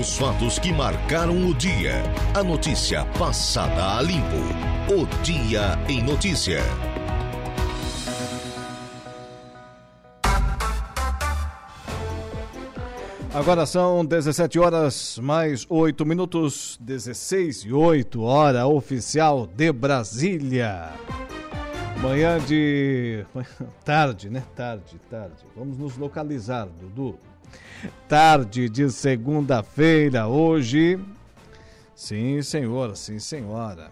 Os fatos que marcaram o dia. A notícia passada a limpo. O Dia em Notícia. Agora são 17 horas mais 8 minutos, 16 e 8, hora oficial de Brasília. Manhã de. Tarde, né? Tarde, tarde. Vamos nos localizar, Dudu. Tarde de segunda-feira, hoje. Sim, senhora, sim, senhora.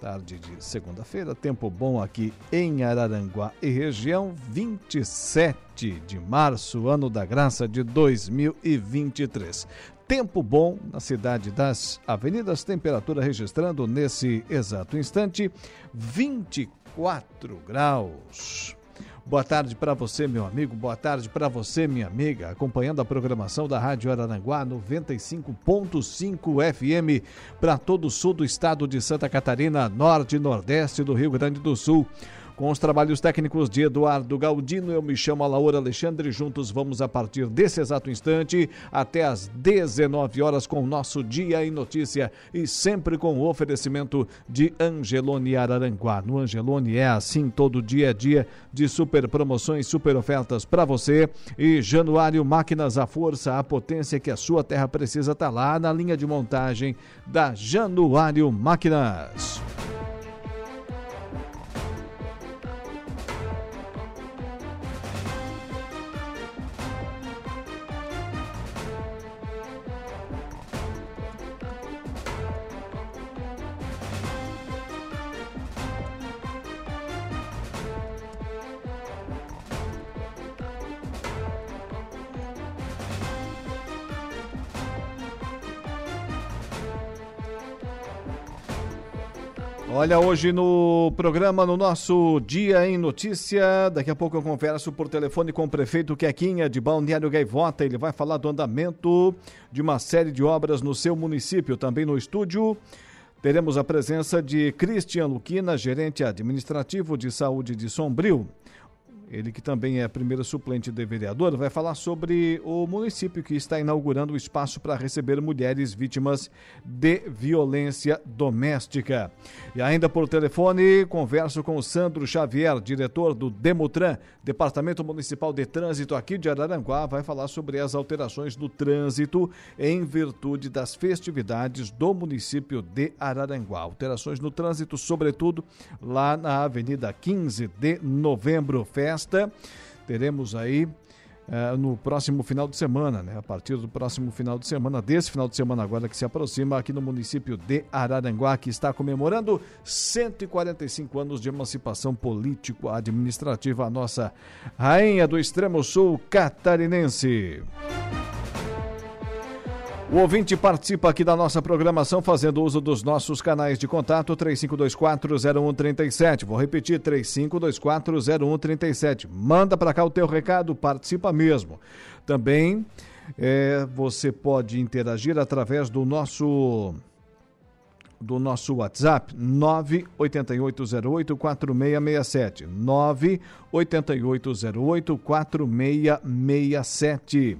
Tarde de segunda-feira, tempo bom aqui em Araranguá e região, 27 de março, ano da graça de 2023. Tempo bom na cidade das avenidas, temperatura registrando nesse exato instante 24 graus. Boa tarde para você, meu amigo. Boa tarde para você, minha amiga. Acompanhando a programação da Rádio Araranguá 95.5 FM para todo o sul do estado de Santa Catarina, norte e nordeste do Rio Grande do Sul. Com os trabalhos técnicos de Eduardo Galdino, eu me chamo Alaura Alexandre. Juntos vamos a partir desse exato instante até às 19 horas com o nosso Dia em Notícia e sempre com o oferecimento de Angelone Araranguá. No Angelone é assim todo dia a dia de super promoções, super ofertas para você. E Januário Máquinas, a força, a potência que a sua terra precisa está lá na linha de montagem da Januário Máquinas. Olha, hoje no programa, no nosso Dia em Notícia, daqui a pouco eu converso por telefone com o prefeito Quequinha de Balneário Gaivota. Ele vai falar do andamento de uma série de obras no seu município. Também no estúdio teremos a presença de Cristian Luquina, gerente administrativo de saúde de Sombrio ele que também é primeiro suplente de vereador, vai falar sobre o município que está inaugurando o espaço para receber mulheres vítimas de violência doméstica. E ainda por telefone, converso com o Sandro Xavier, diretor do Demutran, Departamento Municipal de Trânsito aqui de Araranguá, vai falar sobre as alterações do trânsito em virtude das festividades do município de Araranguá. Alterações no trânsito, sobretudo lá na Avenida 15 de Novembro. Festa festa. Teremos aí uh, no próximo final de semana, né? A partir do próximo final de semana, desse final de semana agora que se aproxima, aqui no município de Araranguá, que está comemorando 145 anos de emancipação político-administrativa, a nossa rainha do extremo sul catarinense. O ouvinte participa aqui da nossa programação fazendo uso dos nossos canais de contato 35240137. Vou repetir 35240137. Manda para cá o teu recado, participa mesmo. Também é, você pode interagir através do nosso do nosso WhatsApp 98808 4667 98808 4667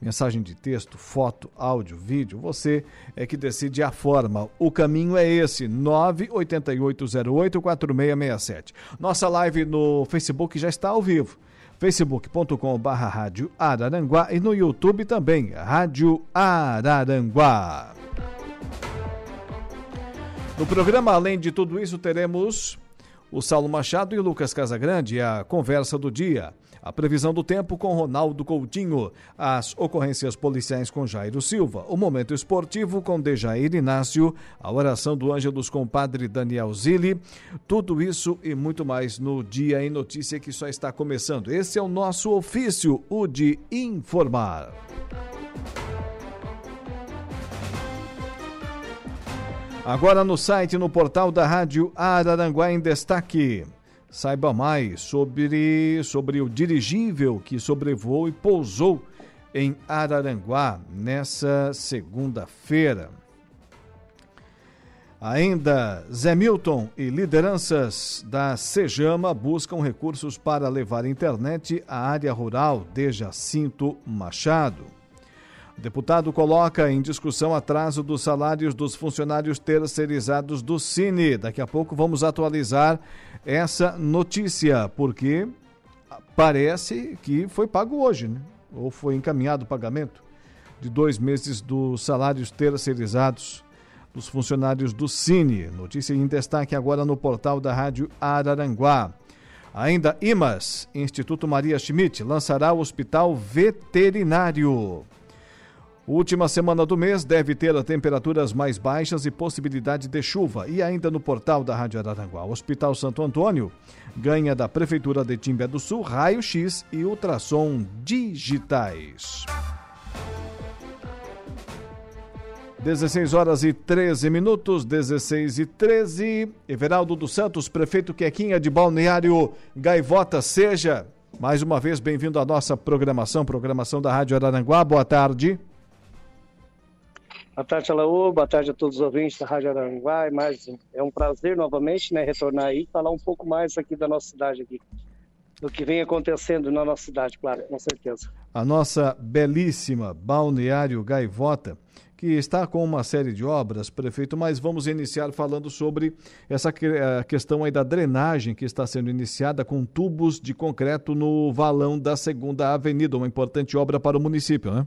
mensagem de texto, foto, áudio, vídeo, você é que decide a forma. O caminho é esse, 988084667. Nossa live no Facebook já está ao vivo facebook.com.br Rádio Araranguá e no YouTube também, Rádio Araranguá. No programa, além de tudo isso, teremos o Saulo Machado e o Lucas Casagrande, a conversa do dia. A previsão do tempo com Ronaldo Coutinho. As ocorrências policiais com Jairo Silva. O momento esportivo com Dejair Inácio. A oração do Ângelus com Padre Daniel Zilli. Tudo isso e muito mais no Dia em Notícia que só está começando. Esse é o nosso ofício, o de informar. Agora no site, no portal da Rádio Araranguá em Destaque. Saiba mais sobre, sobre o dirigível que sobrevoou e pousou em Araranguá nessa segunda-feira. Ainda, Zé Milton e lideranças da Sejama buscam recursos para levar internet à área rural de Jacinto Machado. Deputado coloca em discussão atraso dos salários dos funcionários terceirizados do Cine. Daqui a pouco vamos atualizar essa notícia, porque parece que foi pago hoje, né? ou foi encaminhado o pagamento de dois meses dos salários terceirizados dos funcionários do Cine. Notícia em destaque agora no portal da Rádio Araranguá. Ainda IMAS, Instituto Maria Schmidt, lançará o Hospital Veterinário. Última semana do mês deve ter as temperaturas mais baixas e possibilidade de chuva. E ainda no portal da Rádio Araranguá, o Hospital Santo Antônio ganha da Prefeitura de Timbé do Sul raio-x e ultrassom digitais. 16 horas e 13 minutos, 16 e 13. Everaldo dos Santos, prefeito Quequinha de Balneário Gaivota, seja mais uma vez bem-vindo à nossa programação, programação da Rádio Araranguá. Boa tarde. Boa tarde, Alaú. Boa tarde a todos os ouvintes da Rádio Aranguá. É, mais, é um prazer novamente né, retornar aí e falar um pouco mais aqui da nossa cidade aqui. Do que vem acontecendo na nossa cidade, claro, com certeza. A nossa belíssima Balneário Gaivota, que está com uma série de obras, prefeito, mas vamos iniciar falando sobre essa questão aí da drenagem que está sendo iniciada com tubos de concreto no valão da Segunda Avenida, uma importante obra para o município, né?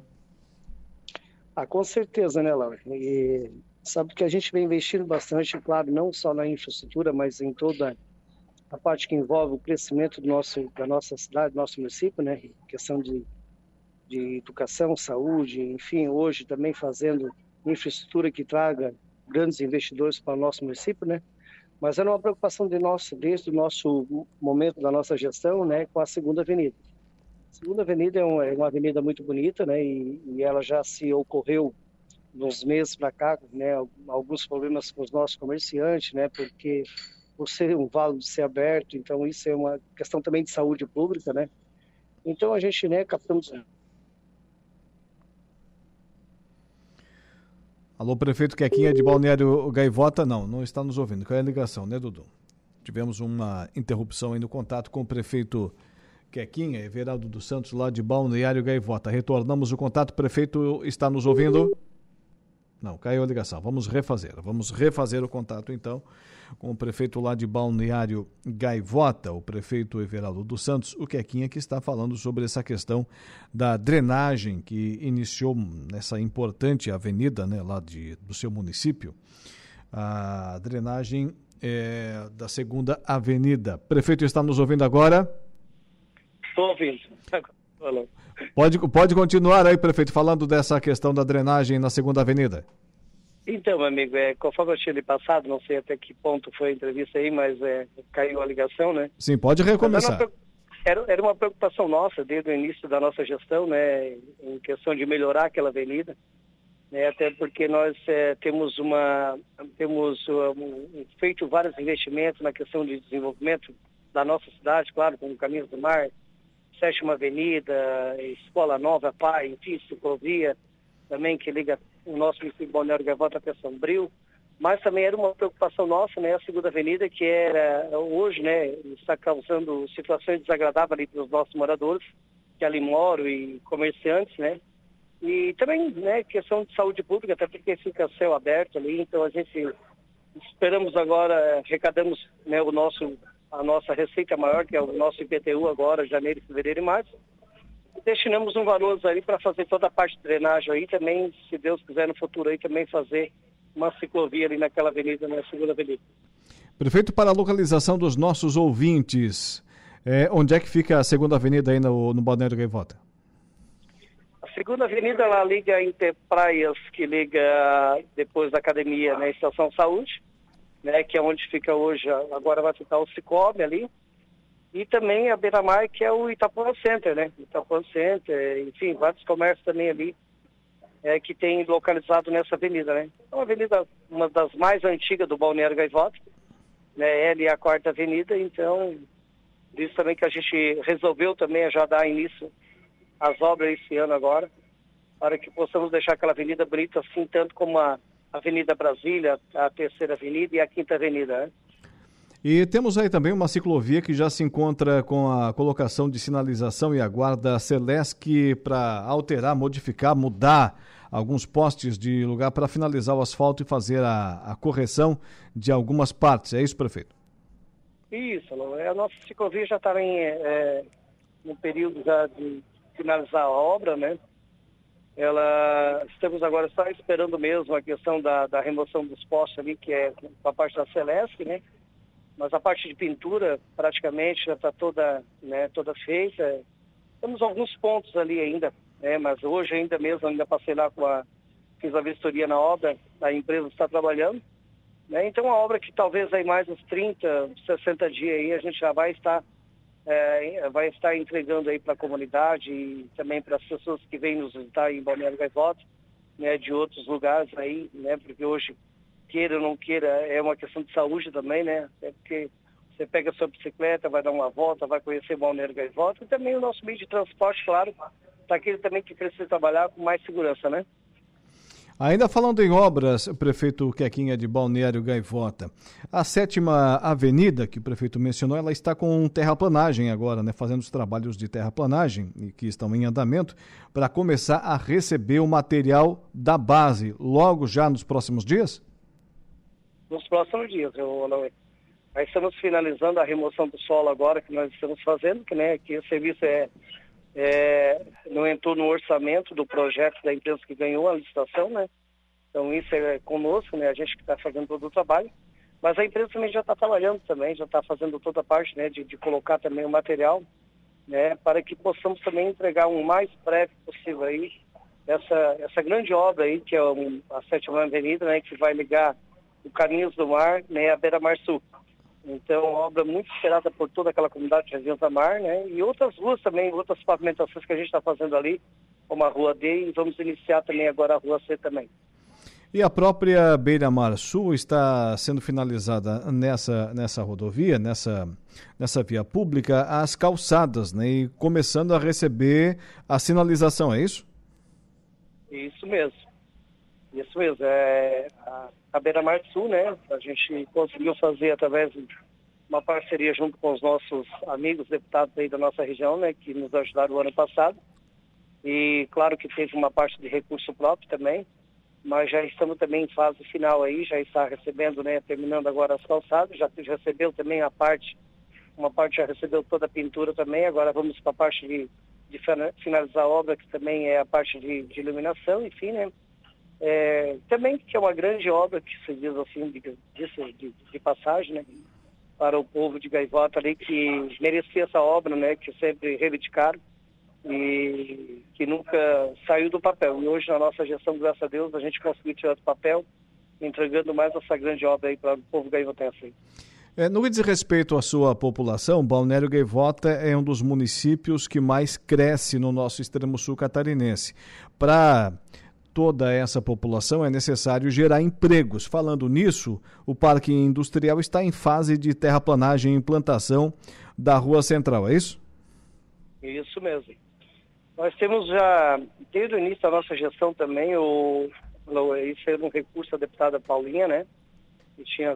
Ah, com certeza, né, Laura? E sabe que a gente vem investindo bastante, claro, não só na infraestrutura, mas em toda a parte que envolve o crescimento do nosso, da nossa cidade, do nosso município, né? Questão de, de educação, saúde, enfim, hoje também fazendo infraestrutura que traga grandes investidores para o nosso município, né? Mas era uma preocupação de nosso, desde o nosso momento da nossa gestão, né, com a segunda avenida. Segunda Avenida é uma, é uma avenida muito bonita, né? E, e, ela já se ocorreu nos meses para cá, né? Alguns problemas com os nossos comerciantes, né? Porque por ser um vale de ser aberto, então isso é uma questão também de saúde pública, né? Então a gente, né? Captamos Alô, prefeito Quequinha de Balneário Gaivota, não, não está nos ouvindo. Qual é a ligação, né, Dudu? Tivemos uma interrupção aí no contato com o prefeito Quequinha, Everaldo dos Santos, lá de Balneário Gaivota. Retornamos o contato. Prefeito está nos ouvindo? Não, caiu a ligação. Vamos refazer. Vamos refazer o contato, então, com o prefeito lá de Balneário Gaivota, o prefeito Everaldo dos Santos, o Quequinha, que está falando sobre essa questão da drenagem que iniciou nessa importante avenida né, lá de, do seu município. A drenagem é, da segunda avenida. Prefeito está nos ouvindo agora? Estou ouvindo. Pode, pode continuar aí, prefeito, falando dessa questão da drenagem na segunda avenida. Então, meu amigo, é, conforme eu tinha lhe passado, não sei até que ponto foi a entrevista aí, mas é, caiu a ligação, né? Sim, pode recomeçar. Era, era uma preocupação nossa desde o início da nossa gestão, né, em questão de melhorar aquela avenida, né, até porque nós é, temos uma temos um, feito vários investimentos na questão de desenvolvimento da nossa cidade, claro, com o Caminho do Mar, Sétima Avenida, Escola Nova, Pai, enfim, ciclovia, também que liga o nosso município Balneário Gaivota até Sombrio, mas também era uma preocupação nossa, né, a Segunda Avenida, que era hoje, né, está causando situações desagradáveis para os nossos moradores, que ali moram e comerciantes, né, e também, né, questão de saúde pública, até porque fica céu aberto ali, então a gente esperamos agora, arrecadamos, né, o nosso a nossa receita maior, que é o nosso IPTU agora, janeiro, fevereiro e março. destinamos um valor aí para fazer toda a parte de drenagem aí, também, se Deus quiser no futuro aí, também fazer uma ciclovia ali naquela avenida, na segunda avenida. Prefeito, para a localização dos nossos ouvintes, é, onde é que fica a segunda avenida aí no, no Balneário Gaivota? A segunda avenida, ela liga entre praias, que liga depois da academia na né, Estação Saúde, né, que é onde fica hoje, agora vai ficar o Cicobi ali, e também a Beira-Mar, que é o Itapuã Center, né, Itapuã Center, enfim, vários comércios também ali, é, que tem localizado nessa avenida, né. É uma avenida, uma das mais antigas do Balneário Gaivota, né, ela é a quarta avenida, então, isso também que a gente resolveu também já dar início às obras esse ano agora, para que possamos deixar aquela avenida bonita assim, tanto como a Avenida Brasília, a Terceira Avenida e a Quinta Avenida. Né? E temos aí também uma ciclovia que já se encontra com a colocação de sinalização e aguarda Celesc para alterar, modificar, mudar alguns postes de lugar para finalizar o asfalto e fazer a, a, correção de algumas partes. É isso, prefeito? Isso, a nossa ciclovia já está em é, no período já de finalizar a obra, né? Ela, estamos agora só esperando mesmo a questão da, da remoção dos postes ali, que é a parte da Celeste, né? Mas a parte de pintura praticamente já está toda, né, toda feita. Temos alguns pontos ali ainda, né? Mas hoje ainda mesmo, ainda passei lá com a, fiz a vistoria na obra, a empresa está trabalhando. Né? Então, a obra que talvez aí mais uns 30, 60 dias aí a gente já vai estar é, vai estar entregando aí para a comunidade e também para as pessoas que vêm nos visitar em Balneário Gaivota, né, de outros lugares aí, né, porque hoje, queira ou não queira, é uma questão de saúde também, né, é porque você pega a sua bicicleta, vai dar uma volta, vai conhecer Balneário Gaivota e também o nosso meio de transporte, claro, para aquele também que precisa trabalhar com mais segurança, né. Ainda falando em obras, prefeito Quequinha de Balneário Gaivota, a sétima avenida que o prefeito mencionou, ela está com terraplanagem agora, né? Fazendo os trabalhos de terraplanagem que estão em andamento para começar a receber o material da base logo já nos próximos dias? Nos próximos dias, eu não. Aí estamos finalizando a remoção do solo agora que nós estamos fazendo, que né, que o serviço é é, não entrou no orçamento do projeto da empresa que ganhou a licitação, né? Então isso é conosco, né? A gente que está fazendo todo o trabalho. Mas a empresa também já está trabalhando também, já está fazendo toda a parte, né? De, de, colocar também o material, né? Para que possamos também entregar o mais breve possível aí essa, essa grande obra aí, que é a Sétima Avenida, né? Que vai ligar o Caminhos do Mar, né? A Beira Mar Sul. Então, obra muito esperada por toda aquela comunidade de Região Mar, né? E outras ruas também, outras pavimentações que a gente está fazendo ali, como a Rua D, e vamos iniciar também agora a Rua C também. E a própria Beira-Mar Sul está sendo finalizada nessa, nessa rodovia, nessa, nessa via pública, as calçadas, né? E começando a receber a sinalização, é isso? Isso mesmo. Isso mesmo. É, a, Beira Mar Sul, né? A gente conseguiu fazer através de uma parceria junto com os nossos amigos deputados aí da nossa região, né? Que nos ajudaram o ano passado. E claro que teve uma parte de recurso próprio também, mas já estamos também em fase final aí, já está recebendo, né? Terminando agora as calçadas, já recebeu também a parte, uma parte já recebeu toda a pintura também, agora vamos para a parte de, de finalizar a obra, que também é a parte de, de iluminação, enfim, né? É, também que é uma grande obra que se diz assim de, de, de, passagem, né? Para o povo de Gaivota ali que merecia essa obra, né? Que sempre reivindicaram e que nunca saiu do papel. E hoje na nossa gestão, graças a Deus, a gente conseguiu tirar do papel, entregando mais essa grande obra aí para o povo gaivotense. É, no que diz respeito à sua população, Balneário Gaivota é um dos municípios que mais cresce no nosso extremo sul catarinense. Para toda essa população, é necessário gerar empregos. Falando nisso, o Parque Industrial está em fase de terraplanagem e implantação da Rua Central, é isso? Isso mesmo. Nós temos já, desde o início da nossa gestão também, o, isso é um recurso da deputada Paulinha, né? Que tinha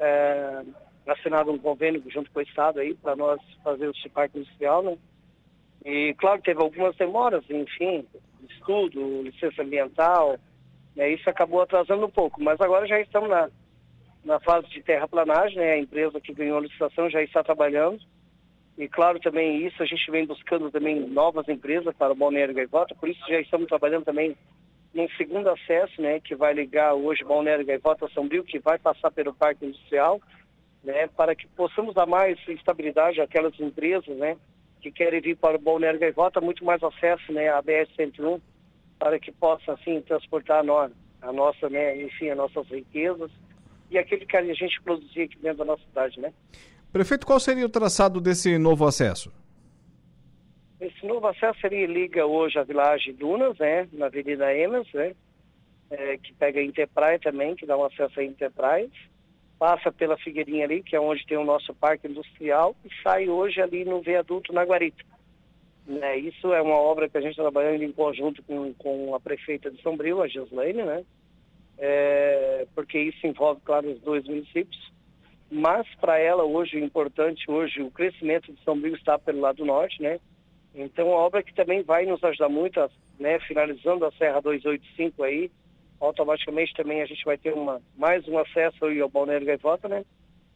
é, assinado um convênio junto com o Estado aí para nós fazer o parque industrial, né? E claro, teve algumas demoras, enfim, estudo, licença ambiental, né, isso acabou atrasando um pouco, mas agora já estamos na, na fase de terraplanagem, né, a empresa que ganhou a licitação já está trabalhando, e claro também isso, a gente vem buscando também novas empresas para o Balneário Gaivota, por isso já estamos trabalhando também num segundo acesso, né, que vai ligar hoje Balneário Gaivota a Sombrio, que vai passar pelo Parque Industrial, né, para que possamos dar mais estabilidade àquelas empresas, né, que querem vir para o Balneário Gaivota, muito mais acesso né, à BS-101, para que possa, assim, transportar a, nós, a nossa, né, enfim, as nossas riquezas e aquele que a gente produzir aqui dentro da nossa cidade, né? Prefeito, qual seria o traçado desse novo acesso? Esse novo acesso ele liga hoje a Vilagem Dunas, né, na Avenida Emas, né, é, que pega a Interpraia também, que dá um acesso a Interpraias passa pela Figueirinha ali, que é onde tem o nosso parque industrial, e sai hoje ali no viaduto na Guarita. Né, isso é uma obra que a gente está trabalhando em conjunto com, com a prefeita de Sombrio, a Gislaine, né? É, porque isso envolve, claro, os dois municípios. mas para ela hoje o importante, hoje o crescimento de Sombrio está pelo lado norte, né? Então a obra que também vai nos ajudar muito, né, finalizando a Serra 285 aí, automaticamente também a gente vai ter uma, mais um acesso ao Balneário Gaivota, né?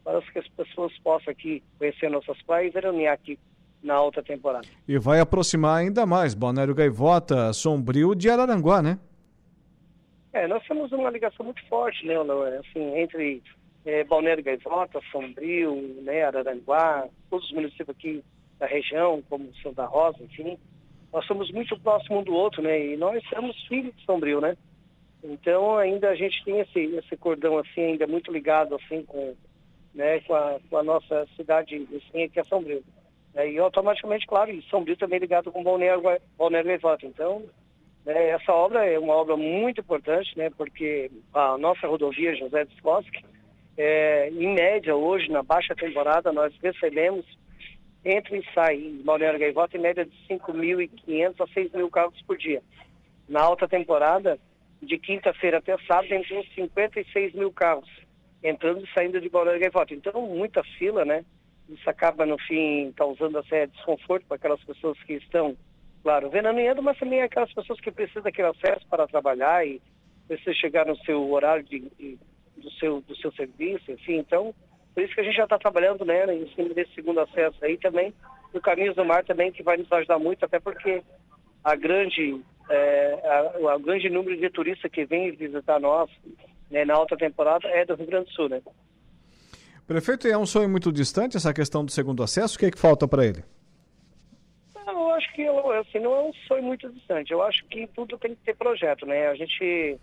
Para que as pessoas possam aqui conhecer nossas praias e veranear aqui na alta temporada. E vai aproximar ainda mais Balneário Gaivota, Sombrio de Araranguá, né? É, nós temos uma ligação muito forte, né, assim, entre é, Balneário Gaivota, Sombrio, né, Araranguá, todos os municípios aqui da região, como Santa Rosa, enfim, nós somos muito próximos um do outro, né, e nós somos filhos de Sombrio, né, então ainda a gente tem esse, esse cordão, assim, ainda muito ligado, assim, com, né, com a, com a nossa cidade assim, que é Sombrio. É, e automaticamente, claro, e Sombrio também ligado com Balneário, Gaivota, então né, essa obra é uma obra muito importante, né, porque a nossa rodovia José de Skoski, é, em média, hoje, na baixa temporada, nós recebemos entre e sai em Balneário Gaivota em média de 5.500 a 6.000 carros por dia. Na alta temporada, de quinta-feira até sábado, entre uns 56 mil carros entrando e saindo de Balneário Gaivota. Então, muita fila, né? Isso acaba, no fim, causando até desconforto para aquelas pessoas que estão, claro, veraneando, mas também aquelas pessoas que precisam daquele acesso para trabalhar e precisam chegar no seu horário de, de do seu, do seu serviço, enfim. Então, por isso que a gente já está trabalhando né, em cima desse segundo acesso aí também, no Caminhos do Mar também, que vai nos ajudar muito, até porque a grande, é, a grande número de turistas que vem visitar nós né, na alta temporada é do Rio Grande do Sul, né? Prefeito, é um sonho muito distante essa questão do segundo acesso? O que é que falta para ele? eu acho que assim, não é um sonho muito distante. Eu acho que tudo tem que ter projeto, né? A gente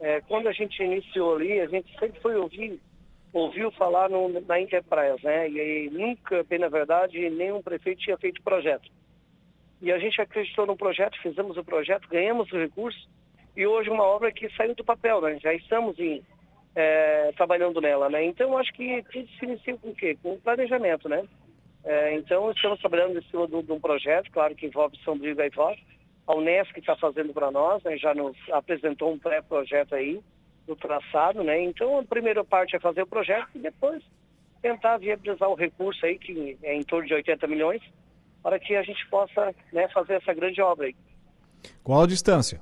é, quando a gente iniciou ali, a gente sempre foi ouvir, ouviu falar no, na Interpraias, né? E nunca, bem na verdade, nenhum prefeito tinha feito projeto. E a gente acreditou no projeto, fizemos o projeto, ganhamos o recurso e hoje uma obra que saiu do papel, né? Já estamos em, é, trabalhando nela, né? Então, acho que tudo se inicia com o quê? Com planejamento, né? É, então, estamos trabalhando em cima de, um projeto, claro que envolve São Brigo e Gaivota, a Unesco está fazendo para nós, né, já nos apresentou um pré-projeto aí do traçado, né? Então a primeira parte é fazer o projeto e depois tentar viabilizar o recurso aí, que é em torno de 80 milhões, para que a gente possa né, fazer essa grande obra aí. Qual a distância?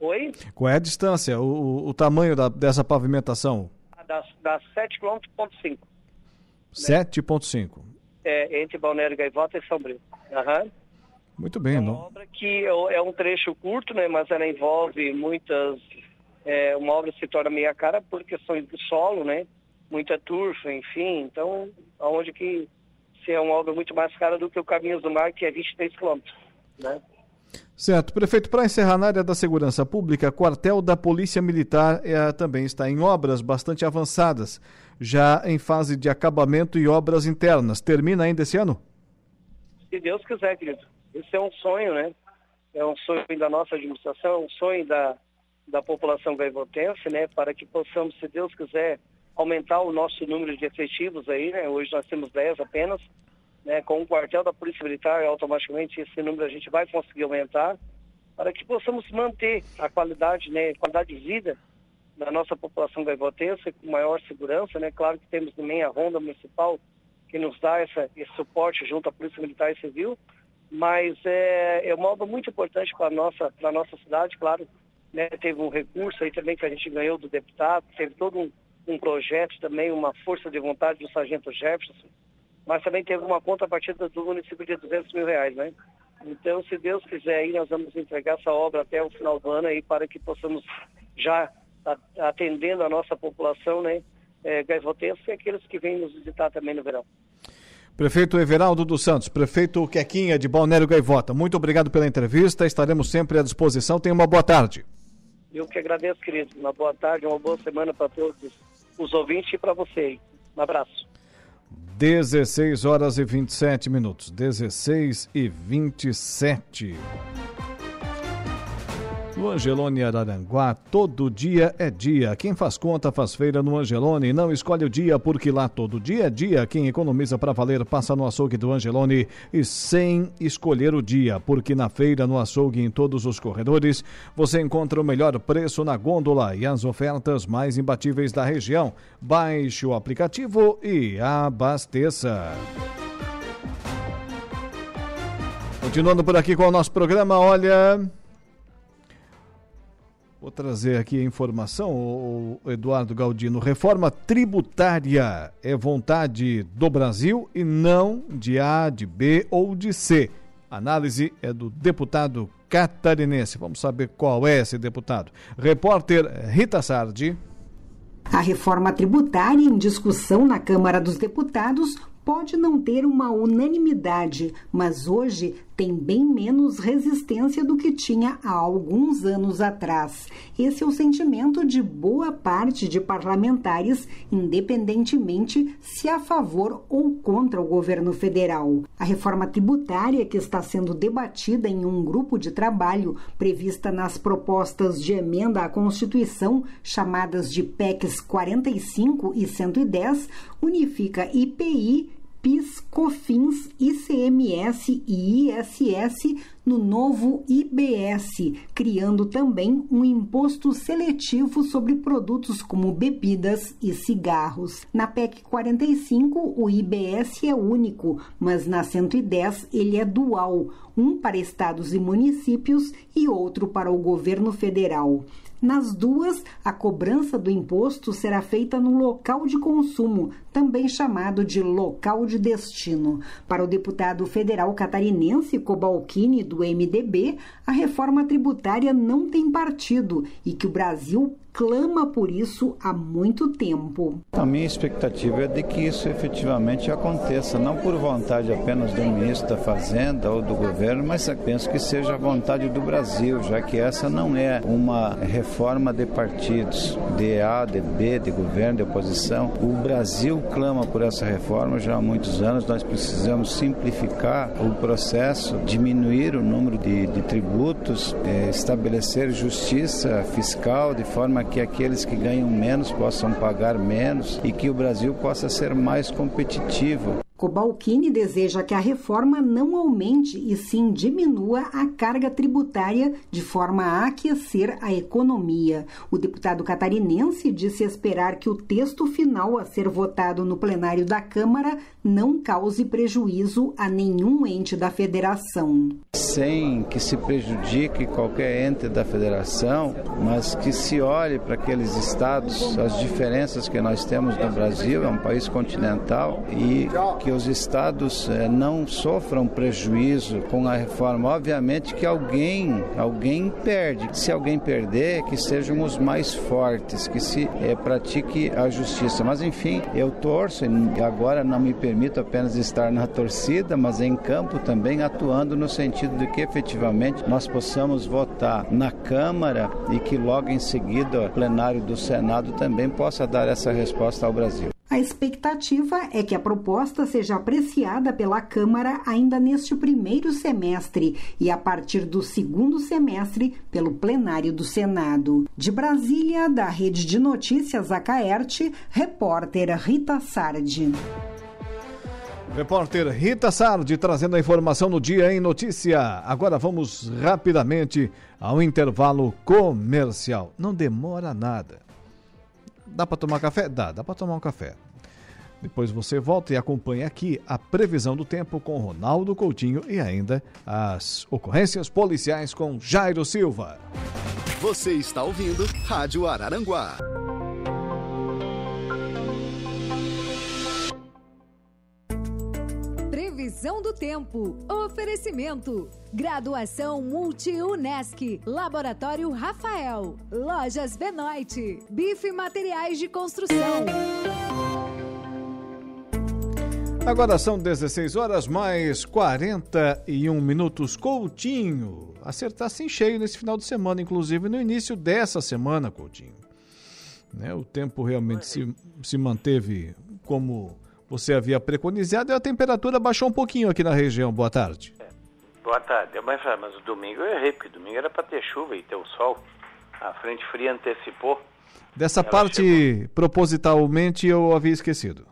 Oi? Qual é a distância, o, o tamanho da, dessa pavimentação? Das, das 7,5 km. 7,5. É, entre Balneário Gaivota e São Brito. Uhum. Muito bem, é uma não? obra que é, é um trecho curto, né, mas ela envolve muitas. É, uma obra se torna meia cara por questões do solo, né? Muita turfa, enfim. Então, aonde que se é uma obra muito mais cara do que o Caminhos do Mar, que é 23 quilômetros, né? Certo. Prefeito, para encerrar na área da segurança pública, quartel da Polícia Militar é, também está em obras bastante avançadas, já em fase de acabamento e obras internas. Termina ainda esse ano? Se Deus quiser, querido. Esse é um sonho, né? É um sonho da nossa administração, é um sonho da, da população gaivotense, né? Para que possamos, se Deus quiser, aumentar o nosso número de efetivos aí, né? Hoje nós temos 10 apenas, né? Com o quartel da Polícia Militar, automaticamente esse número a gente vai conseguir aumentar para que possamos manter a qualidade, né? Qualidade de vida da nossa população gaivotense com maior segurança, né? Claro que temos também a Ronda Municipal que nos dá essa, esse suporte junto à Polícia Militar e Civil, mas é, é uma obra muito importante para a nossa, nossa cidade, claro. Né? Teve um recurso aí também que a gente ganhou do deputado, teve todo um, um projeto também, uma força de vontade do Sargento Jefferson, mas também teve uma conta a partir do município de 200 mil reais, né? Então, se Deus quiser aí, nós vamos entregar essa obra até o final do ano aí para que possamos já atendendo a nossa população, né, é, e aqueles que vêm nos visitar também no verão. Prefeito Everaldo dos Santos, prefeito Quequinha de Balnério Gaivota, muito obrigado pela entrevista, estaremos sempre à disposição. Tenha uma boa tarde. Eu que agradeço, querido. Uma boa tarde, uma boa semana para todos os ouvintes e para você. Um abraço. 16 horas e 27 minutos. 16 e 27. No Angelone Araranguá, todo dia é dia. Quem faz conta faz feira no Angelone. Não escolhe o dia, porque lá todo dia é dia. Quem economiza para valer passa no açougue do Angelone e sem escolher o dia, porque na feira, no açougue, em todos os corredores, você encontra o melhor preço na gôndola e as ofertas mais imbatíveis da região. Baixe o aplicativo e abasteça. Continuando por aqui com o nosso programa, olha. Vou trazer aqui a informação, o Eduardo Galdino. Reforma tributária é vontade do Brasil e não de A, de B ou de C. Análise é do deputado catarinense. Vamos saber qual é esse deputado. Repórter Rita Sardi. A reforma tributária em discussão na Câmara dos Deputados pode não ter uma unanimidade, mas hoje tem bem menos resistência do que tinha há alguns anos atrás. Esse é o sentimento de boa parte de parlamentares, independentemente se a favor ou contra o governo federal. A reforma tributária que está sendo debatida em um grupo de trabalho prevista nas propostas de emenda à Constituição, chamadas de PECs 45 e 110, unifica IPI PIS, COFINS, ICMS e ISS no novo IBS, criando também um imposto seletivo sobre produtos como bebidas e cigarros. Na PEC 45, o IBS é único, mas na 110 ele é dual, um para estados e municípios e outro para o governo federal. Nas duas, a cobrança do imposto será feita no local de consumo, também chamado de local de destino. Para o deputado federal catarinense Cobalcini, do MDB, a reforma tributária não tem partido e que o Brasil clama por isso há muito tempo. A minha expectativa é de que isso efetivamente aconteça, não por vontade apenas do ministro da Fazenda ou do governo, mas penso que seja a vontade do Brasil, já que essa não é uma reforma de partidos, de A, de B, de governo, de oposição. O Brasil clama por essa reforma já há muitos anos. Nós precisamos simplificar o processo, diminuir o número de, de tributos, é, estabelecer justiça fiscal de forma que aqueles que ganham menos possam pagar menos e que o Brasil possa ser mais competitivo. Cobalcini deseja que a reforma não aumente e sim diminua a carga tributária de forma a aquecer a economia. O deputado catarinense disse esperar que o texto final a ser votado no plenário da Câmara não cause prejuízo a nenhum ente da federação. Sem que se prejudique qualquer ente da federação, mas que se olhe para aqueles estados, as diferenças que nós temos no Brasil, é um país continental e que que os estados eh, não sofram prejuízo com a reforma. Obviamente que alguém, alguém perde. Se alguém perder, que sejam os mais fortes, que se eh, pratique a justiça. Mas enfim, eu torço e agora não me permito apenas estar na torcida, mas em campo também atuando no sentido de que efetivamente nós possamos votar na Câmara e que logo em seguida o plenário do Senado também possa dar essa resposta ao Brasil. A expectativa é que a proposta seja apreciada pela Câmara ainda neste primeiro semestre e, a partir do segundo semestre, pelo plenário do Senado. De Brasília, da Rede de Notícias Acaerte, repórter Rita Sardi. Repórter Rita Sardi trazendo a informação no Dia em Notícia. Agora vamos rapidamente ao intervalo comercial. Não demora nada. Dá para tomar café? Dá, dá para tomar um café. Depois você volta e acompanha aqui a previsão do tempo com Ronaldo Coutinho e ainda as ocorrências policiais com Jairo Silva. Você está ouvindo Rádio Araranguá. Previsão do tempo. Oferecimento. Graduação Multi-UNESC. Laboratório Rafael. Lojas Benoit. Bife Materiais de Construção. Agora são 16 horas mais 41 minutos. Coutinho, acertar sem cheio nesse final de semana, inclusive no início dessa semana, Coutinho. Né, o tempo realmente se, se manteve como você havia preconizado e a temperatura baixou um pouquinho aqui na região. Boa tarde. Boa tarde. Mas, mas o domingo eu errei, porque domingo era para ter chuva e ter o sol. A frente fria antecipou. Dessa Ela parte, chegou. propositalmente, eu havia esquecido.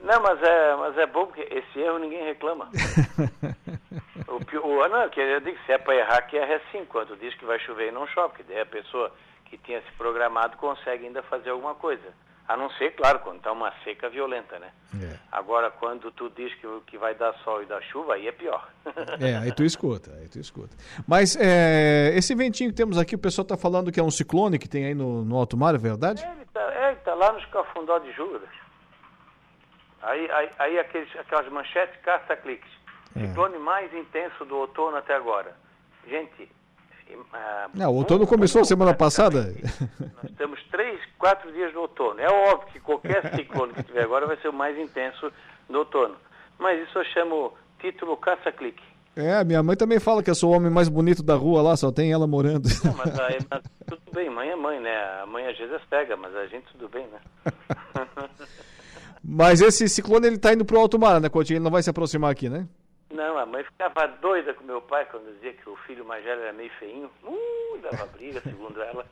Não, mas é, mas é bom porque esse erro ninguém reclama. o, o, não, que eu digo, se é para errar, que erra é assim. Quando diz que vai chover e não chove, porque daí a pessoa que tinha se programado consegue ainda fazer alguma coisa. A não ser, claro, quando está uma seca violenta, né? É. Agora, quando tu diz que, que vai dar sol e dar chuva, aí é pior. é, aí tu escuta, aí tu escuta. Mas é, esse ventinho que temos aqui, o pessoal está falando que é um ciclone que tem aí no, no alto mar, é verdade? É, ele está é, tá lá nos Cafundó de Juras. Aí, aí, aí aqueles, aquelas manchetes caça-cliques. É. Ciclone mais intenso do outono até agora. Gente, Uh, não, o outono começou semana passada. Nós temos três, quatro dias no outono. É óbvio que qualquer ciclone que tiver agora vai ser o mais intenso do outono. Mas isso eu chamo título caça-clique. É, minha mãe também fala que eu sou o homem mais bonito da rua lá, só tem ela morando. Não, mas, aí, mas tudo bem, mãe é mãe, né? A mãe às vezes pega, mas a gente tudo bem, né? mas esse ciclone ele tá indo pro alto mar, né, Coutinho? Ele não vai se aproximar aqui, né? Não, a mãe ficava doida com meu pai quando dizia que o filho mais velho era meio feinho. Uh, dava briga, segundo ela.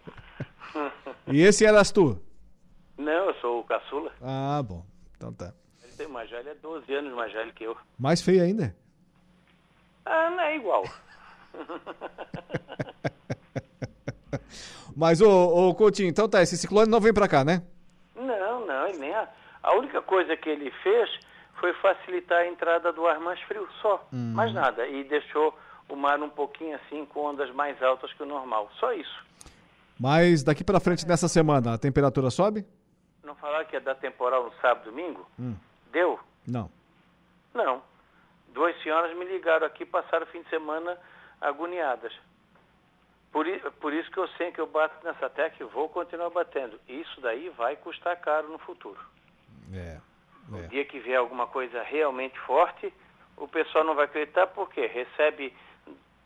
e esse eras tu? Não, eu sou o caçula. Ah, bom. Então tá. Ele tem mais velho, é 12 anos mais velho que eu. Mais feio ainda? Ah, não é igual. Mas, ô, ô Coutinho, então tá, esse ciclone não vem pra cá, né? Não, não, nem a, a única coisa que ele fez foi facilitar a entrada do ar mais frio, só. Uhum. Mais nada. E deixou o mar um pouquinho assim, com ondas mais altas que o normal. Só isso. Mas daqui para frente, nessa semana, a temperatura sobe? Não falar que ia dar temporal no sábado domingo? Hum. Deu? Não. Não. Duas senhoras me ligaram aqui, passaram o fim de semana agoniadas. Por, por isso que eu sei que eu bato nessa tecla e vou continuar batendo. Isso daí vai custar caro no futuro. É. No é. dia que vier alguma coisa realmente forte, o pessoal não vai acreditar porque recebe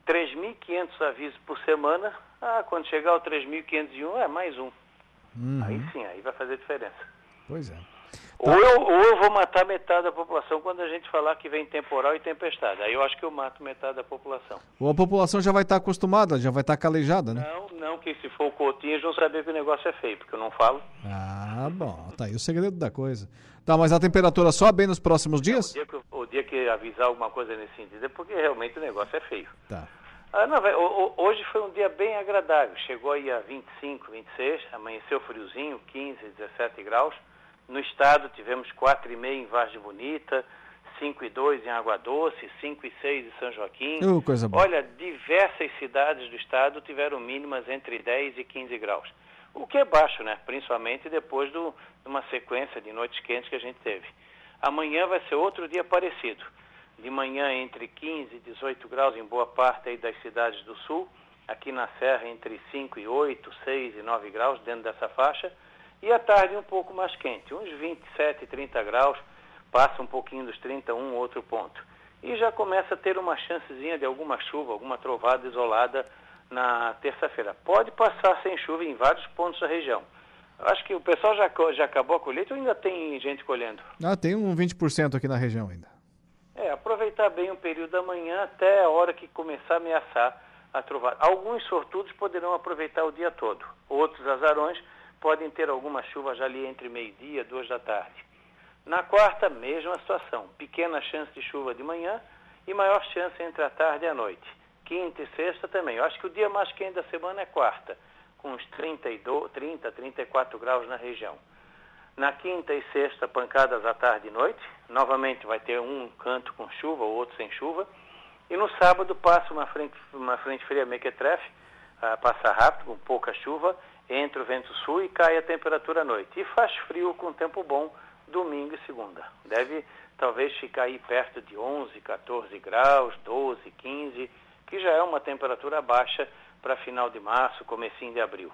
3.500 avisos por semana. Ah, quando chegar o 3.501, é mais um. Uhum. Aí sim, aí vai fazer diferença. Pois é. Ou, eu, ou eu vou matar metade da população quando a gente falar que vem temporal e tempestade. Aí eu acho que eu mato metade da população. Ou a população já vai estar acostumada, já vai estar calejada, né? Não, não, que se for o Coutinho, eles vão saber que o negócio é feio, porque eu não falo. Ah, bom, tá aí o segredo da coisa. Tá, mas a temperatura sobe bem nos próximos dias? É, o, dia que, o dia que avisar alguma coisa nesse sentido é porque realmente o negócio é feio. Tá. Ah, não, hoje foi um dia bem agradável. Chegou aí a 25, 26, amanheceu friozinho, 15, 17 graus. No estado tivemos 4,5 em Vargem Bonita, 5 e 2 em Água Doce, 5 e 6 em São Joaquim. Uh, coisa boa. Olha, diversas cidades do estado tiveram mínimas entre 10 e 15 graus. O que é baixo, né? Principalmente depois de uma sequência de noites quentes que a gente teve. Amanhã vai ser outro dia parecido. De manhã entre 15 e 18 graus em boa parte das cidades do sul. Aqui na Serra entre 5 e 8, 6 e 9 graus dentro dessa faixa e à tarde um pouco mais quente, uns 27, 30 graus, passa um pouquinho dos 31, outro ponto. E já começa a ter uma chancezinha de alguma chuva, alguma trovada isolada na terça-feira. Pode passar sem chuva em vários pontos da região. Acho que o pessoal já, já acabou a colheita ou ainda tem gente colhendo? Ah, tem um 20% aqui na região ainda. É, aproveitar bem o período da manhã até a hora que começar a ameaçar a trovada. Alguns sortudos poderão aproveitar o dia todo, outros azarões podem ter alguma chuva já ali entre meio-dia e duas da tarde. Na quarta, mesma situação. Pequena chance de chuva de manhã e maior chance entre a tarde e a noite. Quinta e sexta também. Eu acho que o dia mais quente da semana é quarta, com uns 32, 30, 34 graus na região. Na quinta e sexta, pancadas à tarde e noite. Novamente vai ter um canto com chuva, o outro sem chuva. E no sábado passa uma frente, uma frente fria mequetrefe, uh, passa rápido, com pouca chuva, entra o vento sul e cai a temperatura à noite. E faz frio com tempo bom domingo e segunda. Deve talvez ficar aí perto de 11, 14 graus, 12, 15, que já é uma temperatura baixa para final de março, comecinho de abril.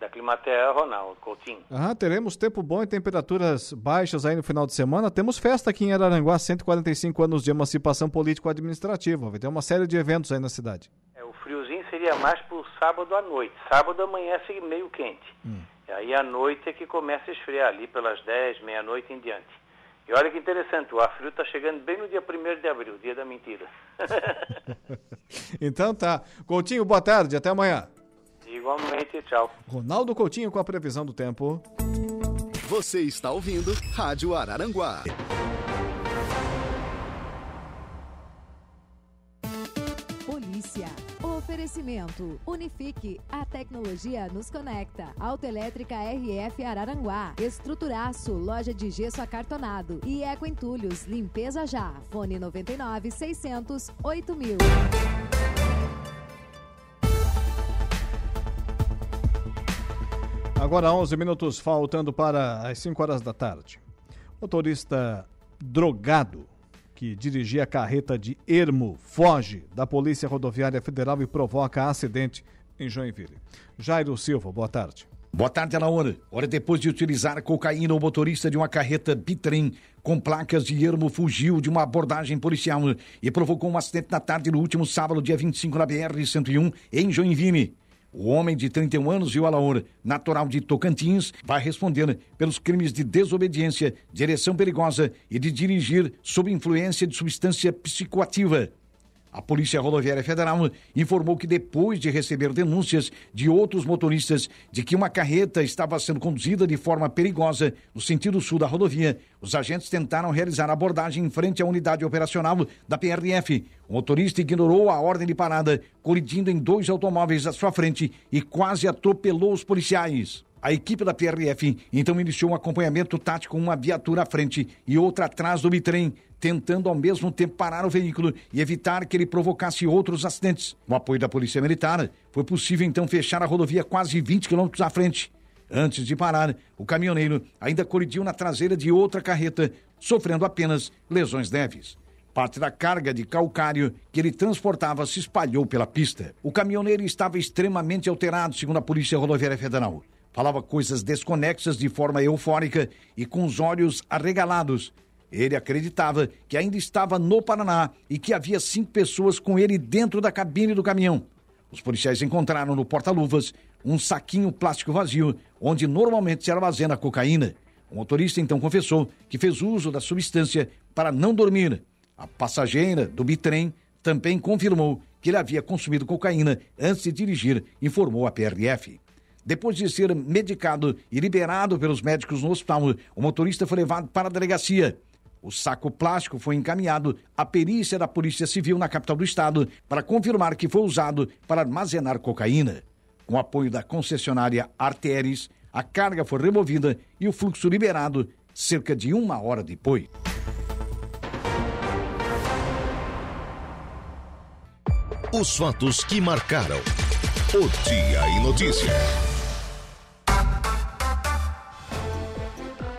Da Climatea, Ronaldo Coutinho. Ah, teremos tempo bom e temperaturas baixas aí no final de semana. Temos festa aqui em Araranguá, 145 anos de emancipação político-administrativa. Vai ter uma série de eventos aí na cidade seria mais para o sábado à noite. Sábado amanhece meio quente. Hum. E aí à noite é que começa a esfriar, ali pelas 10, meia-noite em diante. E olha que interessante, o Afrio está chegando bem no dia 1 de abril, dia da mentira. então tá. Coutinho, boa tarde, até amanhã. Igualmente, tchau. Ronaldo Coutinho com a previsão do tempo. Você está ouvindo Rádio Araranguá. Polícia. Oferecimento. Unifique. A tecnologia nos conecta. Autoelétrica RF Araranguá. Estruturaço. Loja de gesso acartonado. E Eco Entulhos. Limpeza já. Fone 99 600 8000. Agora 11 minutos faltando para as 5 horas da tarde. Motorista drogado que dirigia a carreta de Ermo foge da Polícia Rodoviária Federal e provoca acidente em Joinville. Jairo Silva, boa tarde. Boa tarde, Alaor. Hora depois de utilizar cocaína, o motorista de uma carreta bitrem com placas de ermo fugiu de uma abordagem policial e provocou um acidente na tarde no último sábado, dia 25, na BR-101, em Joinville. O homem de 31 anos, o Alaor, natural de Tocantins, vai responder pelos crimes de desobediência, direção perigosa e de dirigir sob influência de substância psicoativa. A Polícia Rodoviária Federal informou que depois de receber denúncias de outros motoristas de que uma carreta estava sendo conduzida de forma perigosa no sentido sul da rodovia, os agentes tentaram realizar abordagem em frente à unidade operacional da PRF. O motorista ignorou a ordem de parada, colidindo em dois automóveis à sua frente e quase atropelou os policiais. A equipe da PRF então iniciou um acompanhamento tático com uma viatura à frente e outra atrás do bitrem, tentando ao mesmo tempo parar o veículo e evitar que ele provocasse outros acidentes. Com o apoio da Polícia Militar, foi possível então fechar a rodovia quase 20 quilômetros à frente. Antes de parar, o caminhoneiro ainda colidiu na traseira de outra carreta, sofrendo apenas lesões leves. Parte da carga de calcário que ele transportava se espalhou pela pista. O caminhoneiro estava extremamente alterado, segundo a Polícia Rodoviária Federal. Falava coisas desconexas de forma eufórica e com os olhos arregalados. Ele acreditava que ainda estava no Paraná e que havia cinco pessoas com ele dentro da cabine do caminhão. Os policiais encontraram no porta-luvas um saquinho plástico vazio, onde normalmente se armazena cocaína. O motorista então confessou que fez uso da substância para não dormir. A passageira do bitrem também confirmou que ele havia consumido cocaína antes de dirigir, informou a PRF. Depois de ser medicado e liberado pelos médicos no hospital, o motorista foi levado para a delegacia. O saco plástico foi encaminhado à perícia da Polícia Civil na capital do estado para confirmar que foi usado para armazenar cocaína. Com apoio da concessionária Arteris, a carga foi removida e o fluxo liberado cerca de uma hora depois. Os fatos que marcaram o Dia em Notícias.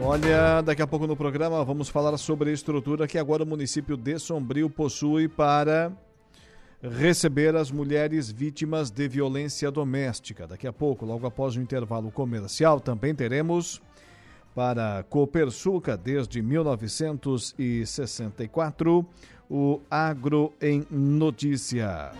Olha, daqui a pouco no programa vamos falar sobre a estrutura que agora o município de Sombrio possui para receber as mulheres vítimas de violência doméstica. Daqui a pouco, logo após o intervalo comercial, também teremos para Copersuca desde 1964 o Agro em Notícia.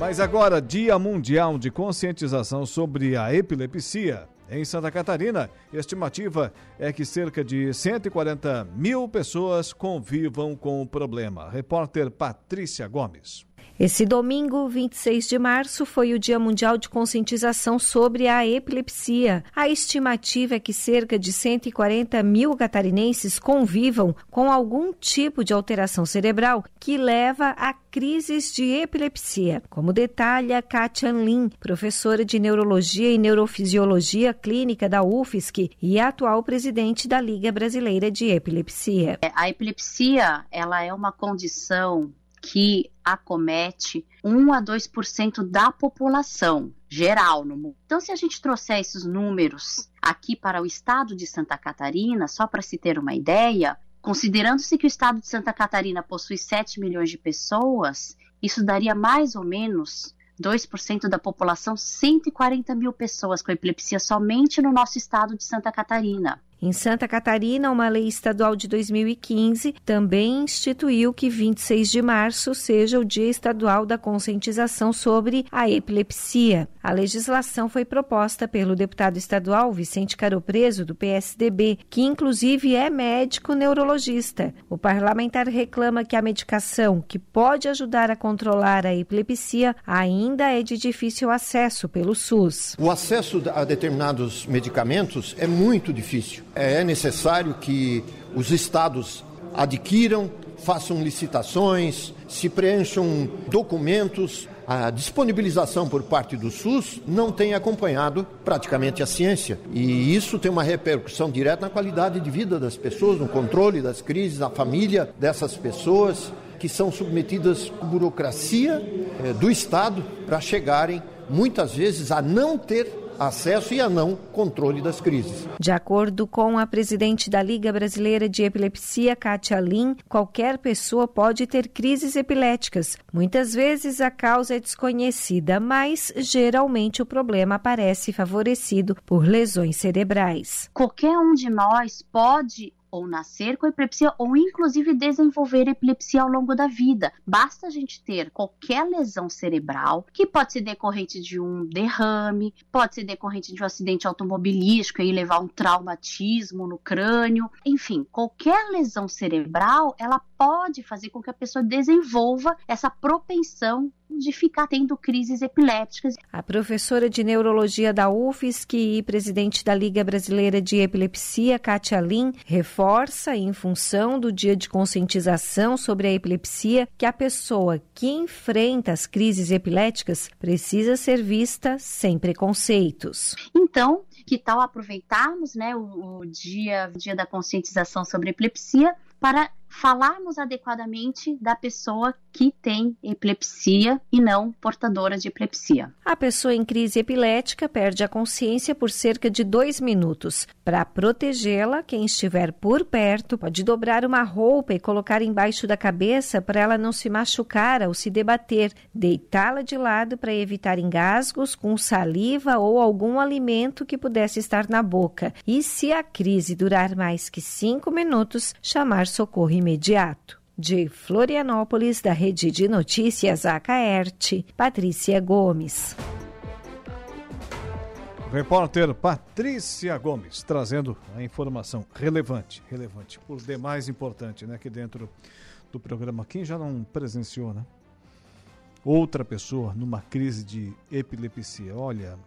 Mas agora, Dia Mundial de Conscientização sobre a Epilepsia. Em Santa Catarina, estimativa é que cerca de 140 mil pessoas convivam com o problema. Repórter Patrícia Gomes. Esse domingo, 26 de março, foi o Dia Mundial de Conscientização sobre a Epilepsia. A estimativa é que cerca de 140 mil catarinenses convivam com algum tipo de alteração cerebral que leva a crises de epilepsia, como detalha Katia Lin, professora de Neurologia e Neurofisiologia Clínica da UFSC e atual presidente da Liga Brasileira de Epilepsia. A epilepsia, ela é uma condição que acomete 1 a 2% da população geral no mundo. Então, se a gente trouxer esses números aqui para o estado de Santa Catarina, só para se ter uma ideia, considerando-se que o estado de Santa Catarina possui 7 milhões de pessoas, isso daria mais ou menos 2% da população, 140 mil pessoas com epilepsia somente no nosso estado de Santa Catarina. Em Santa Catarina, uma lei estadual de 2015 também instituiu que 26 de março seja o Dia Estadual da Conscientização sobre a Epilepsia. A legislação foi proposta pelo deputado estadual Vicente Caropreso, do PSDB, que inclusive é médico neurologista. O parlamentar reclama que a medicação, que pode ajudar a controlar a epilepsia, ainda é de difícil acesso pelo SUS. O acesso a determinados medicamentos é muito difícil é necessário que os estados adquiram, façam licitações, se preencham documentos. A disponibilização por parte do SUS não tem acompanhado praticamente a ciência. E isso tem uma repercussão direta na qualidade de vida das pessoas, no controle das crises, na família dessas pessoas que são submetidas à burocracia eh, do Estado para chegarem, muitas vezes, a não ter acesso e a não controle das crises. De acordo com a presidente da Liga Brasileira de Epilepsia, Kátia Lin, qualquer pessoa pode ter crises epiléticas. Muitas vezes a causa é desconhecida, mas geralmente o problema aparece favorecido por lesões cerebrais. Qualquer um de nós pode ou nascer com epilepsia ou inclusive desenvolver epilepsia ao longo da vida. Basta a gente ter qualquer lesão cerebral, que pode ser decorrente de um derrame, pode ser decorrente de um acidente automobilístico e levar um traumatismo no crânio, enfim, qualquer lesão cerebral, ela pode fazer com que a pessoa desenvolva essa propensão de ficar tendo crises epilépticas. A professora de neurologia da UFSC e presidente da Liga Brasileira de Epilepsia, Katia Lin, reforça, em função do dia de conscientização sobre a epilepsia, que a pessoa que enfrenta as crises epiléticas precisa ser vista sem preconceitos. Então, que tal aproveitarmos né, o, o dia, dia da conscientização sobre epilepsia para falarmos adequadamente da pessoa que tem epilepsia e não portadora de epilepsia. A pessoa em crise epilética perde a consciência por cerca de dois minutos. Para protegê-la, quem estiver por perto pode dobrar uma roupa e colocar embaixo da cabeça para ela não se machucar ao se debater, deitá-la de lado para evitar engasgos com saliva ou algum alimento que pudesse estar na boca. E se a crise durar mais que cinco minutos, chamar socorro imediato. De Florianópolis, da Rede de Notícias Acaerte, Patrícia Gomes. Repórter Patrícia Gomes trazendo a informação relevante, relevante, por demais importante, né, aqui dentro do programa. Quem já não presenciou, né? Outra pessoa numa crise de epilepsia. Olha,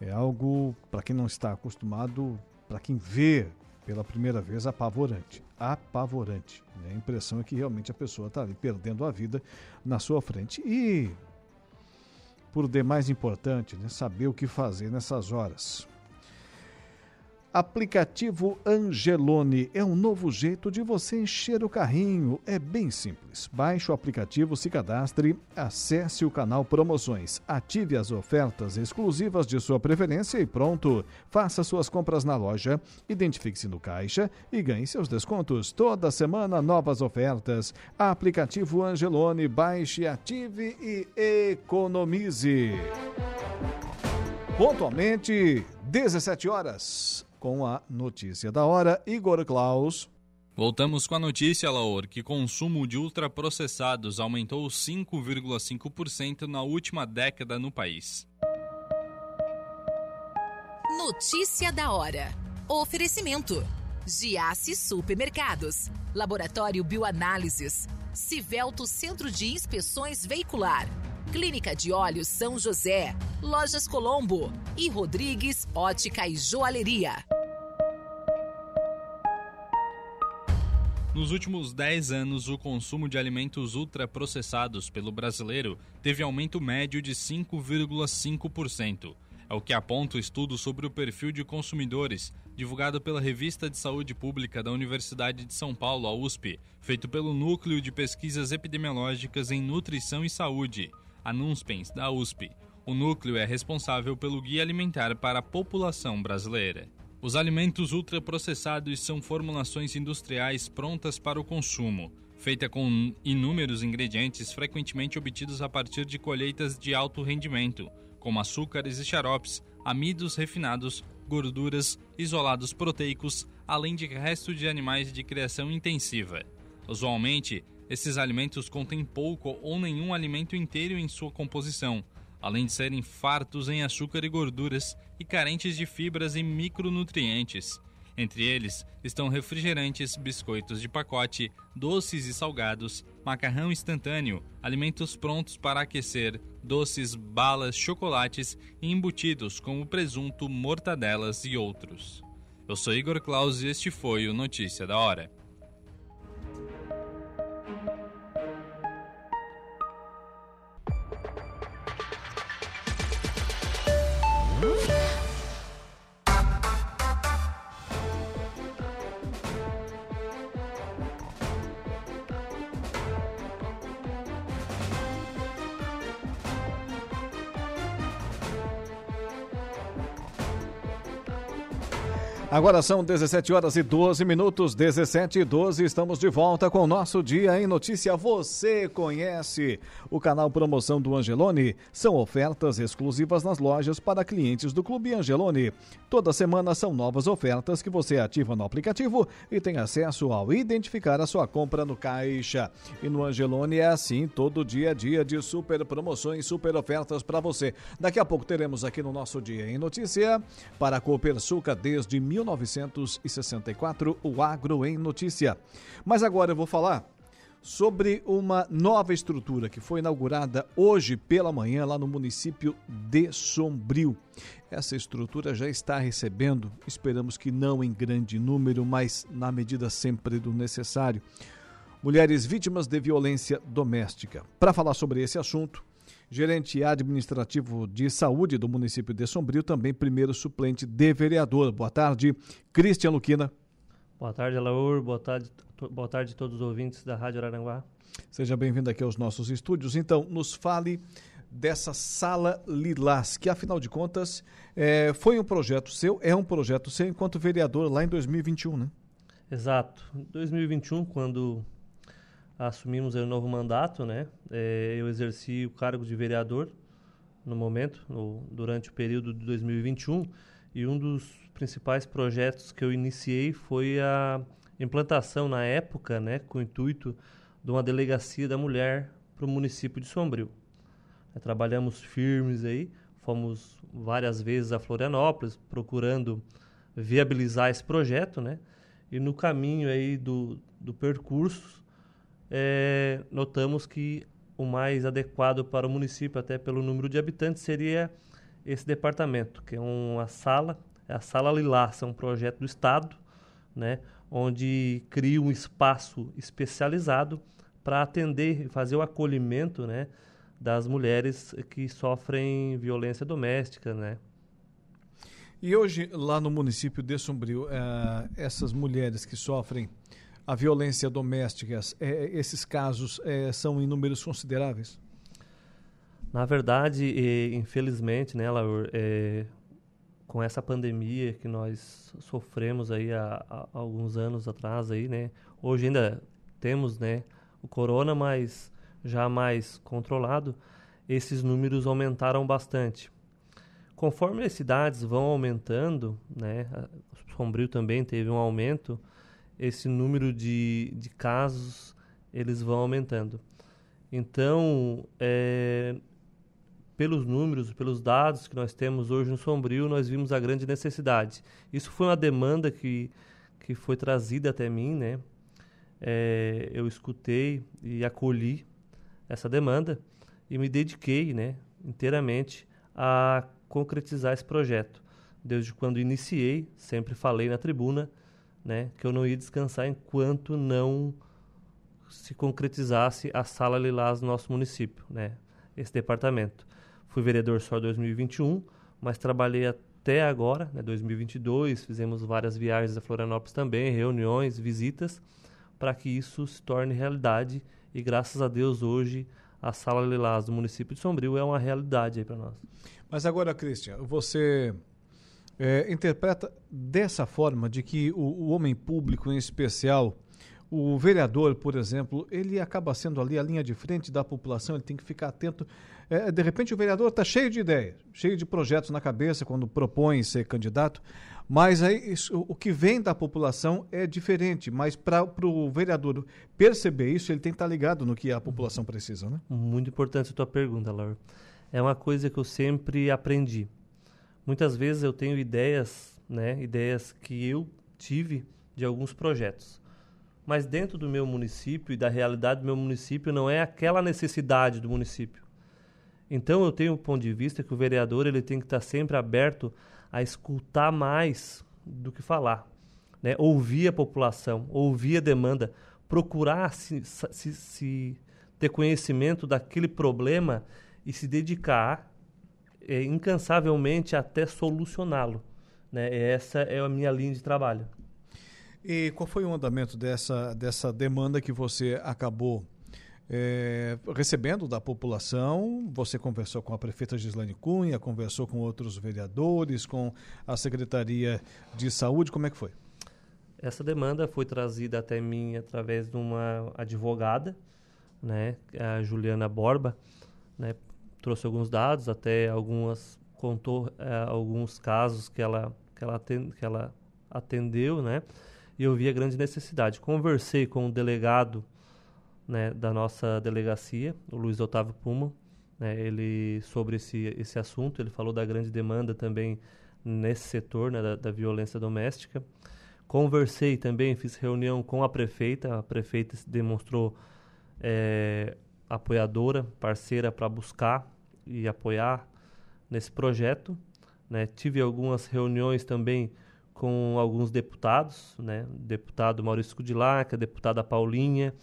é algo para quem não está acostumado, para quem vê pela primeira vez apavorante. Apavorante. Né? A impressão é que realmente a pessoa está ali perdendo a vida na sua frente. E, por demais importante, né? saber o que fazer nessas horas. Aplicativo Angelone é um novo jeito de você encher o carrinho. É bem simples. Baixe o aplicativo, se cadastre, acesse o canal Promoções, ative as ofertas exclusivas de sua preferência e pronto. Faça suas compras na loja, identifique-se no caixa e ganhe seus descontos. Toda semana, novas ofertas. Aplicativo Angelone, baixe, ative e economize. Pontualmente, 17 horas com a notícia da hora. Igor Klaus. Voltamos com a notícia, Laor, que consumo de ultraprocessados aumentou 5,5% na última década no país. Notícia da hora. Oferecimento. Giasse Supermercados. Laboratório Bioanálises. Civelto Centro de Inspeções Veicular. Clínica de Olhos São José, Lojas Colombo e Rodrigues Ótica e Joalheria. Nos últimos 10 anos, o consumo de alimentos ultraprocessados pelo brasileiro teve aumento médio de 5,5%. É o que aponta o estudo sobre o perfil de consumidores, divulgado pela Revista de Saúde Pública da Universidade de São Paulo, a USP, feito pelo Núcleo de Pesquisas Epidemiológicas em Nutrição e Saúde a NUNSPENS, da USP. O núcleo é responsável pelo guia alimentar para a população brasileira. Os alimentos ultraprocessados são formulações industriais prontas para o consumo, feita com inúmeros ingredientes frequentemente obtidos a partir de colheitas de alto rendimento, como açúcares e xaropes, amidos refinados, gorduras, isolados proteicos, além de restos de animais de criação intensiva. Usualmente, esses alimentos contêm pouco ou nenhum alimento inteiro em sua composição, além de serem fartos em açúcar e gorduras e carentes de fibras e micronutrientes. Entre eles estão refrigerantes, biscoitos de pacote, doces e salgados, macarrão instantâneo, alimentos prontos para aquecer, doces, balas, chocolates e embutidos como presunto, mortadelas e outros. Eu sou Igor Claus e este foi o Notícia da Hora. Agora são 17 horas e 12 minutos, 17 e 12. Estamos de volta com o nosso Dia em Notícia. Você conhece o canal Promoção do Angelone? São ofertas exclusivas nas lojas para clientes do Clube Angelone. Toda semana são novas ofertas que você ativa no aplicativo e tem acesso ao identificar a sua compra no caixa. E no Angelone é assim, todo dia a dia de super promoções, super ofertas para você. Daqui a pouco teremos aqui no nosso Dia em Notícia para a Copersuca desde 19 1964, o Agro em Notícia. Mas agora eu vou falar sobre uma nova estrutura que foi inaugurada hoje pela manhã lá no município de Sombrio. Essa estrutura já está recebendo, esperamos que não em grande número, mas na medida sempre do necessário, mulheres vítimas de violência doméstica. Para falar sobre esse assunto, gerente administrativo de saúde do município de Sombrio, também primeiro suplente de vereador. Boa tarde, Cristian Luquina. Boa tarde, Alaur. Boa tarde, boa tarde a todos os ouvintes da Rádio Araranguá. Seja bem-vindo aqui aos nossos estúdios. Então, nos fale dessa Sala Lilás, que afinal de contas é, foi um projeto seu, é um projeto seu enquanto vereador lá em 2021, né? Exato. Em 2021, quando assumimos o novo mandato, né? É, eu exerci o cargo de vereador no momento, no, durante o período de 2021, e um dos principais projetos que eu iniciei foi a implantação na época, né, com o intuito de uma delegacia da mulher para o município de Sombrio. É, trabalhamos firmes aí, fomos várias vezes a Florianópolis procurando viabilizar esse projeto, né? E no caminho aí do, do percurso é, notamos que o mais adequado para o município, até pelo número de habitantes, seria esse departamento, que é uma sala, é a Sala Lilás, é um projeto do Estado, né, onde cria um espaço especializado para atender e fazer o acolhimento né, das mulheres que sofrem violência doméstica. Né. E hoje, lá no município de Sombrio, é, essas mulheres que sofrem a violência doméstica, é, esses casos é, são em números consideráveis? Na verdade, infelizmente, né, Laur, é, com essa pandemia que nós sofremos aí há, há, alguns anos atrás aí, né, hoje ainda temos, né, o corona, mas já mais controlado, esses números aumentaram bastante. Conforme as cidades vão aumentando, né, Sombrio também teve um aumento, esse número de, de casos eles vão aumentando. Então, é, pelos números, pelos dados que nós temos hoje no Sombrio, nós vimos a grande necessidade. Isso foi uma demanda que, que foi trazida até mim, né? É, eu escutei e acolhi essa demanda e me dediquei, né, inteiramente a concretizar esse projeto. Desde quando iniciei, sempre falei na tribuna né, que eu não ia descansar enquanto não se concretizasse a Sala Lilás no nosso município, né, esse departamento. Fui vereador só em 2021, mas trabalhei até agora, né, 2022, fizemos várias viagens a Florianópolis também, reuniões, visitas, para que isso se torne realidade e graças a Deus hoje a Sala Lilás do município de Sombrio é uma realidade aí para nós. Mas agora, Cristian, você é, interpreta dessa forma de que o, o, homem público, em especial, o vereador, por exemplo, ele acaba sendo ali a linha de frente da população, ele tem que ficar atento. É, de repente, o vereador está cheio de ideias, cheio de projetos na cabeça quando propõe ser candidato, mas aí isso, o que vem da população é diferente. Mas para o vereador perceber isso, ele tem que estar tá ligado no que a população precisa, né? Muito importante a tua pergunta, Laura. É uma coisa que eu sempre aprendi. Muitas vezes eu tenho ideias, né, ideias que eu tive de alguns projetos. Mas dentro do meu município e da realidade do meu município não é aquela necessidade do município. Então eu tenho o ponto de vista que o vereador ele tem que estar sempre aberto a escutar mais do que falar, né? Ouvir a população, ouvir a demanda, procurar se, se, se ter conhecimento daquele problema e se dedicar é, incansavelmente até solucioná-lo. Né? Essa é a minha linha de trabalho. E qual foi o andamento dessa, dessa demanda que você acabou é, recebendo da população? Você conversou com a prefeita Gislaine Cunha, conversou com outros vereadores, com a Secretaria de Saúde, como é que foi? Essa demanda foi trazida até mim através de uma advogada, né, a Juliana Borba, né, trouxe alguns dados, até algumas contou é, alguns casos que ela que ela, atend, que ela atendeu, né? E eu vi a grande necessidade. Conversei com o delegado né, da nossa delegacia, o Luiz Otávio Puma, né, ele sobre esse esse assunto, ele falou da grande demanda também nesse setor, né, da, da violência doméstica. Conversei também, fiz reunião com a prefeita, a prefeita se demonstrou é, apoiadora, parceira para buscar e apoiar nesse projeto. Né? Tive algumas reuniões também com alguns deputados, né? deputado Maurício Cudilac, a deputada Paulinha,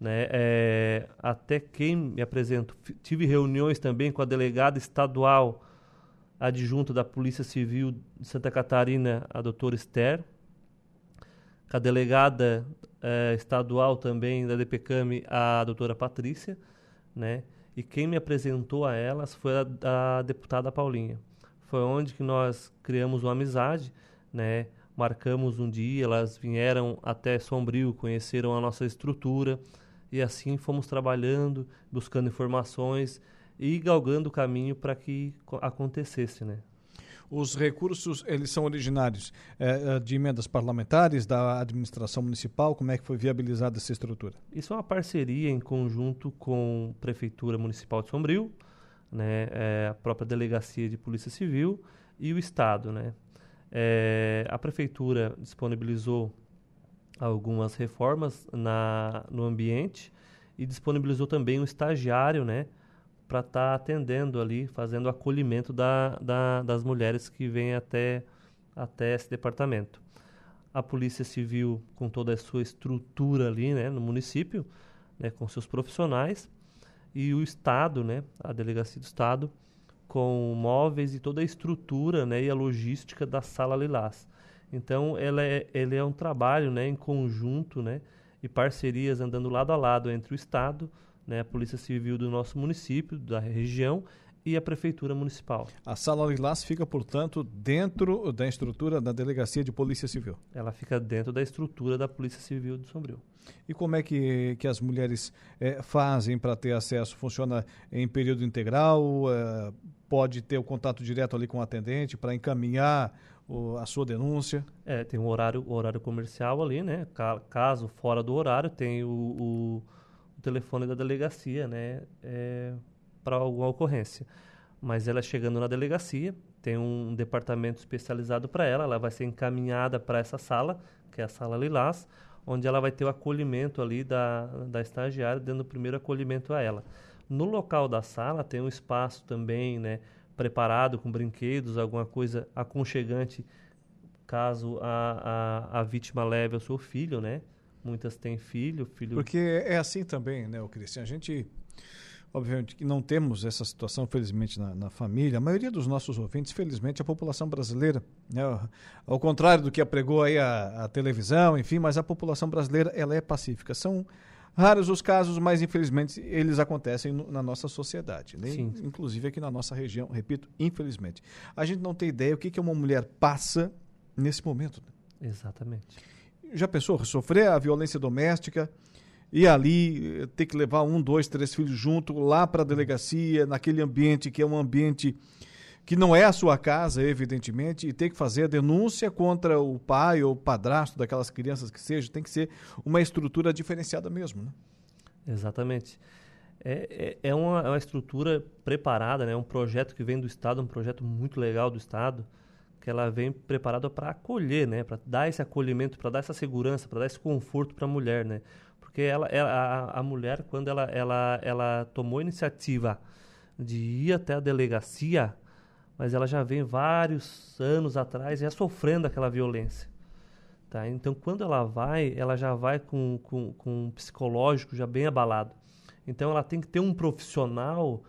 né? É, até quem me apresento. Tive reuniões também com a delegada estadual adjunta da Polícia Civil de Santa Catarina, a doutora Esther, com a delegada é, estadual também da DPCAM, a doutora Patrícia, né? E quem me apresentou a elas foi a, a deputada Paulinha. Foi onde que nós criamos uma amizade, né? Marcamos um dia, elas vieram até Sombrio, conheceram a nossa estrutura e assim fomos trabalhando, buscando informações e galgando o caminho para que acontecesse, né? Os recursos, eles são originários é, de emendas parlamentares, da administração municipal? Como é que foi viabilizada essa estrutura? Isso é uma parceria em conjunto com a Prefeitura Municipal de Sombrio, né, é, a própria Delegacia de Polícia Civil e o Estado. Né? É, a Prefeitura disponibilizou algumas reformas na, no ambiente e disponibilizou também um estagiário, né, para estar tá atendendo ali, fazendo acolhimento da, da, das mulheres que vêm até, até esse departamento. A Polícia Civil, com toda a sua estrutura ali né, no município, né, com seus profissionais, e o Estado, né, a Delegacia do Estado, com móveis e toda a estrutura né, e a logística da Sala Lilás. Então, ela é, ele é um trabalho né, em conjunto né, e parcerias andando lado a lado entre o Estado, né, a Polícia Civil do nosso município, da região e a Prefeitura Municipal. A Sala Lilás fica, portanto, dentro da estrutura da Delegacia de Polícia Civil? Ela fica dentro da estrutura da Polícia Civil de Sombrio. E como é que, que as mulheres é, fazem para ter acesso? Funciona em período integral? É, pode ter o contato direto ali com o atendente para encaminhar o, a sua denúncia? É, tem um horário, horário comercial ali, né? Caso fora do horário, tem o, o o telefone da delegacia, né, é, para alguma ocorrência. Mas ela chegando na delegacia, tem um departamento especializado para ela, ela vai ser encaminhada para essa sala, que é a sala Lilás, onde ela vai ter o acolhimento ali da, da estagiária, dando o primeiro acolhimento a ela. No local da sala tem um espaço também, né, preparado com brinquedos, alguma coisa aconchegante, caso a, a, a vítima leve o seu filho, né, muitas têm filho, filho. Porque é assim também, né, o Cristian? A gente, obviamente, que não temos essa situação, felizmente, na, na, família. A maioria dos nossos ouvintes, felizmente, a população brasileira, né, ao contrário do que apregou aí a, a televisão, enfim, mas a população brasileira, ela é pacífica. São Raros os casos, mas infelizmente eles acontecem no, na nossa sociedade, né? Sim. inclusive aqui na nossa região, repito, infelizmente. A gente não tem ideia o que, que uma mulher passa nesse momento. né? Exatamente. Já pensou sofrer a violência doméstica e ali eh, ter que levar um, dois, três filhos junto lá para a delegacia, naquele ambiente que é um ambiente que não é a sua casa, evidentemente, e ter que fazer a denúncia contra o pai ou padrasto daquelas crianças que seja, tem que ser uma estrutura diferenciada mesmo, né? Exatamente. É, é, é, uma, é uma estrutura preparada, né? um projeto que vem do Estado, um projeto muito legal do Estado, que ela vem preparada para acolher, né? para dar esse acolhimento, para dar essa segurança, para dar esse conforto para a mulher. Né? Porque ela, ela a, a, mulher, quando ela, ela, ela tomou a iniciativa de ir até a delegacia, mas ela já vem vários anos atrás já sofrendo aquela violência. Tá? Então, quando ela vai, ela já vai com, com, com um psicológico já bem abalado. Então, ela tem que ter um profissional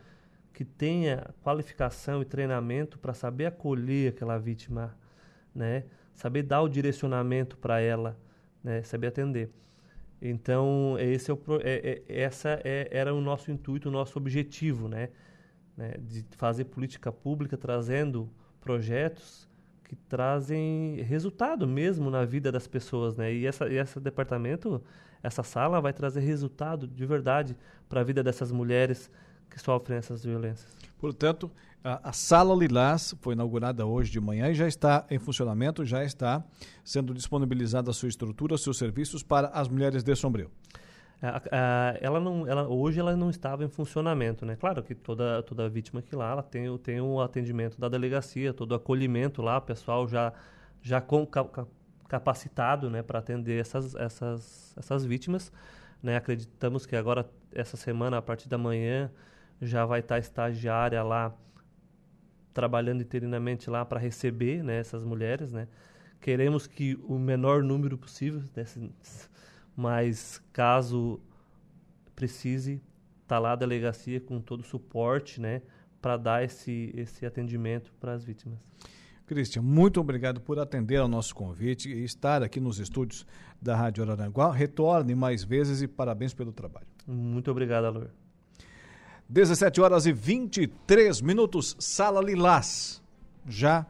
que tenha qualificação e treinamento para saber acolher aquela vítima, né? saber dar o direcionamento para ela, né? saber atender. Então, esse é o, é, é, essa é, era o nosso intuito, o nosso objetivo, né? né, de fazer política pública trazendo projetos que trazem resultado mesmo na vida das pessoas, né? E essa, e esse departamento, essa sala vai trazer resultado de verdade para a vida dessas mulheres que sofrem essas violências. Portanto, a, a, Sala Lilás foi inaugurada hoje de manhã e já está em funcionamento, já está sendo disponibilizada a sua estrutura, seus serviços para as mulheres de Sombrio ela não, ela, hoje ela não estava em funcionamento, né? Claro que toda, toda vítima que lá ela tem, tem o atendimento da delegacia, todo o acolhimento lá, pessoal já, já com, capacitado né, para atender essas, essas, essas vítimas. Né? Acreditamos que agora, essa semana, a partir da manhã, já vai estar estagiária lá, trabalhando interinamente lá para receber né, essas mulheres, né? Queremos que o menor número possível desses mas caso precise, tá lá a delegacia com todo o suporte, né, para dar esse, esse atendimento para as vítimas. Cristian, muito obrigado por atender ao nosso convite e estar aqui nos estúdios da Rádio Araranguá. Retorne mais vezes e parabéns pelo trabalho. Muito obrigado, Alor. 17 horas e 23 minutos, Sala Lilás. Já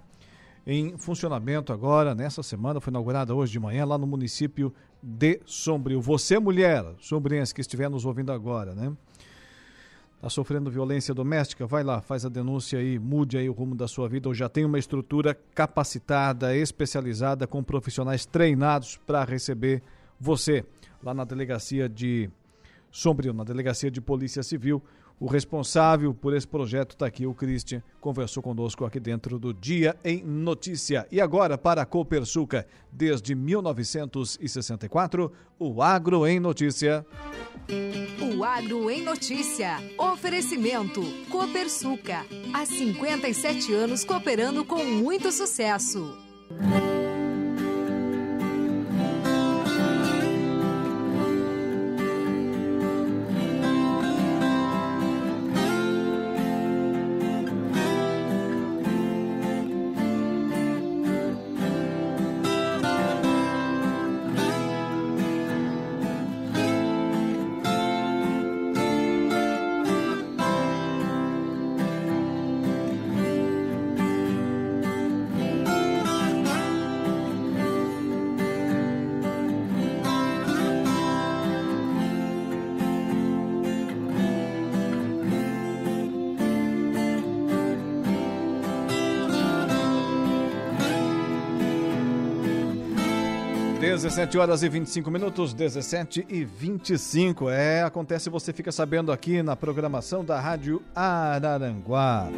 em funcionamento agora, nessa semana, foi inaugurada hoje de manhã, lá no município de Sombrio. Você, mulher, sombrense que estiver nos ouvindo agora, né? Está sofrendo violência doméstica? Vai lá, faz a denúncia aí, mude aí o rumo da sua vida. Ou já tem uma estrutura capacitada, especializada, com profissionais treinados para receber você lá na delegacia de Sombrio, na delegacia de Polícia Civil. O responsável por esse projeto está aqui, o Christian, conversou conosco aqui dentro do Dia em Notícia. E agora, para a Copersuca, desde 1964, o Agro em Notícia. O Agro em Notícia. Oferecimento Copersuca. Há 57 anos cooperando com muito sucesso. 17 horas e 25 minutos, 17 e 25. É, acontece, você fica sabendo aqui na programação da Rádio Araranguá.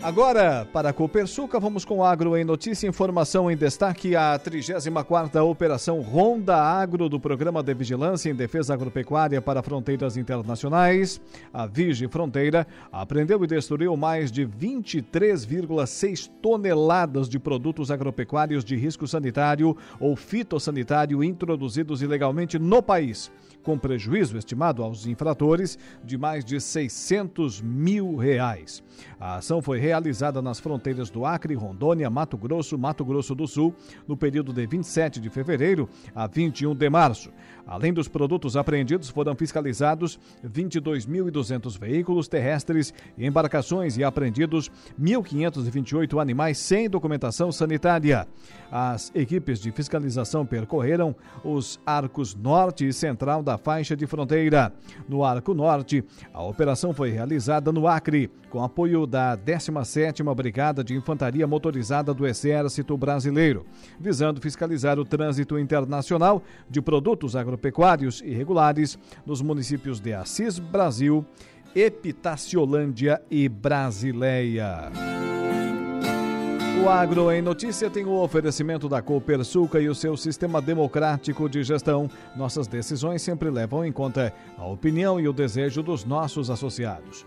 Agora, para a Copersuca, vamos com Agro em Notícia, informação em destaque, a 34ª Operação Ronda Agro do Programa de Vigilância em Defesa Agropecuária para Fronteiras Internacionais, a Vigi Fronteira, apreendeu e destruiu mais de 23,6 toneladas de produtos agropecuários de risco sanitário ou fitossanitário introduzidos ilegalmente no país com prejuízo estimado aos infratores de mais de 600 mil reais. A ação foi realizada nas fronteiras do Acre, Rondônia, Mato Grosso, Mato Grosso do Sul, no período de 27 de fevereiro a 21 de março. Além dos produtos apreendidos, foram fiscalizados 22.200 veículos terrestres e embarcações e apreendidos 1.528 animais sem documentação sanitária. As equipes de fiscalização percorreram os arcos norte e central da faixa de fronteira. No Arco Norte, a operação foi realizada no Acre, com apoio da 17ª Brigada de Infantaria Motorizada do Exército Brasileiro, visando fiscalizar o trânsito internacional de produtos agropecuários irregulares nos municípios de Assis, Brasil, Epitaciolândia e Brasileia. O Agro em Notícia tem o oferecimento da Copersuca e o seu sistema democrático de gestão. Nossas decisões sempre levam em conta a opinião e o desejo dos nossos associados.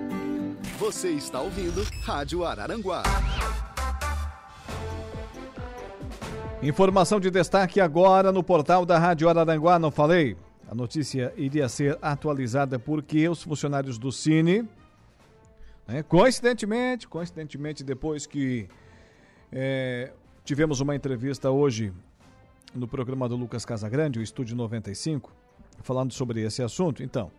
Você está ouvindo Rádio Araranguá. Informação de destaque agora no portal da Rádio Araranguá, não falei? A notícia iria ser atualizada porque os funcionários do Cine, né, coincidentemente, coincidentemente, depois que é, tivemos uma entrevista hoje no programa do Lucas Casagrande, o Estúdio 95, falando sobre esse assunto, então,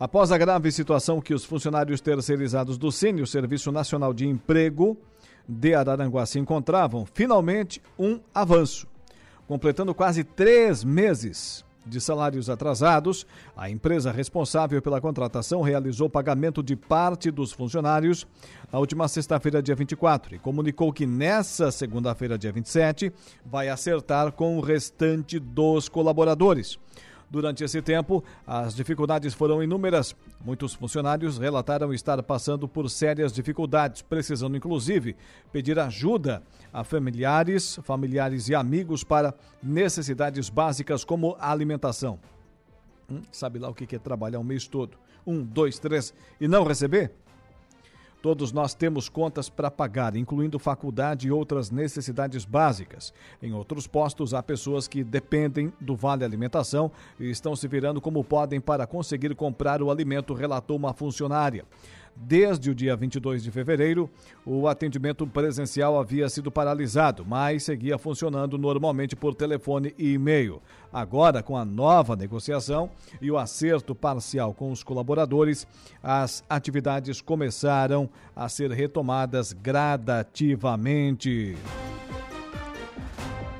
Após a grave situação que os funcionários terceirizados do Cine, o Serviço Nacional de Emprego de Araranguá, se encontravam, finalmente um avanço. Completando quase três meses de salários atrasados, a empresa responsável pela contratação realizou pagamento de parte dos funcionários na última sexta-feira, dia 24, e comunicou que nessa segunda-feira, dia 27, vai acertar com o restante dos colaboradores. Durante esse tempo, as dificuldades foram inúmeras. Muitos funcionários relataram estar passando por sérias dificuldades, precisando inclusive pedir ajuda a familiares, familiares e amigos para necessidades básicas como alimentação. Hum, sabe lá o que é trabalhar o mês todo? Um, dois, três e não receber? Todos nós temos contas para pagar, incluindo faculdade e outras necessidades básicas. Em outros postos, há pessoas que dependem do Vale Alimentação e estão se virando como podem para conseguir comprar o alimento, relatou uma funcionária. Desde o dia 22 de fevereiro, o atendimento presencial havia sido paralisado, mas seguia funcionando normalmente por telefone e e-mail. Agora, com a nova negociação e o acerto parcial com os colaboradores, as atividades começaram a ser retomadas gradativamente.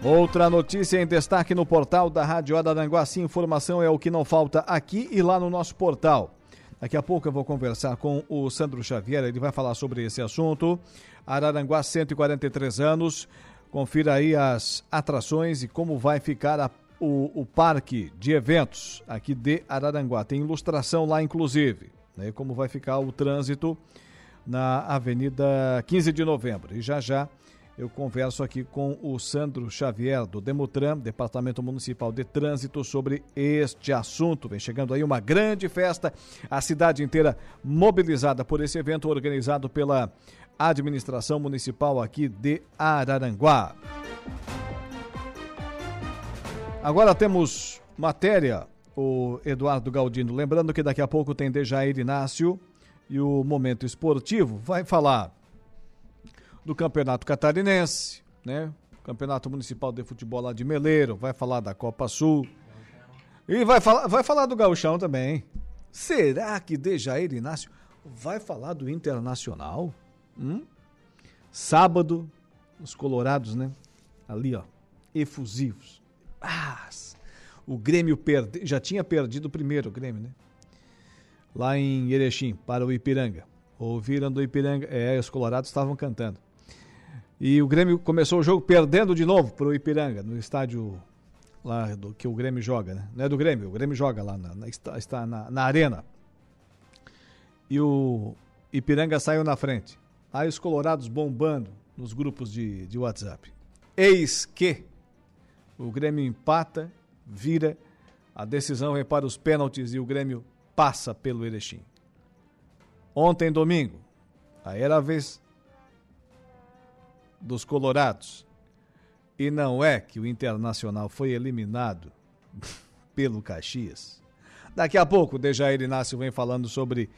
Outra notícia em destaque no portal da Rádio Araranguá. Sim, informação é o que não falta aqui e lá no nosso portal. Daqui a pouco eu vou conversar com o Sandro Xavier, ele vai falar sobre esse assunto. Araranguá, 143 anos. Confira aí as atrações e como vai ficar a, o, o parque de eventos aqui de Araranguá. Tem ilustração lá, inclusive, né? Como vai ficar o trânsito na Avenida 15 de Novembro. E já já eu converso aqui com o Sandro Xavier, do Demutran, Departamento Municipal de Trânsito, sobre este assunto. Vem chegando aí uma grande festa, a cidade inteira mobilizada por esse evento organizado pela administração municipal aqui de Araranguá. Agora temos matéria, o Eduardo Galdino. Lembrando que daqui a pouco tem Dejair Inácio e o Momento Esportivo vai falar do Campeonato Catarinense, né? Campeonato Municipal de Futebol lá de Meleiro, vai falar da Copa Sul. E vai falar, vai falar do Gauchão também. Será que Dejair Inácio vai falar do Internacional? Hum? Sábado, os colorados, né? Ali, ó, efusivos. Ah, o Grêmio perde, já tinha perdido o primeiro Grêmio, né? Lá em Erechim, para o Ipiranga. Ouviram do Ipiranga, é, os colorados estavam cantando. E o Grêmio começou o jogo perdendo de novo para o Ipiranga, no estádio lá do que o Grêmio joga, né? Não é do Grêmio, o Grêmio joga lá, na, na, está, está na, na arena. E o Ipiranga saiu na frente. Aí os colorados bombando nos grupos de, de WhatsApp. Eis que o Grêmio empata, vira, a decisão é para os pênaltis e o Grêmio passa pelo Erechim. Ontem, domingo, aí era a vez dos Colorados. E não é que o Internacional foi eliminado pelo Caxias. Daqui a pouco, Dejair Inácio vem falando sobre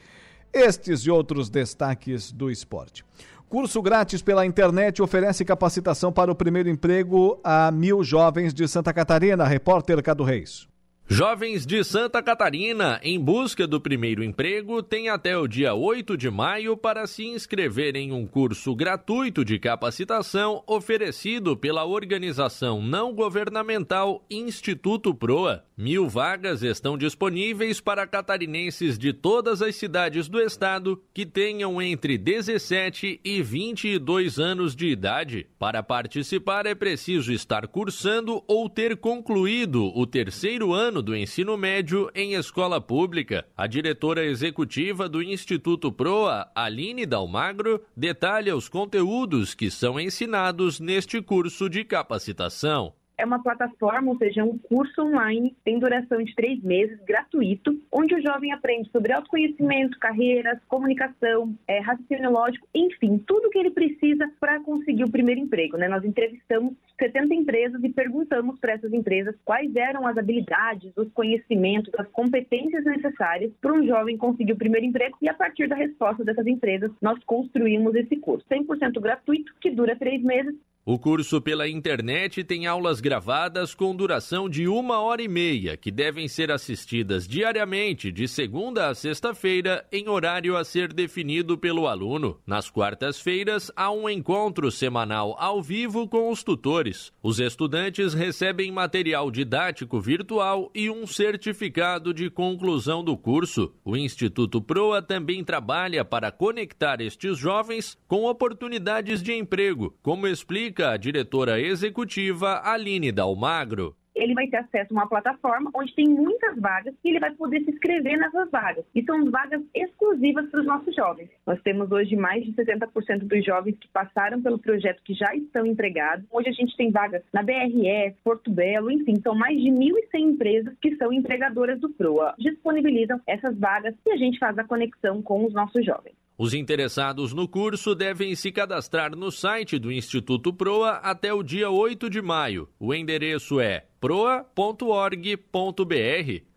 estes e outros destaques do esporte. Curso grátis pela internet oferece capacitação para o primeiro emprego a mil jovens de Santa Catarina. Repórter Cado Reis. Jovens de Santa Catarina, em busca do primeiro emprego, têm até o dia 8 de maio para se inscrever em um curso gratuito de capacitação oferecido pela organização não governamental Instituto Proa. Mil vagas estão disponíveis para catarinenses de todas as cidades do estado que tenham entre 17 e 22 anos de idade. Para participar, é preciso estar cursando ou ter concluído o terceiro ano do ensino médio em escola pública. A diretora executiva do Instituto Proa, Aline Dalmagro, detalha os conteúdos que são ensinados neste curso de capacitação é uma plataforma, ou seja, um curso online, tem duração de três meses, gratuito, onde o jovem aprende sobre autoconhecimento, carreiras, comunicação, é, raciocínio lógico, enfim, tudo que ele precisa para conseguir o primeiro emprego. Né? Nós entrevistamos 70 empresas e perguntamos para essas empresas quais eram as habilidades, os conhecimentos, as competências necessárias para um jovem conseguir o primeiro emprego e a partir da resposta dessas empresas nós construímos esse curso 100% gratuito que dura três meses o curso pela internet tem aulas gravadas com duração de uma hora e meia, que devem ser assistidas diariamente, de segunda a sexta-feira, em horário a ser definido pelo aluno. Nas quartas-feiras, há um encontro semanal ao vivo com os tutores. Os estudantes recebem material didático virtual e um certificado de conclusão do curso. O Instituto Proa também trabalha para conectar estes jovens com oportunidades de emprego, como explica explica a diretora executiva Aline Dalmagro ele vai ter acesso a uma plataforma onde tem muitas vagas e ele vai poder se inscrever nessas vagas. E são vagas exclusivas para os nossos jovens. Nós temos hoje mais de 60% dos jovens que passaram pelo projeto que já estão empregados. Hoje a gente tem vagas na BRS, Porto Belo, enfim, são mais de 1.100 empresas que são empregadoras do PROA. Disponibilizam essas vagas e a gente faz a conexão com os nossos jovens. Os interessados no curso devem se cadastrar no site do Instituto Proa até o dia 8 de maio. O endereço é proa.org.br.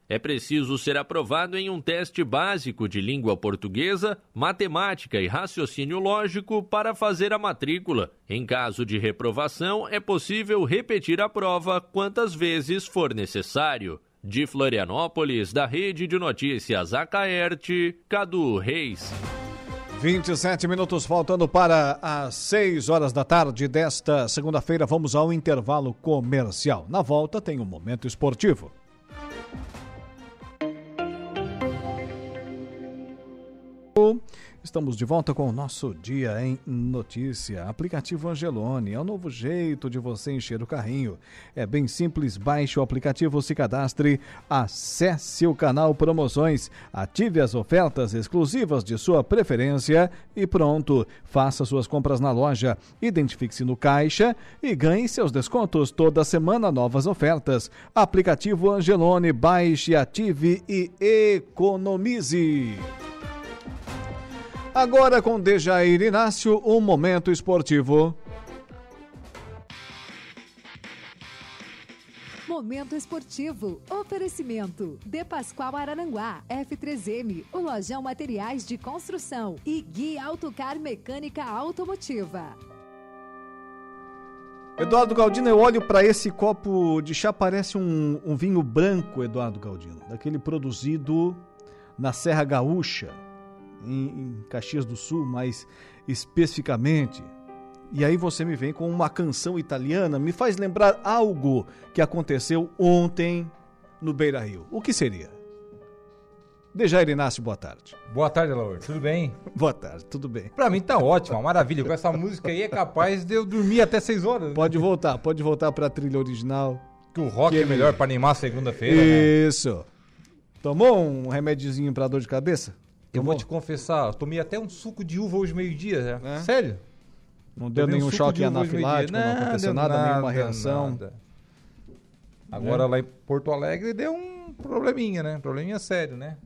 É preciso ser aprovado em um teste básico de língua portuguesa, matemática e raciocínio lógico para fazer a matrícula. Em caso de reprovação, é possível repetir a prova quantas vezes for necessário. De Florianópolis, da Rede de Notícias Acaerte, Cadu Reis. 27 minutos faltando para as 6 horas da tarde desta segunda-feira. Vamos ao intervalo comercial. Na volta tem um momento esportivo. Estamos de volta com o nosso Dia em Notícia. Aplicativo Angelone é o novo jeito de você encher o carrinho. É bem simples, baixe o aplicativo, se cadastre, acesse o canal Promoções, ative as ofertas exclusivas de sua preferência e pronto. Faça suas compras na loja, identifique-se no caixa e ganhe seus descontos. Toda semana novas ofertas. Aplicativo Angelone, baixe, ative e economize. Agora com Dejair Inácio, um momento esportivo. Momento esportivo. Oferecimento. De Pascoal Arananguá. F3M. O Lojão Materiais de Construção. E Gui Autocar Mecânica Automotiva. Eduardo Galdino, eu olho para esse copo de chá, parece um, um vinho branco, Eduardo Galdino. Daquele produzido na Serra Gaúcha em, em Caxias do Sul, mais especificamente. E aí você me vem com uma canção italiana, me faz lembrar algo que aconteceu ontem no Beira Rio. O que seria? Dejair Inácio, boa tarde. Boa tarde, Laura. Tudo bem? boa tarde, tudo bem. Pra mim tá ótimo, maravilha. Com essa música aí é capaz de eu dormir até 6 horas. Né? Pode voltar, pode voltar pra trilha original. Que o rock que é melhor para animar segunda-feira. Né? Isso. Né? Tomou um remédiozinho pra dor de cabeça? Eu vou te confessar, tomei até um suco de uva hoje meio-dia. É? Sério? Não deu tomei nenhum um choque anafilático, não, não aconteceu nada, nada, nenhuma reação. Nada. Agora é. lá em Porto Alegre deu um probleminha, né? Probleminha sério, né?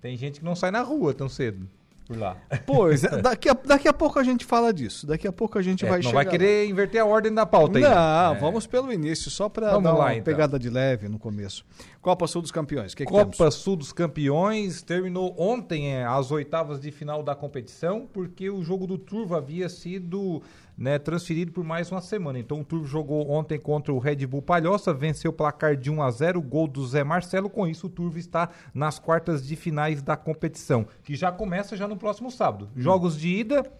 Tem gente que não sai na rua tão cedo por lá. Pois, é, daqui a, daqui a pouco a gente fala disso. Daqui a pouco a gente É, vai não chegar. vai querer inverter a ordem da pauta aí. Não, É. vamos pelo início, só para dar lá, uma então. pegada de leve no começo. Copa Sul dos Campeões, que, que? Copa Sul dos Campeões terminou ontem é, as oitavas de final da competição, porque o jogo do Turvo havia sido né, transferido por mais uma semana. Então o Turvo jogou ontem contra o Red Bull Palhoça, venceu o placar de 1 a 0, gol do Zé Marcelo. Com isso, o Turvo está nas quartas de finais da competição, que já começa já no próximo sábado. Jogos de ida.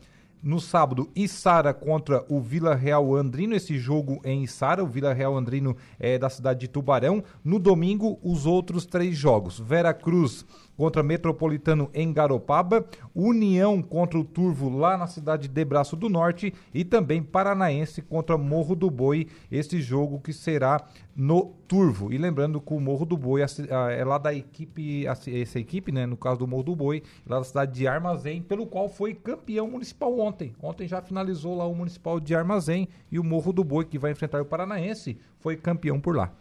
No sábado, Içara contra o Vila Real Andrino, esse jogo em Içara, o Vila Real Andrino é da cidade de Tubarão. No domingo, os outros três jogos: Vera Cruz contra Metropolitano em Garopaba, União contra o Turvo lá na cidade de Braço do Norte e também Paranaense contra Morro do Boi, esse jogo que será no Turvo. E lembrando que o Morro do Boi é lá da equipe, essa equipe, né, no caso do Morro do Boi, lá da cidade de Armazém, pelo qual foi campeão municipal ontem. Ontem já finalizou lá o municipal de Armazém e o Morro do Boi, que vai enfrentar o Paranaense, foi campeão por lá.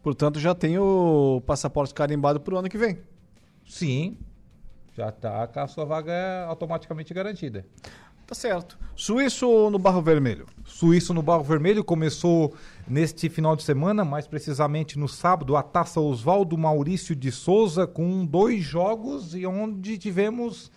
Portanto, já tem o passaporte carimbado para o ano que vem. Sim, já está com a sua vaga automaticamente garantida. Tá certo. Suíço no Barro Vermelho. Suíço no Barro Vermelho começou neste final de semana, mais precisamente no sábado, a taça Oswaldo Maurício de Souza com dois jogos e onde tivemos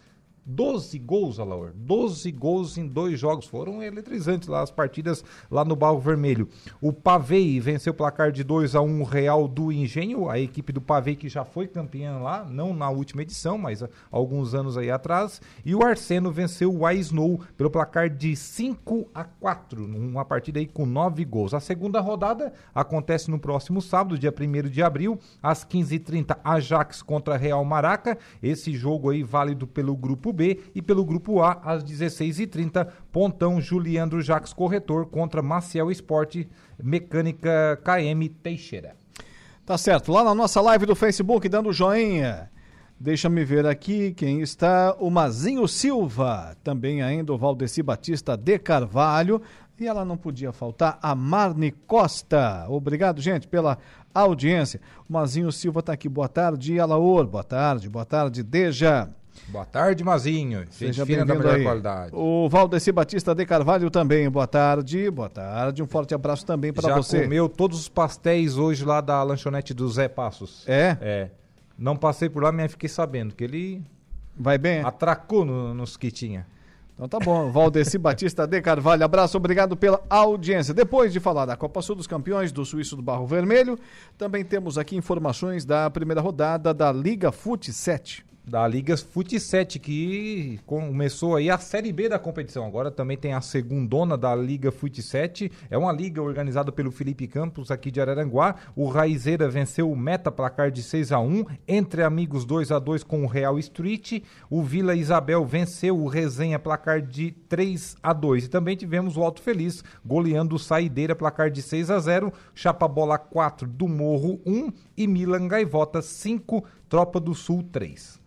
12 gols, Alaor. 12 gols em dois jogos. Foram eletrizantes lá as partidas lá no Barro Vermelho. O Pavei venceu o placar de 2 a 1 Real do Engenho, a equipe do Pavei que já foi campeã lá, não na última edição, mas há alguns anos aí atrás. E o Arseno venceu o Aisnou pelo placar de 5 a 4, numa partida aí com 9 gols. A segunda rodada acontece no próximo sábado, dia 1 de abril, às 15h30, Ajax contra Real Maraca. Esse jogo aí válido pelo grupo B e pelo grupo A às 16h30, Pontão Juliandro Jacques Corretor contra Maciel Esporte Mecânica KM Teixeira. Tá certo. Lá na nossa live do Facebook, dando joinha. Deixa-me ver aqui quem está. O Mazinho Silva. Também ainda o Valdeci Batista de Carvalho. E ela não podia faltar, a Marne Costa. Obrigado, gente, pela audiência. O Mazinho Silva está aqui. Boa tarde, Alaor. Boa tarde, boa tarde, Deja. Boa tarde, Mazinho. Seja fina da bem-vindo melhor aí. qualidade. O Valdeci Batista de Carvalho também. Boa tarde, boa tarde. Um forte abraço também para Já você. comeu todos os pastéis hoje lá da lanchonete do Zé Passos. É? É. Não passei por lá, mas fiquei sabendo que ele Vai bem? atracou no- nos que tinha. Então tá bom, Valdeci Batista de Carvalho, abraço, obrigado pela audiência. Depois de falar da Copa Sul dos Campeões do Suíço do Barro Vermelho, também temos aqui informações da primeira rodada da Liga Fute 7. Da Liga Fute 7, que começou aí a Série B da competição. Agora também tem a segundona da Liga Fute 7. É uma liga organizada pelo Felipe Campos aqui de Araranguá. O Raizeira venceu o Meta placar de 6 a 1 Entre Amigos 2 a 2 com o Real Street. O Vila Isabel venceu o Resenha placar de 3 a 2 E também tivemos o Alto Feliz goleando o Saideira placar de 6 a 0 Chapa Bola 4 do Morro 1 e Milan Gaivota 5, Tropa do Sul 3.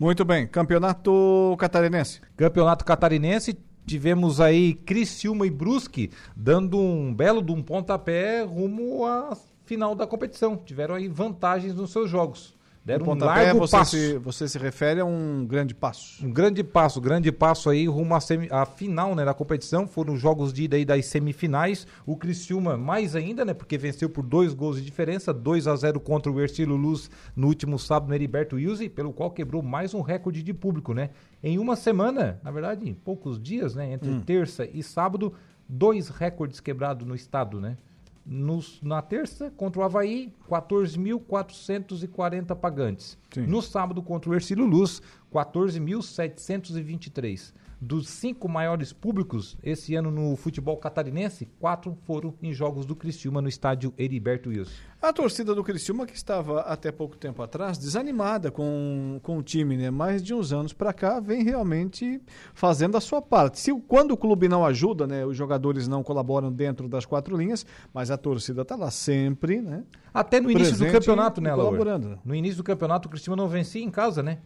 Muito bem, Campeonato Catarinense. Campeonato Catarinense, tivemos aí Criciúma e Brusque dando um belo de um pontapé rumo à final da competição. Tiveram aí vantagens nos seus jogos. Deram O um pontapé, largo você passo. se, você se refere a um grande passo. Um grande passo, grande passo aí rumo à, semi- à final né, da competição. Foram os jogos de ida aí das semifinais. O Criciúma mais ainda, né? Porque venceu por dois gols de diferença, 2 a 0 contra o Ercílio Luz no último sábado no Heriberto Wilson, pelo qual quebrou mais um recorde de público, né? Em uma semana, na verdade, em poucos dias, né? Entre Hum. terça e sábado, dois recordes quebrados no estado, né? Nos- na terça, contra o Havaí, 14.440 pagantes. No sábado, contra o Ercílio Luz, 14.723. Dos cinco maiores públicos esse ano no futebol catarinense, quatro foram em jogos do Criciúma no estádio Heriberto Wilson. A torcida do Criciúma, que estava até pouco tempo atrás desanimada com, com o time, né? Mais de uns anos para cá, vem realmente fazendo a sua parte. Se, quando o clube não ajuda, né? Os jogadores não colaboram dentro das quatro linhas, mas a torcida está lá sempre, né? Até no início do campeonato, né, Laura? colaborando. No início do campeonato, o Criciúma não vencia em casa, né?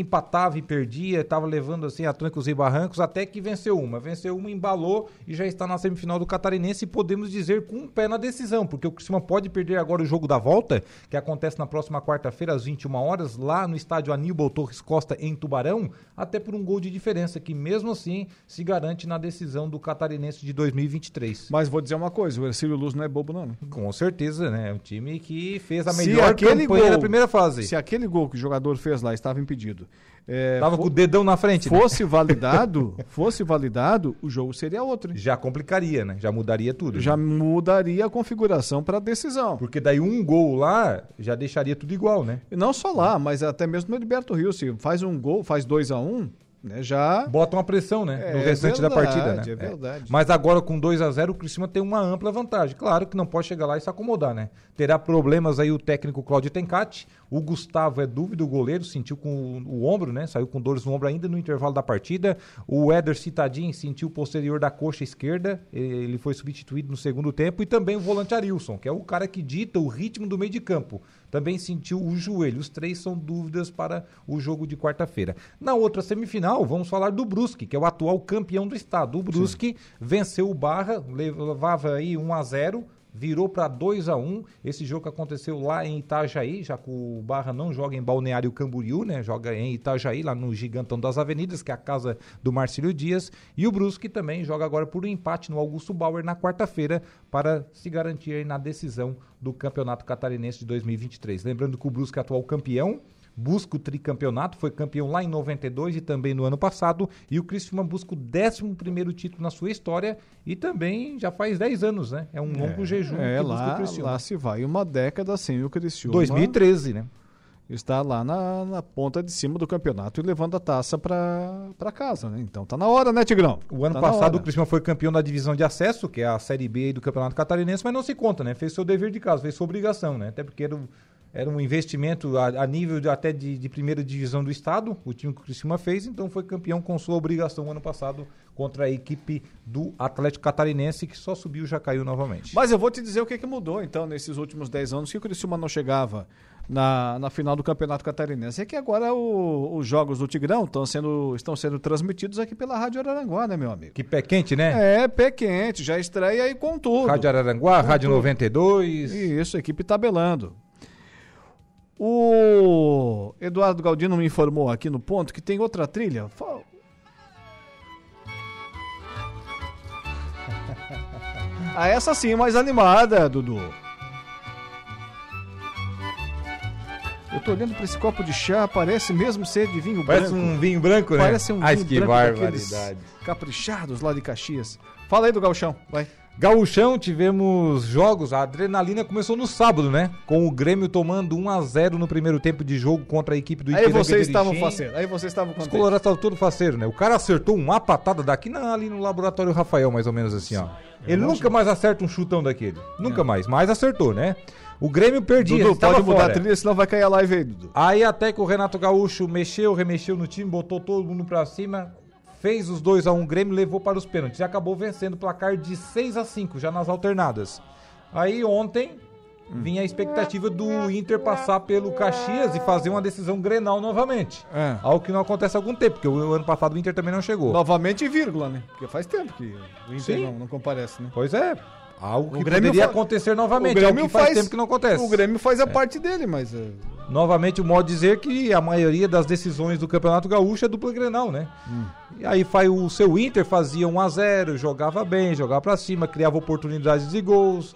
Empatava e perdia, estava levando assim a trancos e barrancos, até que venceu uma. Venceu uma, embalou e já está na semifinal do Catarinense e podemos dizer com um pé na decisão, porque o Criciúma pode perder agora o jogo da volta, que acontece na próxima quarta-feira às 21 horas, lá no estádio Aníbal Torres Costa em Tubarão, até por um gol de diferença, que mesmo assim se garante na decisão do Catarinense de 2023. Mas vou dizer uma coisa, o Ercílio Luz não é bobo não. Com certeza, né? É um time que fez a melhor campanha gol- na primeira fase. Se aquele gol que o jogador fez lá estava impedido. É, Tava com o dedão na frente, né? Fosse validado, fosse validado, o jogo seria outro. Já complicaria, né? Já mudaria tudo. Já mudaria a configuração para a decisão. Porque daí um gol lá já deixaria tudo igual, né? E não só lá, mas até mesmo no Heriberto Rio, se faz um gol, faz 2 a 1 um, né, já Bota uma pressão, né? É no restante da verdade, partida, né? é verdade. Mas agora com 2 a 0 o Criciúma tem uma ampla vantagem. Claro que não pode chegar lá e se acomodar, né? Terá problemas aí o técnico Cláudio Tencati. O Gustavo é dúvida, o goleiro sentiu com o, o ombro, né? Saiu com dores no ombro ainda no intervalo da partida. O Éder Citadin sentiu o posterior da coxa esquerda. Ele foi substituído no segundo tempo. E também o volante Arilson, que é o cara que dita o ritmo do meio de campo. Também sentiu o joelho. Os três são dúvidas para o jogo de quarta-feira. Na outra semifinal, vamos falar do Brusque, que é o atual campeão do estado. O Brusque venceu o Barra, levava aí 1 a 0 virou para 2 a 1 Esse jogo aconteceu lá em Itajaí, já que o Barra não joga em Balneário Camboriú, né? Joga em Itajaí, lá no Gigantão das Avenidas, que é a casa do Marcílio Dias. E o Brusque também joga agora por um empate no Augusto Bauer na quarta-feira para se garantir na decisão do Campeonato Catarinense de 2023. Lembrando que o Brusque é atual campeão, busca o tricampeonato, foi campeão lá em 92 e também no ano passado, e o Criciúma busca o 11º título na sua história e também já faz 10 anos, né? É um longo jejum É, que busca o lá, Criciúma. lá se vai uma década sem o Criciúma. 2013, né? Está lá na, na ponta de cima do campeonato e levando a taça para casa, né? Então tá na hora, né, Tigrão? O ano Tá passado o Criciúma foi campeão da divisão de acesso, que é a Série B do Campeonato Catarinense, mas não se conta, né? Fez seu dever de casa, fez sua obrigação, né? Até porque era, um- era um investimento a, a nível de- até de, de primeira divisão do estado, o time que o Criciúma fez, então foi campeão com sua obrigação ano passado contra a equipe do Atlético Catarinense, que só subiu e já caiu novamente. Mas eu vou te dizer o que, que mudou, então, nesses últimos 10 anos que o Criciúma não chegava na, na final do Campeonato Catarinense. É que agora o- os jogos do Tigrão estão sendo, estão sendo transmitidos aqui pela Rádio Araranguá, né, meu amigo? Que pé quente, né? É, pé quente, já estreia aí com tudo. Rádio Araranguá, Com Rádio tudo. 92. Isso, equipe tabelando. O Eduardo Galdino me informou aqui no ponto que tem outra trilha. Ah, essa sim, mais animada, Dudu. Eu tô olhando pra esse copo de chá, parece mesmo ser de vinho Parece branco. um vinho branco, né? Parece um Ai, vinho que branco barbaridade. caprichados lá de Caxias. Fala aí do Galchão, vai. Gauchão, tivemos jogos, a adrenalina começou no sábado, né? Com o Grêmio tomando 1 a 0 no primeiro tempo de jogo contra a equipe do Aí Ipiranga vocês de estavam faceiro, aí vocês estavam Os colorados estavam todo faceiro, né? O cara acertou uma patada daqui na, ali no laboratório Rafael, mais ou menos assim, ó. Ele nunca mais acerta um chutão daquele. Nunca mais, mas acertou, né? O Grêmio perdia, Dudu, pode mudar fora. a trilha, senão vai cair a live aí, Dudu. Aí até que o Renato Gaúcho mexeu, remexeu no time, botou todo mundo pra cima, fez os 2 a 1 Grêmio, levou para os pênaltis e acabou vencendo o placar de 6 a 5 já nas alternadas. Aí ontem vinha a expectativa do Inter passar pelo Caxias e fazer uma decisão Grenal novamente. É. Algo que não acontece há algum tempo, porque o ano passado o Inter também não chegou. Novamente vírgula, né? Porque faz tempo que o Inter não, não comparece, né? Pois é. Algo que O Grêmio poderia acontecer novamente, o Grêmio que faz, faz- tempo que não acontece. O Grêmio faz a É. parte dele, mas... é, Novamente, o modo de dizer que a maioria das decisões do Campeonato Gaúcho é dupla Grenal, né? Hum. E aí faz o seu Inter fazia 1 a 0 jogava bem, jogava pra cima, criava oportunidades de gols.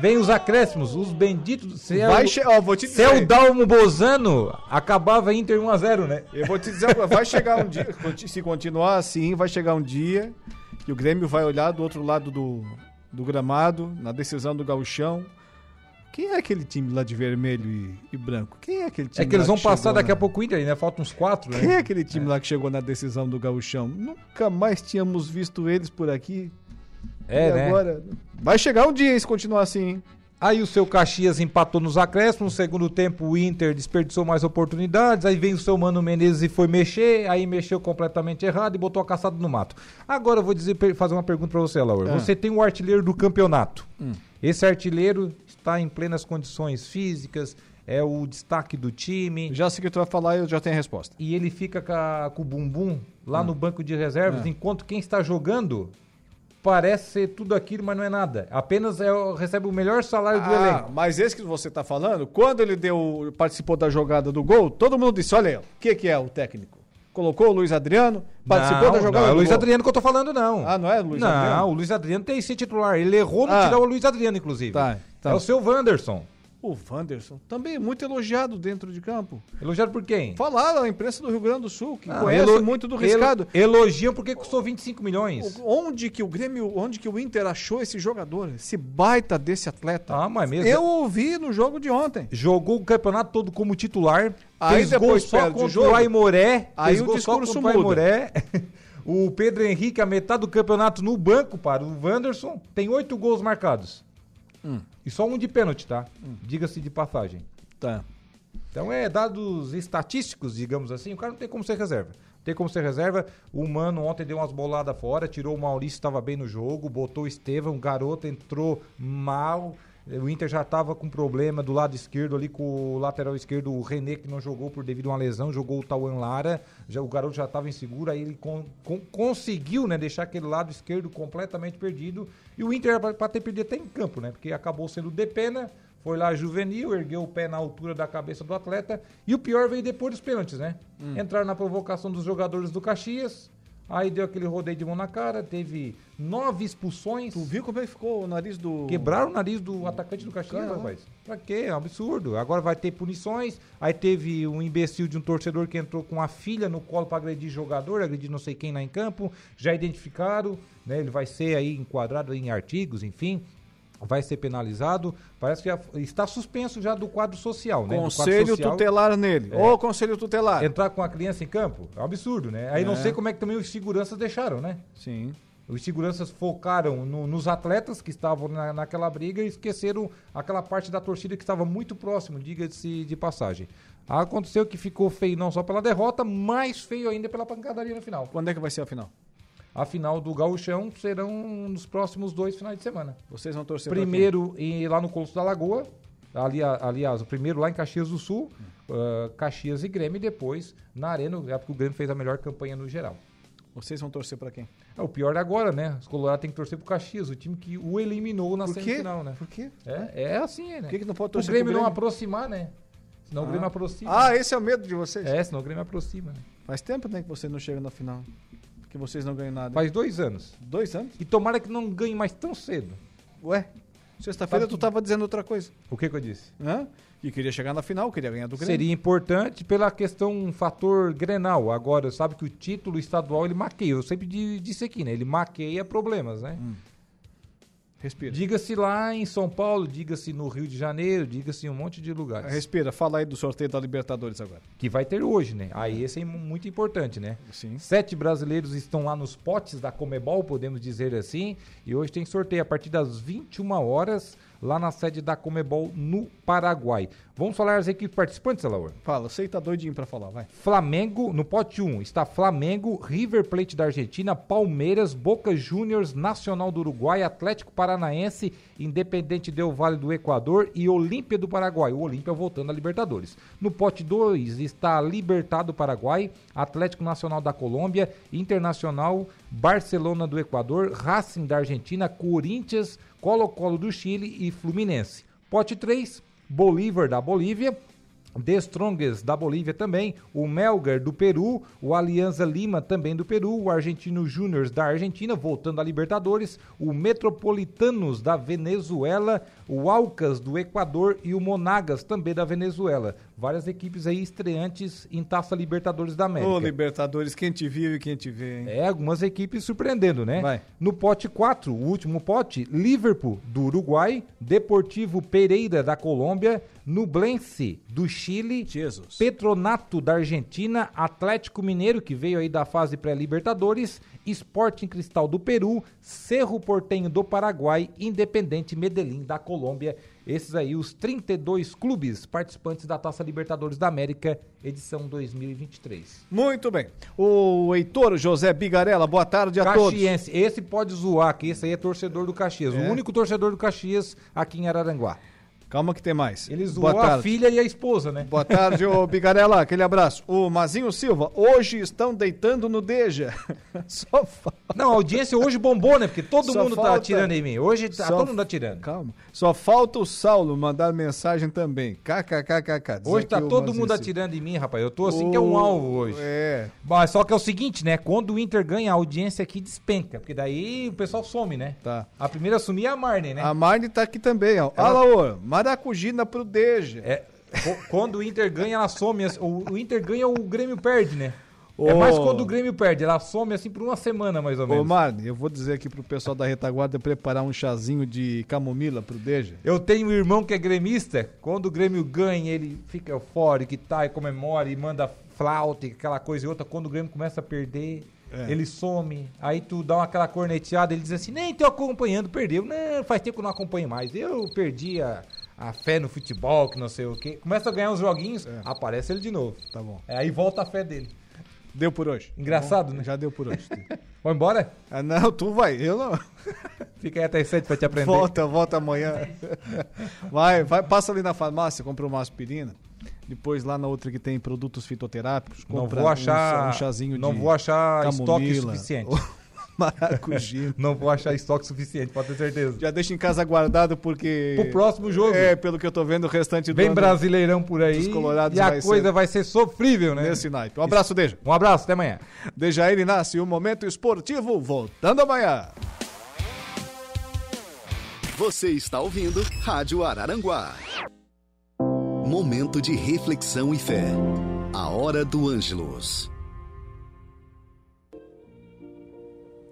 Vem os acréscimos, os benditos. Se é Vai o- che- ó, vou te se é dizer. o Dalmo Bozano, acabava Inter 1 a 0 né? Eu vou te dizer, vai chegar um dia, se continuar assim, vai chegar um dia que o Grêmio vai olhar do outro lado do, do gramado, na decisão do gauchão. Quem é aquele time lá de vermelho e, e branco? Quem é aquele time É que eles vão passar chegou daqui na- a pouco o Inter, né? Faltam uns quatro, né? Quem é aquele time lá que chegou na decisão do gauchão? Nunca mais tínhamos visto eles por aqui. É, e né? agora vai chegar um dia se continuar assim. hein? Aí o seu Caxias empatou nos acréscimos, no segundo tempo o Inter desperdiçou mais oportunidades, aí vem o seu Mano Menezes e foi mexer, aí mexeu completamente errado e botou a caçada no mato. Agora eu vou dizer, fazer uma pergunta pra você, Laura. Ah. Você tem o artilheiro do campeonato. Hum. Esse artilheiro está em plenas condições físicas, é o destaque do time. Já sei que tu vai falar, eu já tenho a resposta. E ele fica com, a- com o bumbum lá Hum. no banco de reservas, É. enquanto quem está jogando parece ser tudo aquilo, mas não é nada. Apenas é, recebe o melhor salário do Ah, elenco. mas esse que você tá falando, quando ele deu, participou da jogada do gol, todo mundo disse: olha aí, o que, que é o técnico? Colocou o Luiz Adriano, participou não, da jogada não é o do Luiz gol. Adriano que eu tô falando, não. Ah, não é o Luiz não, Adriano? o Luiz Adriano tem esse titular. Ele errou no Ah. tirar o Luiz Adriano, inclusive. Tá, tá. É o seu Wanderson. O Wanderson, também muito elogiado dentro de campo. Elogiado por quem? Falaram a imprensa do Rio Grande do Sul, que Ah, conhece elo- muito do elo- riscado. Elogiam porque custou 25 milhões. Onde que o Grêmio, onde que o Inter achou esse jogador, esse baita desse atleta? Ah, mas mesmo. Eu ouvi no jogo de ontem. Jogou o campeonato todo como titular. Aí fez depois gol só contra jogo. o Aimoré. Aí fez o discurso contra o muda. Aimoré. O Pedro Henrique, a metade do campeonato no banco para o Wanderson, tem oito gols marcados. Hum. E só um de pênalti, tá? Diga-se de passagem. Tá. Então é dados estatísticos, digamos assim, o cara não tem como ser reserva. Não tem como ser reserva. O Mano ontem deu umas boladas fora, tirou o Maurício, estava bem no jogo, botou o Estevam, o garoto entrou mal. O Inter já estava com problema do lado esquerdo ali com o lateral esquerdo, o René, que não jogou por devido a uma lesão, jogou o Tauan Lara. Já, o garoto já estava inseguro, aí ele con- con- conseguiu né, deixar aquele lado esquerdo completamente perdido. E o Inter era para ter perdido até em campo, né? Porque acabou sendo de pena. Foi lá juvenil, ergueu o pé na altura da cabeça do atleta. E o pior veio depois dos pênaltis, né? Hum. Entraram na provocação dos jogadores do Caxias. Aí deu aquele rodeio de mão na cara, teve nove expulsões. Tu viu como é que ficou o nariz do. Quebraram o nariz do atacante do Caxias, Caramba. rapaz. Pra quê? É um absurdo. Agora vai ter punições. Aí teve um imbecil de um torcedor que entrou com a filha no colo pra agredir jogador, agredir não sei quem lá em campo. Já identificaram, né? Ele vai ser aí enquadrado em artigos, enfim. Vai ser penalizado. Parece que já está suspenso já do quadro social, né? Conselho social. tutelar nele. É. Ô, conselho tutelar. Entrar com a criança em campo é um absurdo, né? Aí não É. sei como é que também os seguranças deixaram, né? Sim. Os seguranças focaram no- nos atletas que estavam na- naquela briga e esqueceram aquela parte da torcida que estava muito próximo, diga-se de passagem. Aconteceu que ficou feio não só pela derrota, mais feio ainda pela pancadaria no final. Quando é que vai ser a final? A final do Gauchão serão nos próximos dois finais de semana. Vocês vão torcer Primeiro em- lá no Colosso da Lagoa, ali, aliás, o primeiro lá em Caxias do Sul, ah, Caxias e Grêmio, e depois na Arena, é porque o Grêmio fez a melhor campanha no geral. Vocês vão torcer pra quem? É, o pior é agora, né? Os Colorados têm que torcer pro Caxias, o time que o eliminou na Por semifinal, né? Por quê? É, é assim, né? Por que, que não pode o torcer Grêmio, pro não aproximar, né? Senão o Ah. Grêmio aproxima. Ah, esse é o medo de vocês? É, senão o Grêmio aproxima. Né? Faz tempo, né, que você não chega na final. Que vocês não ganham nada. Faz dois anos. Dois anos? E tomara que não ganhe mais tão cedo. Ué, sexta-feira tu tava dizendo outra coisa. O que que eu disse? Hã? Que queria chegar na final, queria ganhar do Grêmio. Seria importante pela questão um fator Grenal. Agora, sabe que o título estadual ele maqueia. Eu sempre di- disse aqui, né? Ele maqueia problemas, né? Respira. Diga-se lá em São Paulo, diga-se no Rio de Janeiro, diga-se em um monte de lugares. Respira, fala aí do sorteio da Libertadores agora. Que vai ter hoje, né? Aí esse é mu- muito importante, né? Sim. Sete brasileiros estão lá nos potes da Comebol, podemos dizer assim. E hoje tem sorteio a partir das 21 horas, lá na sede da Comebol, no Paraguai. Vamos falar as equipes participantes, Alaor? Fala, você tá doidinho pra falar, vai. Flamengo, no pote 1, está Flamengo, River Plate da Argentina, Palmeiras, Boca Juniors, Nacional do Uruguai, Atlético Paranaense, Independente Del Vale do Equador e Olímpia do Paraguai. O Olímpia voltando a Libertadores. No pote 2 está Libertad do Paraguai, Atlético Nacional da Colômbia, Internacional, Barcelona do Equador, Racing da Argentina, Corinthians, Colo-Colo do Chile e Fluminense. Pote 3, Bolívar da Bolívia, The Strongest da Bolívia também, o Melgar do Peru, o Alianza Lima também do Peru, o Argentino Júnior da Argentina, voltando a Libertadores, o Metropolitanos da Venezuela, o Alcas do Equador e o Monagas também da Venezuela. Várias equipes aí estreantes em Taça Libertadores da América. Ô, Libertadores, quem te viu e quem te vê, hein? É, algumas equipes surpreendendo, né? Vai. No pote 4, o último pote, Liverpool do Uruguai, Deportivo Pereira da Colômbia, Nublense do Chile, Jesus. Petronato da Argentina, Atlético Mineiro, que veio aí da fase pré-Libertadores, Sporting Cristal do Peru, Cerro Portenho do Paraguai, Independente Medellín da Colômbia. Esses aí, os 32 clubes participantes da Taça Libertadores da América, edição 2023. Muito bem. O Heitor José Bigarella, boa tarde a todos. Caxiense, esse pode zoar, que esse aí é torcedor do Caxias. É? O único torcedor do Caxias aqui em Araranguá. Calma que tem mais. Ele Boa zoou a tarde. filha e a esposa, né? Boa tarde, ô Bigarela, aquele abraço. O Mazinho Silva, hoje estão deitando no Deja. Só falta. Não, a audiência hoje bombou, né? Porque todo Só mundo tá falta- atirando em mim. Hoje tá Só- todo mundo atirando. Calma. Só falta o Saulo mandar mensagem também. KKKKK. Hoje tá todo mundo Silva. atirando em mim, rapaz. Eu tô assim que é um alvo hoje. É. Mas só que é o seguinte, né? Quando o Inter ganha, a audiência aqui despenca. Porque daí o pessoal some, né? Tá. A primeira a sumir é a Marne, né? A Marne tá aqui também, ó. Ela- Olha lá, ô. Maracujina pro Deja. É. Quando o Inter ganha, ela some. assim, O, o Inter ganha, o Grêmio perde, né? Ô. É mais quando o Grêmio perde. Ela some assim por uma semana, mais ou Ô, menos. Marne, eu vou dizer aqui pro pessoal da retaguarda preparar um chazinho de camomila pro Deja. Eu tenho um irmão que é gremista. Quando o Grêmio ganha, ele fica eufórico e tá, e comemora e manda flauta e aquela coisa e outra. Quando o Grêmio começa a perder, É. ele some. Aí tu dá uma, aquela corneteada, ele diz assim: Nem tô acompanhando, perdeu. Não, faz tempo que eu não acompanho mais. Eu perdi a, a fé no futebol, que não sei o quê. Começa a ganhar uns joguinhos, aparece ele de novo. Tá bom. É, aí volta a fé dele. Deu por hoje. Engraçado, né? Já deu por hoje. Vai embora? ah, não, tu vai, eu não. Fica aí até as sete pra te aprender. Volta, volta amanhã. Vai, vai, passa ali na farmácia, compra uma aspirina. Depois lá na outra que tem produtos fitoterápicos, Não compra vou um achar, cha- um, chazinho não de vou achar estoque camomila, suficiente. Maracujina. não vou achar estoque suficiente, pode ter certeza. Já deixa em casa guardado porque Pro próximo jogo. É, pelo que eu tô vendo o restante do Vem ano brasileirão por aí dos Colorados e a vai coisa ser vai ser sofrível, né? nesse naipe. Um abraço, Deja. Um abraço, até amanhã. Dejair Inácio, o Momento Esportivo, voltando amanhã. Você está ouvindo Rádio Araranguá. Momento de reflexão e fé. A hora do Ângelos.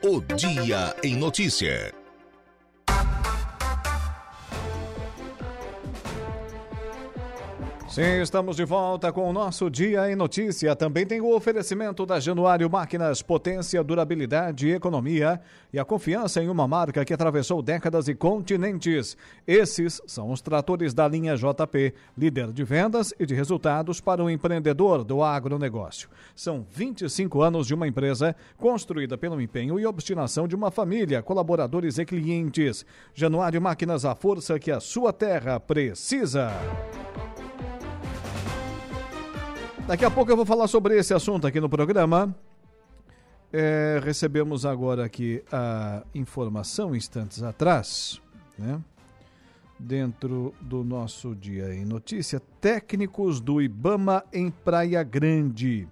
O Dia em Notícia. Sim, estamos de volta com o nosso Dia em Notícia. Também tem o oferecimento da Januário Máquinas, potência, durabilidade, economia e a confiança em uma marca que atravessou décadas e continentes. Esses são os tratores da linha JP, líder de vendas e de resultados para o empreendedor do agronegócio. São 25 anos de uma empresa construída pelo empenho e obstinação de uma família, colaboradores e clientes. Januário Máquinas, a força que a sua terra precisa. Daqui a pouco eu vou falar sobre esse assunto aqui no programa. É, recebemos agora aqui a informação instantes atrás, né? Dentro do nosso Dia em Notícia, técnicos do Ibama em Praia Grande.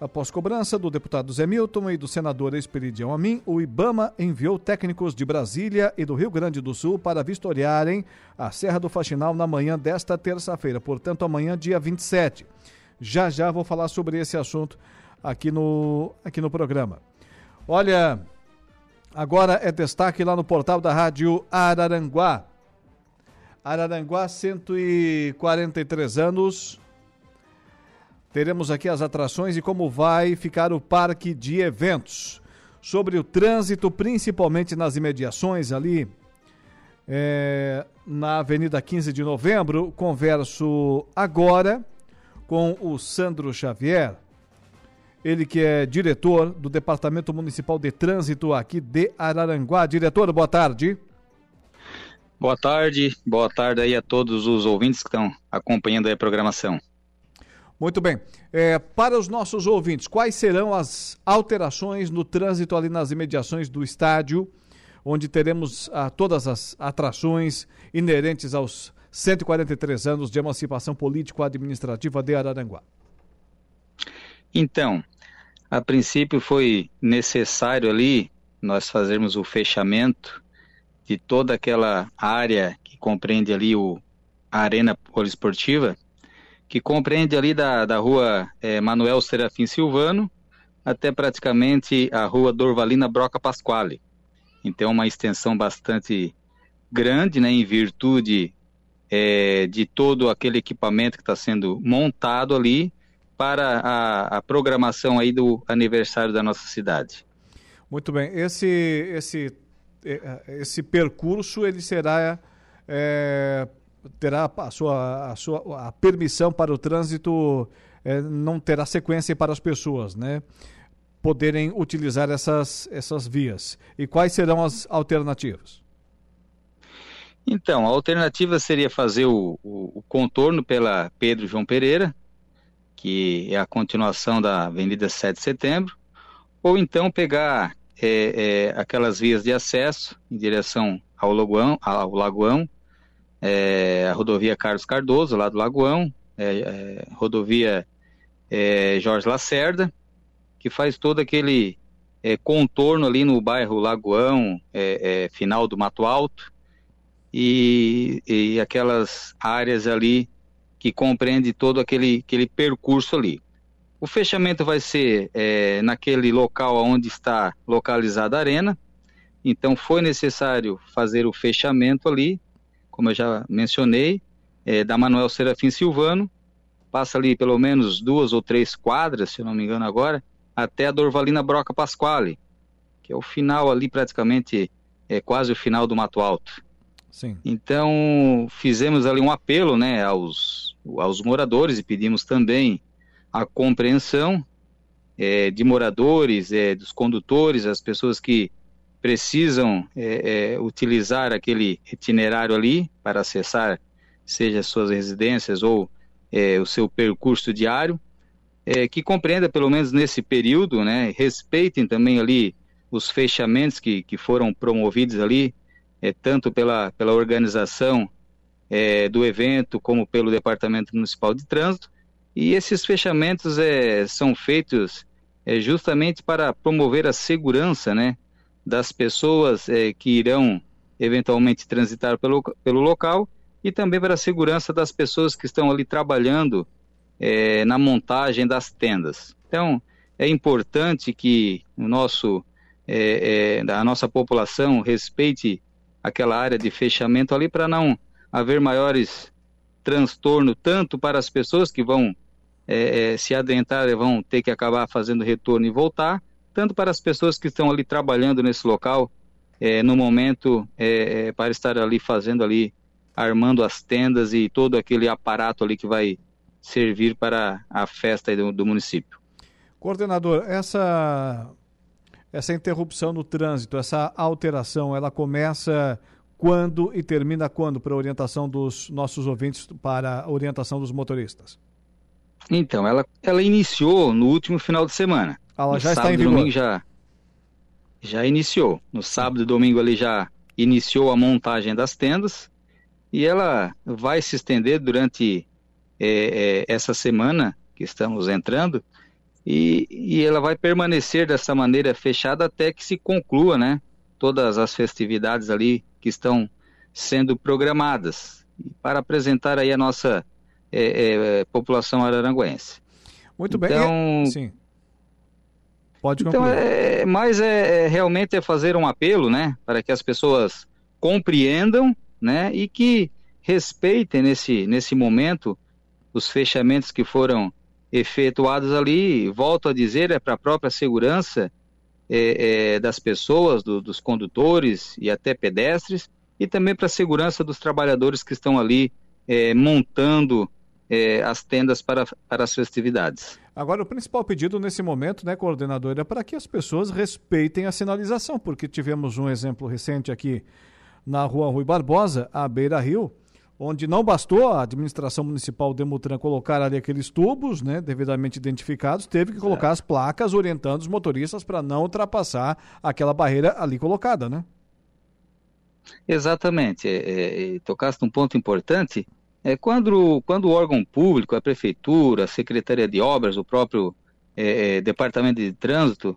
Após cobrança do deputado Zé Milton e do senador Esperidião Amin, o Ibama enviou técnicos de Brasília e do Rio Grande do Sul para vistoriarem a Serra do Faxinal na manhã desta terça-feira, portanto, amanhã, dia 27. Já já vou falar sobre esse assunto aqui no, aqui no programa. Olha, agora é destaque lá no portal da Rádio Araranguá. Araranguá, 143 anos. Teremos aqui as atrações e como vai ficar o parque de eventos. Sobre o trânsito, principalmente nas imediações ali, é, na Avenida 15 de Novembro, converso agora com o Sandro Xavier ele que é diretor do Departamento Municipal de Trânsito aqui de Araranguá. Diretor, boa tarde. Boa tarde, boa tarde aí a todos os ouvintes que estão acompanhando a programação. Muito bem. É, para os nossos ouvintes, quais serão as alterações no trânsito ali nas imediações do estádio, onde teremos ah, todas as atrações inerentes aos 143 anos de emancipação político-administrativa de Araranguá? Então, a princípio foi necessário ali nós fazermos o fechamento de toda aquela área que compreende ali o, a Arena Poliesportiva, que compreende ali da, da rua é, Manuel Serafim Silvano até praticamente a rua Dorvalina Broca Pasquale. Então, uma extensão bastante grande, né, em virtude é, de todo aquele equipamento que está sendo montado ali para a, a, programação aí do aniversário da nossa cidade. Muito bem. Esse, esse, é, esse percurso ele será é, terá a sua, a sua a permissão para o trânsito é, não terá sequência para as pessoas, né? Poderem utilizar essas, essas vias. E quais serão as alternativas? Então, a alternativa seria fazer o, o, o contorno pela Pedro João Pereira, que é a continuação da Avenida 7 de Setembro, ou então pegar é, é, aquelas vias de acesso em direção ao Lagoão, ao Lagoão é, a rodovia Carlos Cardoso, lá do Lagoão, é, é, rodovia é, Jorge Lacerda, que faz todo aquele contorno ali no bairro Lagoão, final do Mato Alto, e, e aquelas áreas ali que compreende todo aquele, aquele percurso ali. O fechamento vai ser é, naquele local onde está localizada a arena, então foi necessário fazer o fechamento ali, como eu já mencionei, é, da Manuel Serafim Silvano, passa ali pelo menos duas ou três quadras, se não me engano agora, até a Dorvalina Broca Pasquale, que é o final ali praticamente, é quase o final do Mato Alto. Sim. Então fizemos ali um apelo, né, aos aos moradores e pedimos também a compreensão é, de moradores, é, dos condutores, as pessoas que precisam é, é utilizar aquele itinerário ali para acessar, seja suas residências ou é, o seu percurso diário, é, que compreenda pelo menos nesse período, né, respeitem também ali os fechamentos que, que foram promovidos ali, tanto pela, pela organização é, do evento, como pelo Departamento Municipal de Trânsito. E esses fechamentos é, são feitos é, justamente para promover a segurança né, das pessoas é, que irão eventualmente transitar pelo, pelo local e também para a segurança das pessoas que estão ali trabalhando é, na montagem das tendas. Então, é importante que o nosso, é, é, a nossa população respeite aquela área de fechamento ali para não haver maiores transtorno tanto para as pessoas que vão é, é, se adentrar e vão ter que acabar fazendo retorno e voltar, tanto para as pessoas que estão ali trabalhando nesse local é, no momento é, é, para estar ali fazendo ali armando as tendas e todo aquele aparato ali que vai servir para a festa do, do município. Coordenador, essa essa interrupção no trânsito, essa alteração, ela começa quando e termina quando para orientação dos nossos ouvintes, para a orientação dos motoristas? Então, ela, ela iniciou no último final de semana. Ela no já está sábado em e vigor. domingo já, já iniciou. No sábado e domingo ali já iniciou a montagem das tendas e ela vai se estender durante é, é, essa semana que estamos entrando e, e ela vai permanecer dessa maneira fechada até que se conclua, né? Todas as festividades ali que estão sendo programadas e para apresentar aí a nossa é, é, população araranguense. Muito bem. Então, E- Sim. Pode então, concluir. é, mas é, é realmente é fazer um apelo, né, para que as pessoas compreendam, né, e que respeitem nesse nesse momento os fechamentos que foram efetuados ali. Volto a dizer, é para a própria segurança é, é, das pessoas, do- dos condutores e até pedestres, e também para a segurança dos trabalhadores que estão ali é, montando é, as tendas para, para as festividades. Agora, o principal pedido nesse momento, né, coordenador, é para que as pessoas respeitem a sinalização, porque tivemos um exemplo recente aqui na rua Rui Barbosa, à Beira Rio, onde não bastou a administração municipal Demutran colocar ali aqueles tubos, né, devidamente identificados, teve que colocar as placas orientando os motoristas para não ultrapassar aquela barreira ali colocada, né? Exatamente. É, é, tocaste um ponto importante. É quando, quando o órgão público, a prefeitura, a secretaria de obras, o próprio é, é, departamento de trânsito,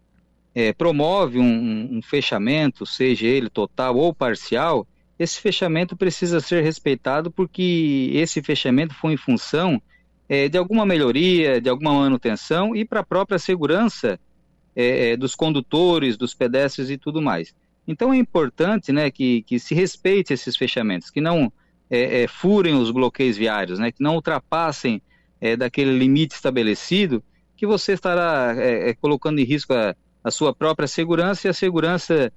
é, promove um- um fechamento, seja ele total ou parcial, esse fechamento precisa ser respeitado porque esse fechamento foi em função é, de alguma melhoria, de alguma manutenção e para a própria segurança é, é, dos condutores, dos pedestres e tudo mais. Então é importante né, que, que se respeite esses fechamentos, que não é, é, furem os bloqueios viários, né, que não ultrapassem é, daquele limite estabelecido, que você estará colocando em risco a, a sua própria segurança e a segurança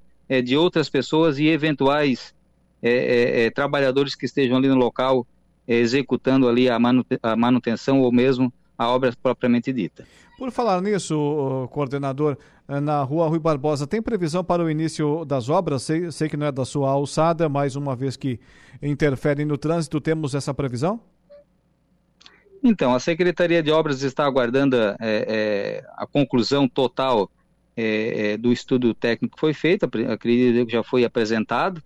de outras pessoas e eventuais é, é, é, trabalhadores que estejam ali no local é, executando ali a, a manutenção ou mesmo a obra propriamente dita. Por falar nisso, coordenador, eh, na rua Rui Barbosa, tem previsão para o início das obras? Sei, sei que não é da sua alçada, mas uma vez que interferem no trânsito, temos essa previsão? Então, a Secretaria de Obras está aguardando é, é, a conclusão total é, do estudo técnico que foi feito, acredito que já foi apresentado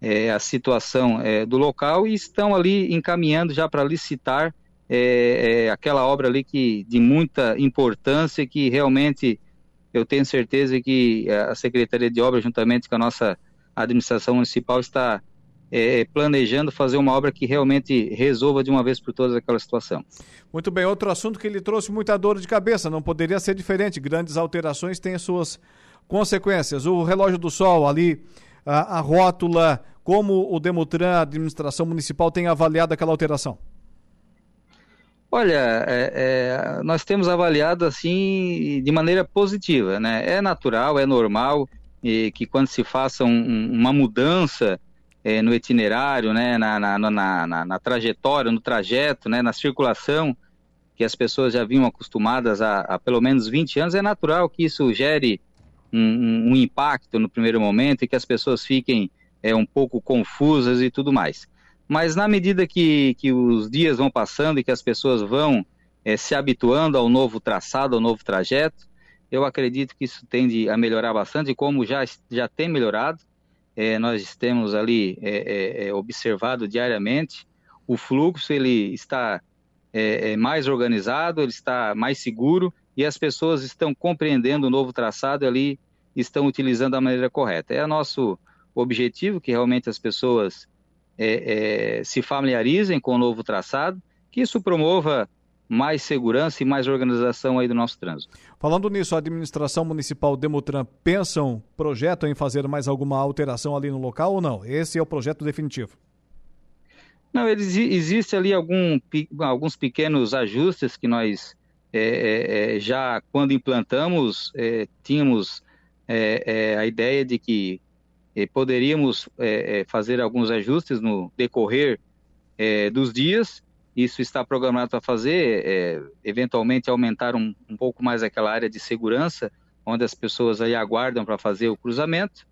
é, a situação é, do local e estão ali encaminhando já para licitar é, é, aquela obra ali que de muita importância que realmente eu tenho certeza que a Secretaria de Obras, juntamente com a nossa administração municipal, está é, planejando fazer uma obra que realmente resolva de uma vez por todas aquela situação. Muito bem, outro assunto que lhe trouxe muita dor de cabeça, não poderia ser diferente. Grandes alterações têm as suas consequências. O relógio do sol ali, a, a rótula, como o Demutran, a administração municipal, tem avaliado aquela alteração? Olha, é, é, nós temos avaliado assim de maneira positiva, né? É natural, é normal e que quando se faça um- um- uma mudança é, no itinerário, né, na, na, na, na- na trajetória, no trajeto, né, na circulação, que as pessoas já vinham acostumadas há, há pelo menos 20 anos, é natural que isso gere um, um- impacto no primeiro momento e que as pessoas fiquem é, um pouco confusas e tudo mais. Mas na medida que, que os dias vão passando e que as pessoas vão eh, se habituando ao novo traçado, ao novo trajeto, eu acredito que isso tende a melhorar bastante, como já, já tem melhorado. Eh, nós temos ali eh, eh, eh, observado diariamente o fluxo, ele está eh, mais organizado, ele está mais seguro e as pessoas estão compreendendo o novo traçado ali estão utilizando da maneira correta. É nosso objetivo que realmente as pessoas é, é, se familiarizem com o novo traçado, que isso promova mais segurança e mais organização aí do nosso trânsito. Falando nisso, a administração municipal Demutran pensam, projetam em fazer mais alguma alteração ali no local ou não? Esse é o projeto definitivo. Não, eles, existe ali algum, alguns pequenos ajustes que nós é, é, é, já, quando implantamos, é, tínhamos é, é, a ideia de que é, poderíamos é, é, fazer alguns ajustes no decorrer dos dias. Isso está programado para fazer, eventualmente aumentar um, um pouco mais aquela área de segurança, onde as pessoas aí aguardam para fazer o cruzamento.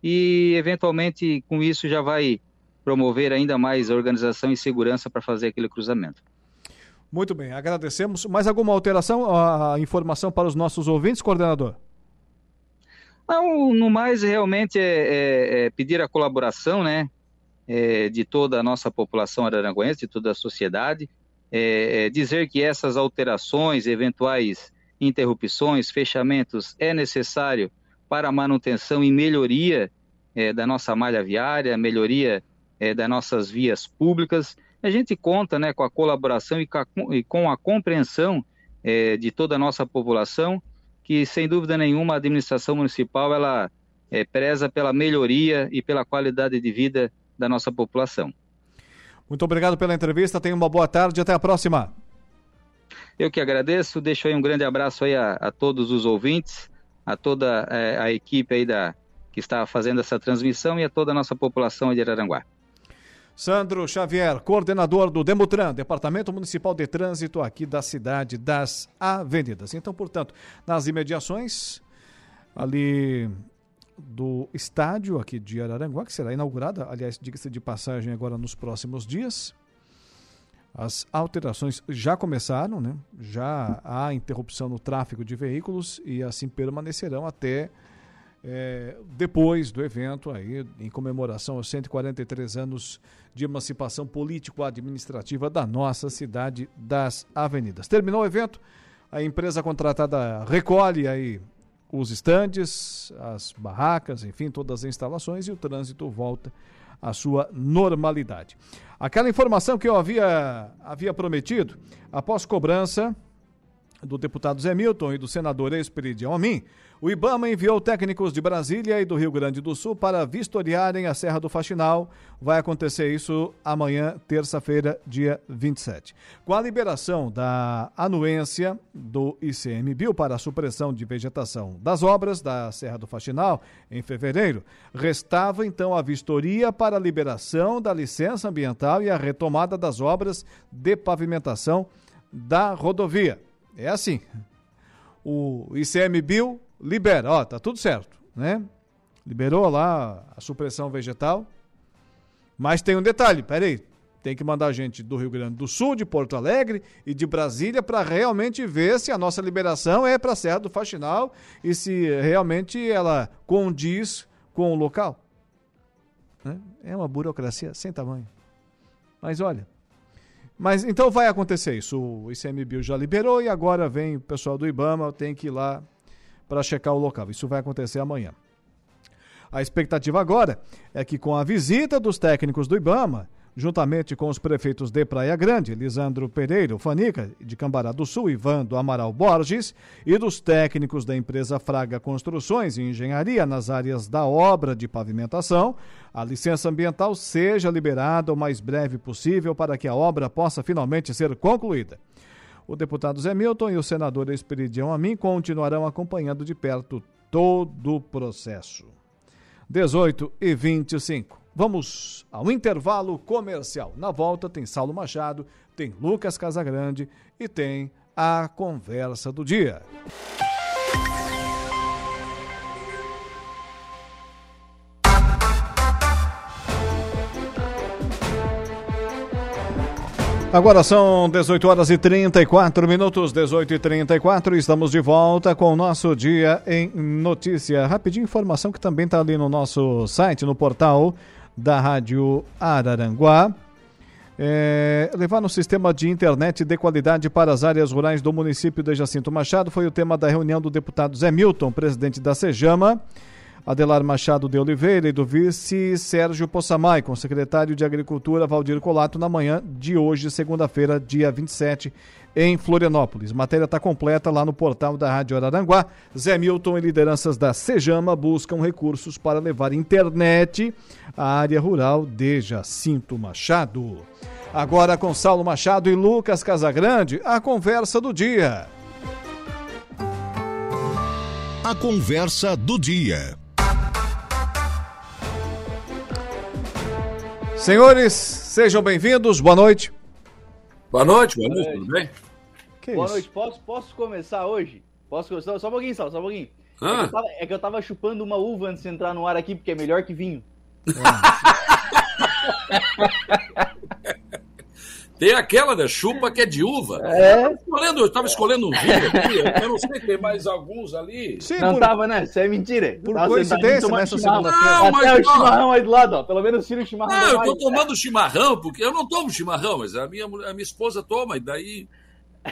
E, eventualmente, com isso já vai promover ainda mais organização e segurança para fazer aquele cruzamento. Muito bem, agradecemos. Mais alguma alteração, a informação para os nossos ouvintes, coordenador? Não, no mais, realmente é, é, é pedir a colaboração, né, é, de toda a nossa população araranguense, de toda a sociedade, é, é, dizer que essas alterações, eventuais interrupções, fechamentos, é necessário para a manutenção e melhoria é, da nossa malha viária, melhoria das nossas vias públicas. A gente conta né, com a colaboração e com a, e com a compreensão de toda a nossa população que, sem dúvida nenhuma, a administração municipal ela é, preza pela melhoria e pela qualidade de vida da nossa população. Muito obrigado pela entrevista, tenha uma boa tarde e até a próxima. Eu que agradeço, deixo aí um grande abraço aí a, a todos os ouvintes, a toda é, a equipe aí da, que está fazendo essa transmissão e a toda a nossa população de Araranguá. Sandro Xavier, coordenador do Demutran, Departamento Municipal de Trânsito aqui da cidade das Avenidas. Então, portanto, nas imediações ali do estádio aqui de Araranguá, que será inaugurada, aliás, diga-se de passagem agora nos próximos dias. As alterações já começaram, né? Já há interrupção no tráfego de veículos e assim permanecerão até é, depois do evento, aí, em comemoração aos 143 anos de emancipação político-administrativa da nossa cidade das avenidas. Terminou o evento, a empresa contratada recolhe aí os estandes, as barracas, enfim, todas as instalações e o trânsito volta à sua normalidade. Aquela informação que eu havia, havia prometido, após cobrança do deputado Zé Milton e do senador Esperidião Amin, o Ibama enviou técnicos de Brasília e do Rio Grande do Sul para vistoriarem a Serra do Faxinal. Vai acontecer isso amanhã, terça-feira, dia 27. Com a liberação da anuência do ICMBio para a supressão de vegetação das obras da Serra do Faxinal em fevereiro, restava então a vistoria para a liberação da licença ambiental e a retomada das obras de pavimentação da rodovia. É assim. O ICMBio libera, ó, tá tudo certo, né? Liberou lá a supressão vegetal. Mas tem um detalhe, peraí, tem que mandar gente do Rio Grande do Sul, de Porto Alegre e de Brasília para realmente ver se a nossa liberação é para a Serra do Faxinal e se realmente ela condiz com o local. Né? É uma burocracia sem tamanho. Mas olha, mas então vai acontecer isso. O ICMBio já liberou e agora vem o pessoal do IBAMA, tem que ir lá para checar o local. Isso vai acontecer amanhã. A expectativa agora é que com a visita dos técnicos do IBAMA, juntamente com os prefeitos de Praia Grande, Lisandro Pereira, Fanica, de Cambará do Sul, Ivan do Amaral Borges, e dos técnicos da empresa Fraga Construções e Engenharia nas áreas da obra de pavimentação, a licença ambiental seja liberada o mais breve possível para que a obra possa finalmente ser concluída. O deputado Zé Milton e o senador Esperidião Amin continuarão acompanhando de perto todo o processo. 18 e 25. Vamos ao intervalo comercial. Na volta tem Saulo Machado, tem Lucas Casagrande e tem a conversa do dia. Agora são 18 horas e 34 minutos, 18 e 34 estamos de volta com o nosso Dia em Notícia. Rapidinho, informação que também está ali no nosso site, no portal da Rádio Araranguá. É, levar no sistema de internet de qualidade para as áreas rurais do município de Jacinto Machado foi o tema da reunião do deputado Zé Milton, presidente da Sejama. Adelar Machado de Oliveira e do vice Sérgio Possamay, com o secretário de Agricultura Valdir Colato na manhã de hoje, segunda-feira, dia 27, em Florianópolis. Matéria está completa lá no portal da Rádio Araranguá. Zé Milton e lideranças da Sejama buscam recursos para levar internet à área rural de Jacinto Machado. Agora com Saulo Machado e Lucas Casagrande, a conversa do dia. A conversa do dia. Senhores, sejam bem-vindos. Boa noite. Boa noite, boa noite, tudo bem? Que boa isso? noite. Posso, posso começar hoje? Posso começar? Só um pouquinho, só, só um pouquinho. Ah. É, que tava, é, que eu tava chupando uma uva antes de entrar no ar aqui, porque é melhor que vinho. Tem aquela da chupa que é de uva. É. Eu escolhendo, eu escolhendo um vinho aqui, eu não sei, tem mais alguns ali. Sim, não por... tava, né? Isso é mentira. Por tava coincidência, nessa segunda-feira. Não, mas Até o chimarrão aí do lado, ó. Pelo menos tira o chimarrão. Não, eu tô tomando chimarrão, porque eu não tomo chimarrão, mas a minha, a minha esposa toma, e daí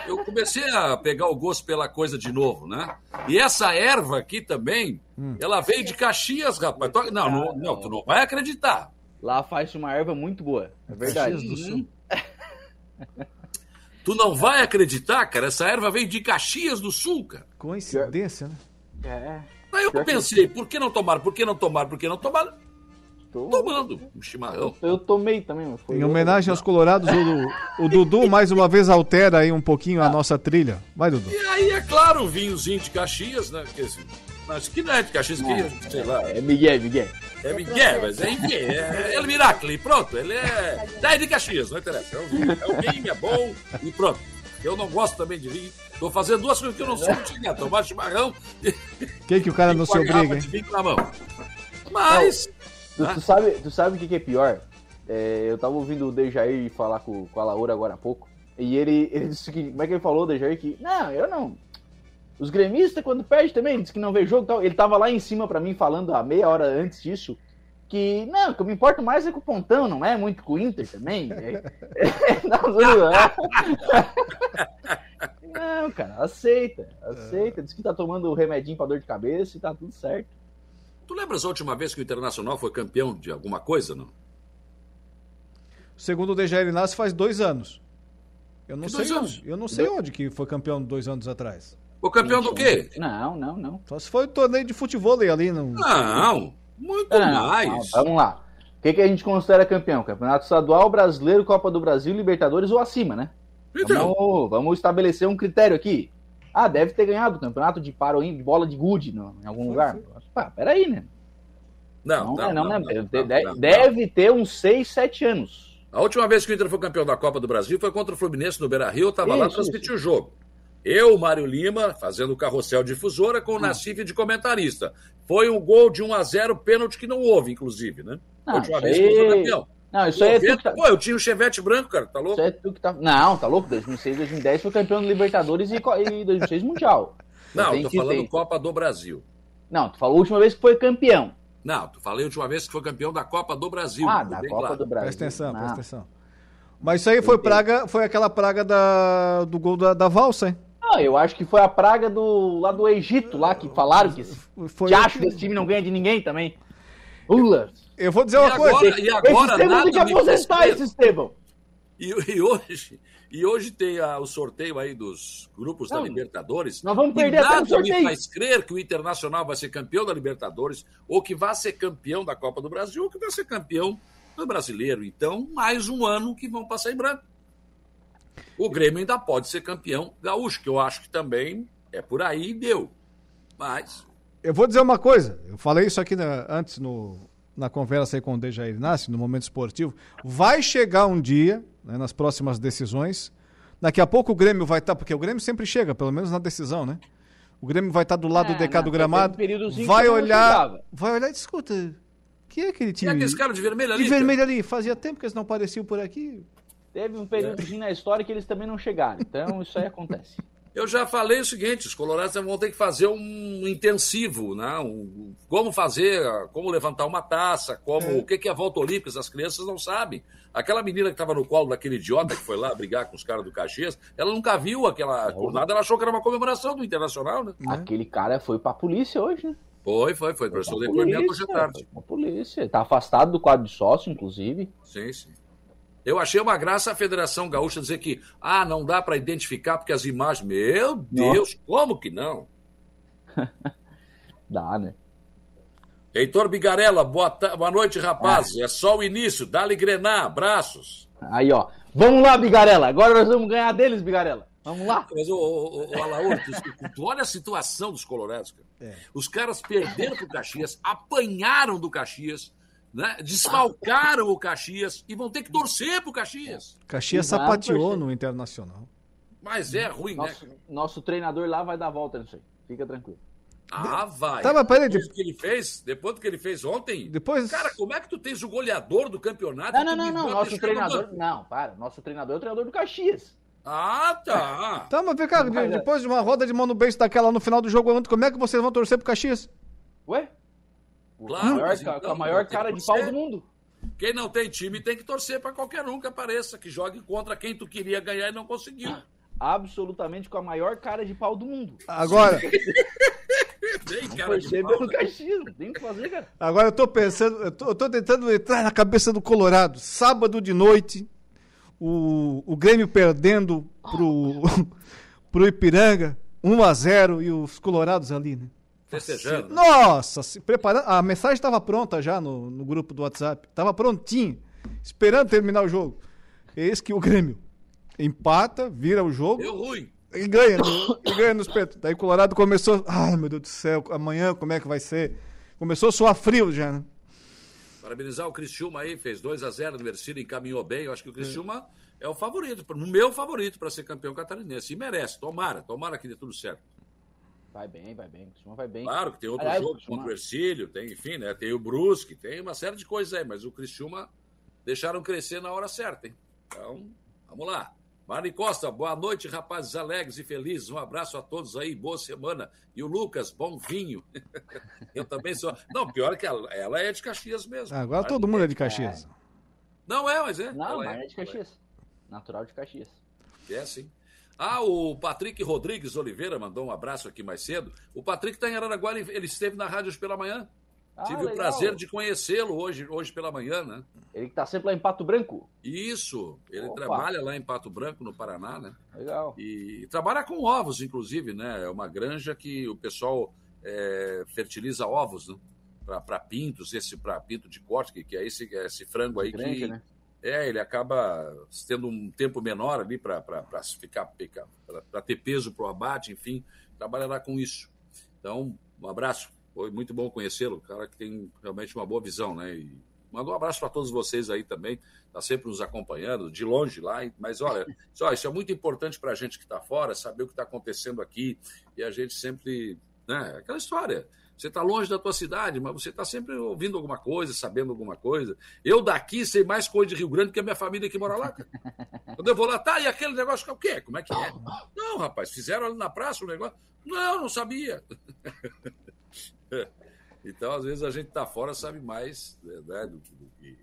eu comecei a pegar o gosto pela coisa de novo, né? E essa erva aqui também, hum. ela veio de Caxias, rapaz. Não, não, não, tu não vai acreditar. Lá faz uma erva muito boa, é verdade. Caxias do Sul. Tu não vai acreditar, cara. Essa erva veio de Caxias do Sul, cara. Coincidência, né? É. Aí eu pensei, por que não tomar? Por que não tomar? Por que não tomar? Tô... Tomando um chimarrão. Eu, eu tomei também. Foi em homenagem aos colorados, o, o, Dudu mais uma vez altera aí um pouquinho a nossa trilha. Vai, Dudu. E aí, é claro, o vinhozinho de Caxias, né? Mas que não é de Caxias, que, sei lá. É Miguel, Miguel. É Miguel, mas é enfim, é, é o Miracli, pronto, ele é daí de Caxias, não interessa. É o vinho, é, vinho, é bom e pronto. Eu não gosto também de vinho. Tô fazendo duas coisas que eu não sou muito tomar chimarrão. Quem que o cara não se obriga, hein? De vinho na mão. Mas. Não, tu, tu, sabe, tu sabe o que, que é pior? É, eu tava ouvindo o Dejair falar com, com a Laura agora há pouco. E ele, ele disse que. Como é que ele falou, Dejair? Que. Não, eu não. Os gremistas, quando perde também, diz que não vê jogo e tal. Ele tava lá em cima para mim falando há meia hora antes disso. Que, não, o que eu me importo mais é com o Pontão, não é muito com o Inter também. É, é, não, não, cara, aceita, aceita. Diz que tá tomando o remedinho pra dor de cabeça e tá tudo certo. Tu lembras a última vez que o Internacional foi campeão de alguma coisa, não? Segundo o Dejair Inácio, faz dois anos. Eu não que sei onde. Eu não sei onde que foi campeão dois anos atrás. O campeão do quê? Não, não, não. Só se foi o torneio de futebol ali. Não, não muito não, mais. Não, vamos lá. O que, que a gente considera campeão? Campeonato estadual, brasileiro, Copa do Brasil, Libertadores ou acima, né? Então. Vamos, vamos estabelecer um critério aqui. Ah, deve ter ganhado o campeonato de paro de bola de gude no, em algum foi, lugar. Foi. Pá, peraí, né? Não, não, não, não, não deve, ter, deve, deve ter uns 6, 7 anos. A última vez que o Inter foi campeão da Copa do Brasil foi contra o Fluminense no Beira Rio. Eu tava isso, lá, transmitir o jogo. Eu, Mário Lima, fazendo o carrossel difusora com o hum. Nacife de comentarista. Foi um gol de 1 a 0 pênalti que não houve, inclusive, né? Não, a última vez que foi campeão. Não, isso aí é tu tá... Pô, eu tinha o um Chevette branco, cara, tá louco? Isso é tu que tá... Não, tá louco? 2006, 2010 foi campeão do Libertadores e, e 2006 Mundial. Não, eu tô falando tem. Copa do Brasil. Não, tu falou a última vez que foi campeão. Não, tu falei a última vez que foi campeão da Copa do Brasil. Ah, da Copa claro. do Brasil. Presta atenção, não. presta atenção. Mas isso aí foi praga, foi aquela praga da, do gol da, da valsa, hein? Ah, eu acho que foi a praga do lá do Egito, lá que falaram que foi acho que esse time não ganha de ninguém também. Ula. Eu vou dizer uma e coisa. Agora, e agora esse nada tem que aposentar esse Estevão. E, e, hoje, e hoje tem a, o sorteio aí dos grupos não, da Libertadores. Nós vamos perder nada até o sorteio. me faz crer que o Internacional vai ser campeão da Libertadores, ou que vai ser campeão da Copa do Brasil, ou que vai ser campeão do Brasileiro. Então, mais um ano que vão passar em branco. O Grêmio ainda pode ser campeão gaúcho, que eu acho que também é por aí e deu. Mas. Eu vou dizer uma coisa, eu falei isso aqui na, antes no, na conversa aí com o Dejair Inácio, no momento esportivo. Vai chegar um dia, né, nas próximas decisões. Daqui a pouco o Grêmio vai estar, tá, porque o Grêmio sempre chega, pelo menos na decisão, né? O Grêmio vai estar tá do lado é, do DK do gramado. Vai olhar. Vai olhar e escuta. Que é aquele time? E aquele cara de vermelho ali? De vermelho ali. Fazia tempo que eles não apareciam por aqui. Teve um períodozinho na história que eles também não chegaram. Então, isso aí acontece. Eu já falei o seguinte: os colorados vão ter que fazer um intensivo, né? Um, como fazer, como levantar uma taça, como é. o que é a volta olímpica, as crianças não sabem. Aquela menina que estava no colo daquele idiota que foi lá brigar com os caras do Caxias, ela nunca viu aquela jornada, ela achou que era uma comemoração do Internacional, né? Aquele cara foi pra polícia hoje, né? Foi, foi, foi. Prestou depoimento hoje à tarde. Foi polícia. Tá afastado do quadro de sócio, inclusive. Sim, sim. Eu achei uma graça a Federação Gaúcha dizer que, ah, não dá para identificar porque as imagens. Meu Deus, Nossa. como que não? dá, né? Heitor Bigarella, boa, boa noite, rapaz. É. é só o início. Dá-lhe grenar, abraços. Aí, ó. Vamos lá, Bigarella. Agora nós vamos ganhar deles, Bigarella. Vamos lá. Mas, ô, ô, ô Alaor, tu, tu, olha a situação dos colorados, cara. É. Os caras perderam pro Caxias, apanharam do Caxias, né? desfalcaram o Caxias e vão ter que torcer pro Caxias. Caxias sapateou no Internacional. Mas é ruim, nosso, né? Nosso treinador lá vai dar volta nisso aí. Fica tranquilo. Ah, vai. Tava, peraí, depois do que ele fez, depois do que ele fez ontem. Depois... Cara, como é que tu tens o goleador do campeonato? Não, não, não, não. Nosso treinador. Não, para. Nosso treinador é o treinador do Caxias. Ah, tá. Tá, mas vem cá, de- depois de uma roda de mão no beijo daquela no final do jogo, ontem, como é que vocês vão torcer pro Caxias? Ué? Claro, com a maior, mas então, com a maior tem que cara de pau do mundo. Quem não tem time tem que torcer pra qualquer um que apareça, que jogue contra quem tu queria ganhar e não conseguiu. Absolutamente com a maior cara de pau do mundo. Agora, Bem, Não cara de torcer pau, pelo né? Tem o que fazer, cara. agora eu tô pensando, eu tô, eu tô tentando entrar na cabeça do Colorado. Sábado de noite, o, o Grêmio perdendo pro, pro Ipiranga, 1 a 0 e os Colorados ali, né? Festejando. Nossa, se preparando. A mensagem estava pronta já no, no grupo do WhatsApp. Estava prontinho, esperando terminar o jogo. Eis que o Grêmio empata, vira o jogo Deu ruim. e ganha, e ganha nos peitos. Daí o Colorado começou. Ai, meu Deus do céu, amanhã como é que vai ser? Começou a suar frio já, né? Parabenizar o Criciúma aí, fez 2 a 0 no Mercedes, encaminhou bem. Eu acho que o Criciúma é o favorito, o meu favorito para ser campeão catarinense. E merece, tomara, tomara que dê tudo certo. Vai bem, vai bem. O Criciúma vai bem. Claro que tem outro Aliás, jogo contra o Ercílio, tem, enfim, né? Tem o Brusque, tem uma série de coisas aí, mas o Criciúma deixaram crescer na hora certa, hein? Então, vamos lá. Marli Costa, boa noite, rapazes alegres e felizes. Um abraço a todos aí, boa semana. E o Lucas, bom vinho. Eu também sou. Não, pior que ela, ela é de Caxias mesmo. Agora todo mundo é de Caxias. Não é, mas é. Não, mas é de Caxias. Natural de Caxias. É, sim. Ah, o Patrick Rodrigues Oliveira mandou um abraço aqui mais cedo. O Patrick está em Araraguá, ele, esteve na rádio hoje pela manhã. Ah, Tive o legal. prazer de conhecê-lo hoje, hoje pela manhã, né? Ele que tá sempre lá em Pato Branco. Isso, ele Opa. trabalha lá em Pato Branco, no Paraná, né? Legal. E trabalha com ovos, inclusive, né? É uma granja que o pessoal é, fertiliza ovos, né? Para pintos, esse para pinto de corte, que, que é esse, esse frango aí que. né? É, ele acaba tendo um tempo menor ali para ficar, para ter peso para o abate, enfim, trabalha lá com isso. Então, um abraço, foi muito bom conhecê-lo, cara que tem realmente uma boa visão, né? E um abraço para todos vocês aí também, está sempre nos acompanhando, de longe lá, mas olha, só, isso é muito importante para a gente que está fora, saber o que está acontecendo aqui, e a gente sempre, né, aquela história, você está longe da tua cidade, mas você está sempre ouvindo alguma coisa, sabendo alguma coisa. Eu daqui sei mais coisa de Rio Grande que a minha família que mora lá. cara. Quando eu vou lá, tá, e aquele negócio, o quê? Como é que é? Não, rapaz, fizeram ali na praça o negócio. Não, não sabia. Então, às vezes, a gente está fora sabe mais né, do, do que,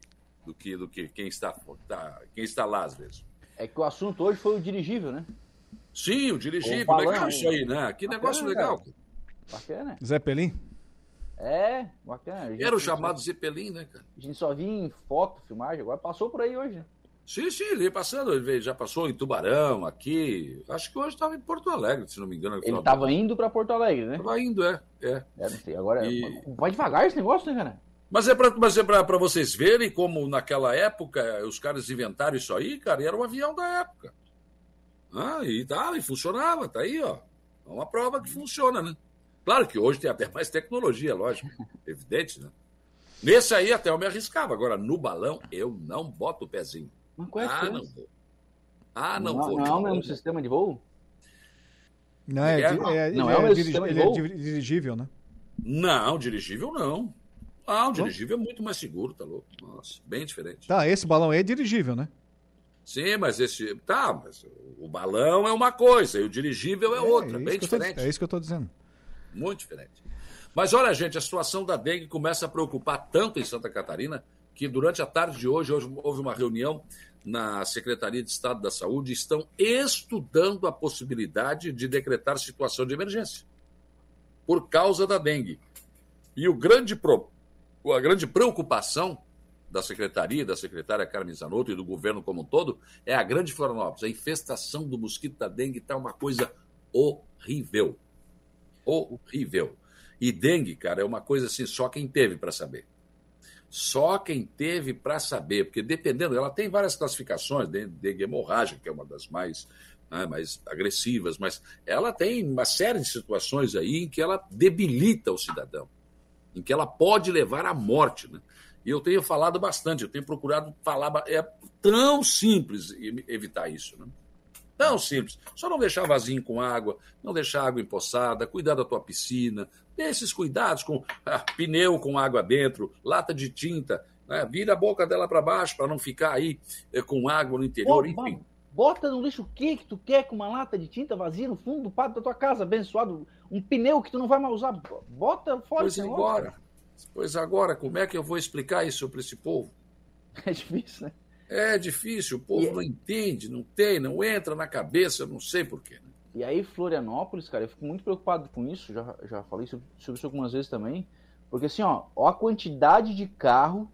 do, que, do que quem está, tá, quem está lá, às vezes. É que o assunto hoje foi o dirigível, né? Sim, o dirigível, legal isso aí, né? Que negócio legal. cara. Bacana. Zé Pelim? É, bacana. Gente- Era o chamado Zeppelin, né, cara? A gente só via em foto, filmagem, agora passou por aí hoje, né? Sim, sim, ele ia passando, ele já passou em Tubarão, aqui. Acho que hoje estava em Porto Alegre, se não me engano. Ele tava indo pra Porto Alegre, né? Tava indo, é. é. É, não sei, agora E- vai devagar esse negócio, né, cara? Mas é para mas é pra, pra vocês verem como naquela época os caras inventaram isso aí, cara, e era um avião da época. Ah, e tá, e funcionava, tá aí, ó. É uma prova que funciona, né? Claro que hoje tem até mais tecnologia, lógico. Evidente, né? Nesse aí até eu me arriscava. Agora, no balão, eu não boto o pezinho. Mas qual é ah, não vou. Ah, não, não, vou. não é o mesmo sistema de voo? Não, é, É, não. é- Não ele é o mesmo dirigi- sistema de ele é dirigível, né? Não, dirigível não. Ah, o dirigível é muito mais seguro, tá louco? Nossa, bem diferente. Tá, esse balão aí é dirigível, né? Sim, mas esse. Tá, mas o balão é uma coisa e o dirigível é, outra, isso bem eu tô- diferente. é isso que eu tô dizendo. Muito diferente. Mas olha, gente, a situação da dengue começa a preocupar tanto em Santa Catarina que durante a tarde de hoje, hoje houve uma reunião na Secretaria de Estado da Saúde, estão estudando a possibilidade de decretar situação de emergência por causa da dengue. E o grande pro... a grande preocupação da Secretaria, da secretária Carmen Zanotto e do governo como um todo, é a Grande Florianópolis. A infestação do mosquito da dengue está uma coisa horrível. Horrível. E dengue, cara, é uma coisa assim, só quem teve para saber. Só quem teve para saber, porque dependendo, ela tem várias classificações, de- dengue hemorrágica, que é uma das mais, né, mais agressivas, mas ela tem uma série de situações aí em que ela debilita o cidadão, em que ela pode levar à morte. Né? E eu tenho falado bastante, eu tenho procurado falar. É tão simples evitar isso. Né? Tão simples. Só não deixar vazio com água, não deixar água empoçada, cuidar da tua piscina. Dê esses cuidados com ah, pneu com água dentro, lata de tinta. Né? Vira a boca dela para baixo para não ficar aí eh, com água no interior, Pô, enfim. Bota no lixo o que que tu quer com uma lata de tinta vazia no fundo do pátio da tua casa, abençoado. Um pneu que tu não vai mais usar. Bota fora Pois agora, pois agora, como é que eu vou explicar isso para esse povo? É difícil, né? É difícil, o povo não entende, não tem, não entra na cabeça, não sei porquê. Né? E aí, Florianópolis, cara, eu fico muito preocupado com isso, já, já falei sobre, sobre isso algumas vezes também, porque assim, ó, ó a quantidade de carro,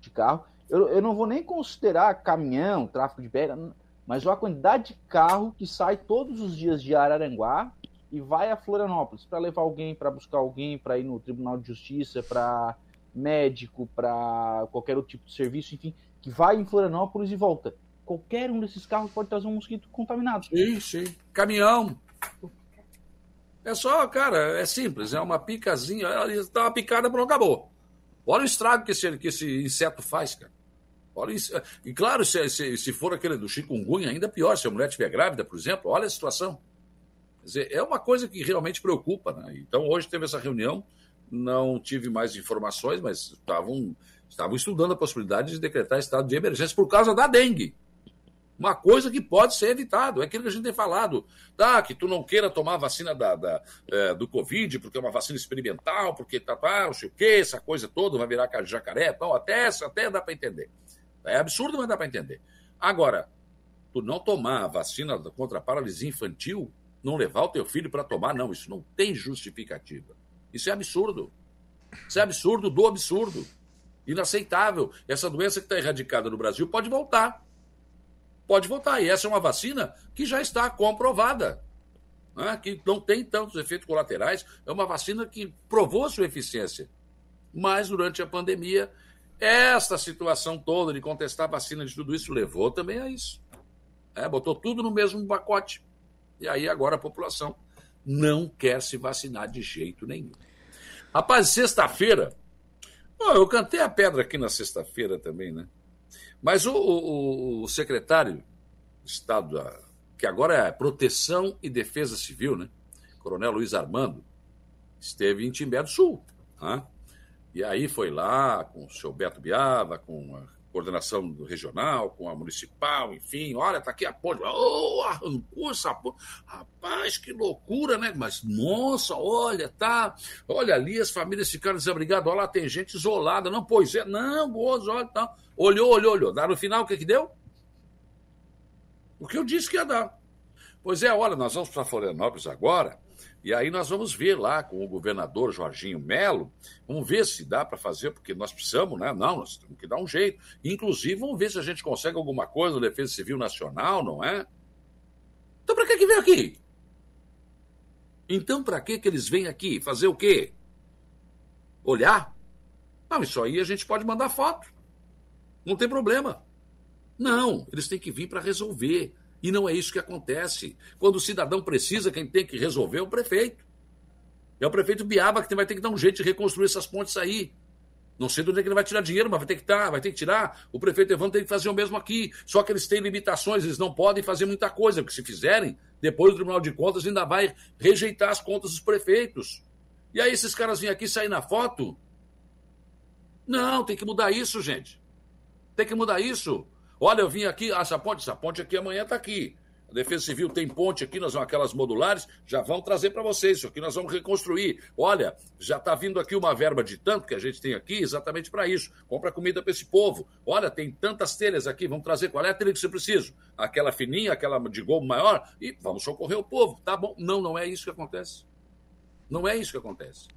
de carro, eu, eu não vou nem considerar caminhão, tráfego de pedra, mas ó a quantidade de carro que sai todos os dias de Araranguá e vai a Florianópolis para levar alguém, para buscar alguém, para ir no Tribunal de Justiça, para médico, para qualquer outro tipo de serviço, enfim, que vai em Florianópolis e volta. Qualquer um desses carros pode trazer um mosquito contaminado. Sim, sim. Caminhão. É só, cara, é simples, é uma picazinha, ela dá uma picada, pronto, acabou. Olha o estrago que esse, que esse inseto faz, cara. Olha isso. E claro, se, se, se for aquele do chikungunya, ainda pior, se a mulher estiver grávida, por exemplo, olha a situação. Quer dizer, é uma coisa que realmente preocupa, né? Então, hoje teve essa reunião, não tive mais informações, mas estavam, estavam estudando a possibilidade de decretar estado de emergência por causa da dengue. Uma coisa que pode ser evitado, é aquilo que a gente tem falado. Tá, que tu não queira tomar a vacina da, da é, do Covid, porque é uma vacina experimental, porque tá, tá, não sei o quê, essa coisa toda vai virar jacaré, tal, até, até dá para entender. É absurdo, mas dá para entender. Agora, tu não tomar a vacina contra a paralisia infantil, não levar o teu filho para tomar, não, isso não tem justificativa. Isso é absurdo. Isso é absurdo do absurdo. Inaceitável. Essa doença que está erradicada no Brasil pode voltar. Pode voltar. E essa é uma vacina que já está comprovada. Né? Que não tem tantos efeitos colaterais. É uma vacina que provou sua eficiência. Mas durante a pandemia, esta situação toda de contestar a vacina de tudo isso levou também a isso. É, botou tudo no mesmo pacote. E aí agora a população não quer se vacinar de jeito nenhum. Rapaz, sexta-feira, eu cantei a pedra aqui na sexta-feira também, né? Mas o, o, o secretário de Estado, que agora é Proteção e Defesa Civil, né? Coronel Luiz Armando, esteve em Timbé do Sul. Né? E aí foi lá com o seu Beto Biava, com a coordenação regional, com a municipal, enfim, olha, tá aqui a ponte. Oh, arrancou essa ponte. Rapaz, que loucura, né? Mas, nossa, olha, tá. Olha ali, as famílias ficaram desabrigadas. Olha lá, tem gente isolada. Não, pois é, não, gozo, olha, tá. Olhou, olhou, olhou. Dá no final, o que que deu? O que eu disse que ia dar. Pois é, olha, nós vamos para Florianópolis agora. E aí nós vamos ver lá com o governador Jorginho Melo, vamos ver se dá para fazer, porque nós precisamos, né? Não, nós temos que dar um jeito. Inclusive, vamos ver se a gente consegue alguma coisa no Defesa Civil Nacional, não é? Então, para que que vem aqui? Então, para que que eles vêm aqui? Fazer o quê? Olhar? Não, isso aí a gente pode mandar foto. Não tem problema. Não, eles têm que vir para resolver. E não é isso que acontece. Quando o cidadão precisa, quem tem que resolver é o prefeito. É o prefeito Biaba que vai ter que dar um jeito de reconstruir essas pontes aí. Não sei de onde é que ele vai tirar dinheiro, mas vai ter que estar, vai ter que tirar. O prefeito Evandro tem que fazer o mesmo aqui. Só que eles têm limitações, eles não podem fazer muita coisa, porque se fizerem, depois o Tribunal de Contas ainda vai rejeitar as contas dos prefeitos. E aí esses caras vêm aqui sair na foto? Não, tem que mudar isso, gente. Tem que mudar isso. Olha, eu vim aqui, ah, essa ponte, essa ponte aqui amanhã está aqui. A Defesa Civil tem ponte aqui, nós vamos aquelas modulares, já vão trazer para vocês, isso aqui nós vamos reconstruir. Olha, já está vindo aqui uma verba de tanto que a gente tem aqui exatamente para isso. Compra comida para esse povo. Olha, tem tantas telhas aqui, vamos trazer qual é a telha que você precisa? Aquela fininha, aquela de gol maior, e vamos socorrer o povo. Tá bom? Não, não é isso que acontece. Não é isso que acontece.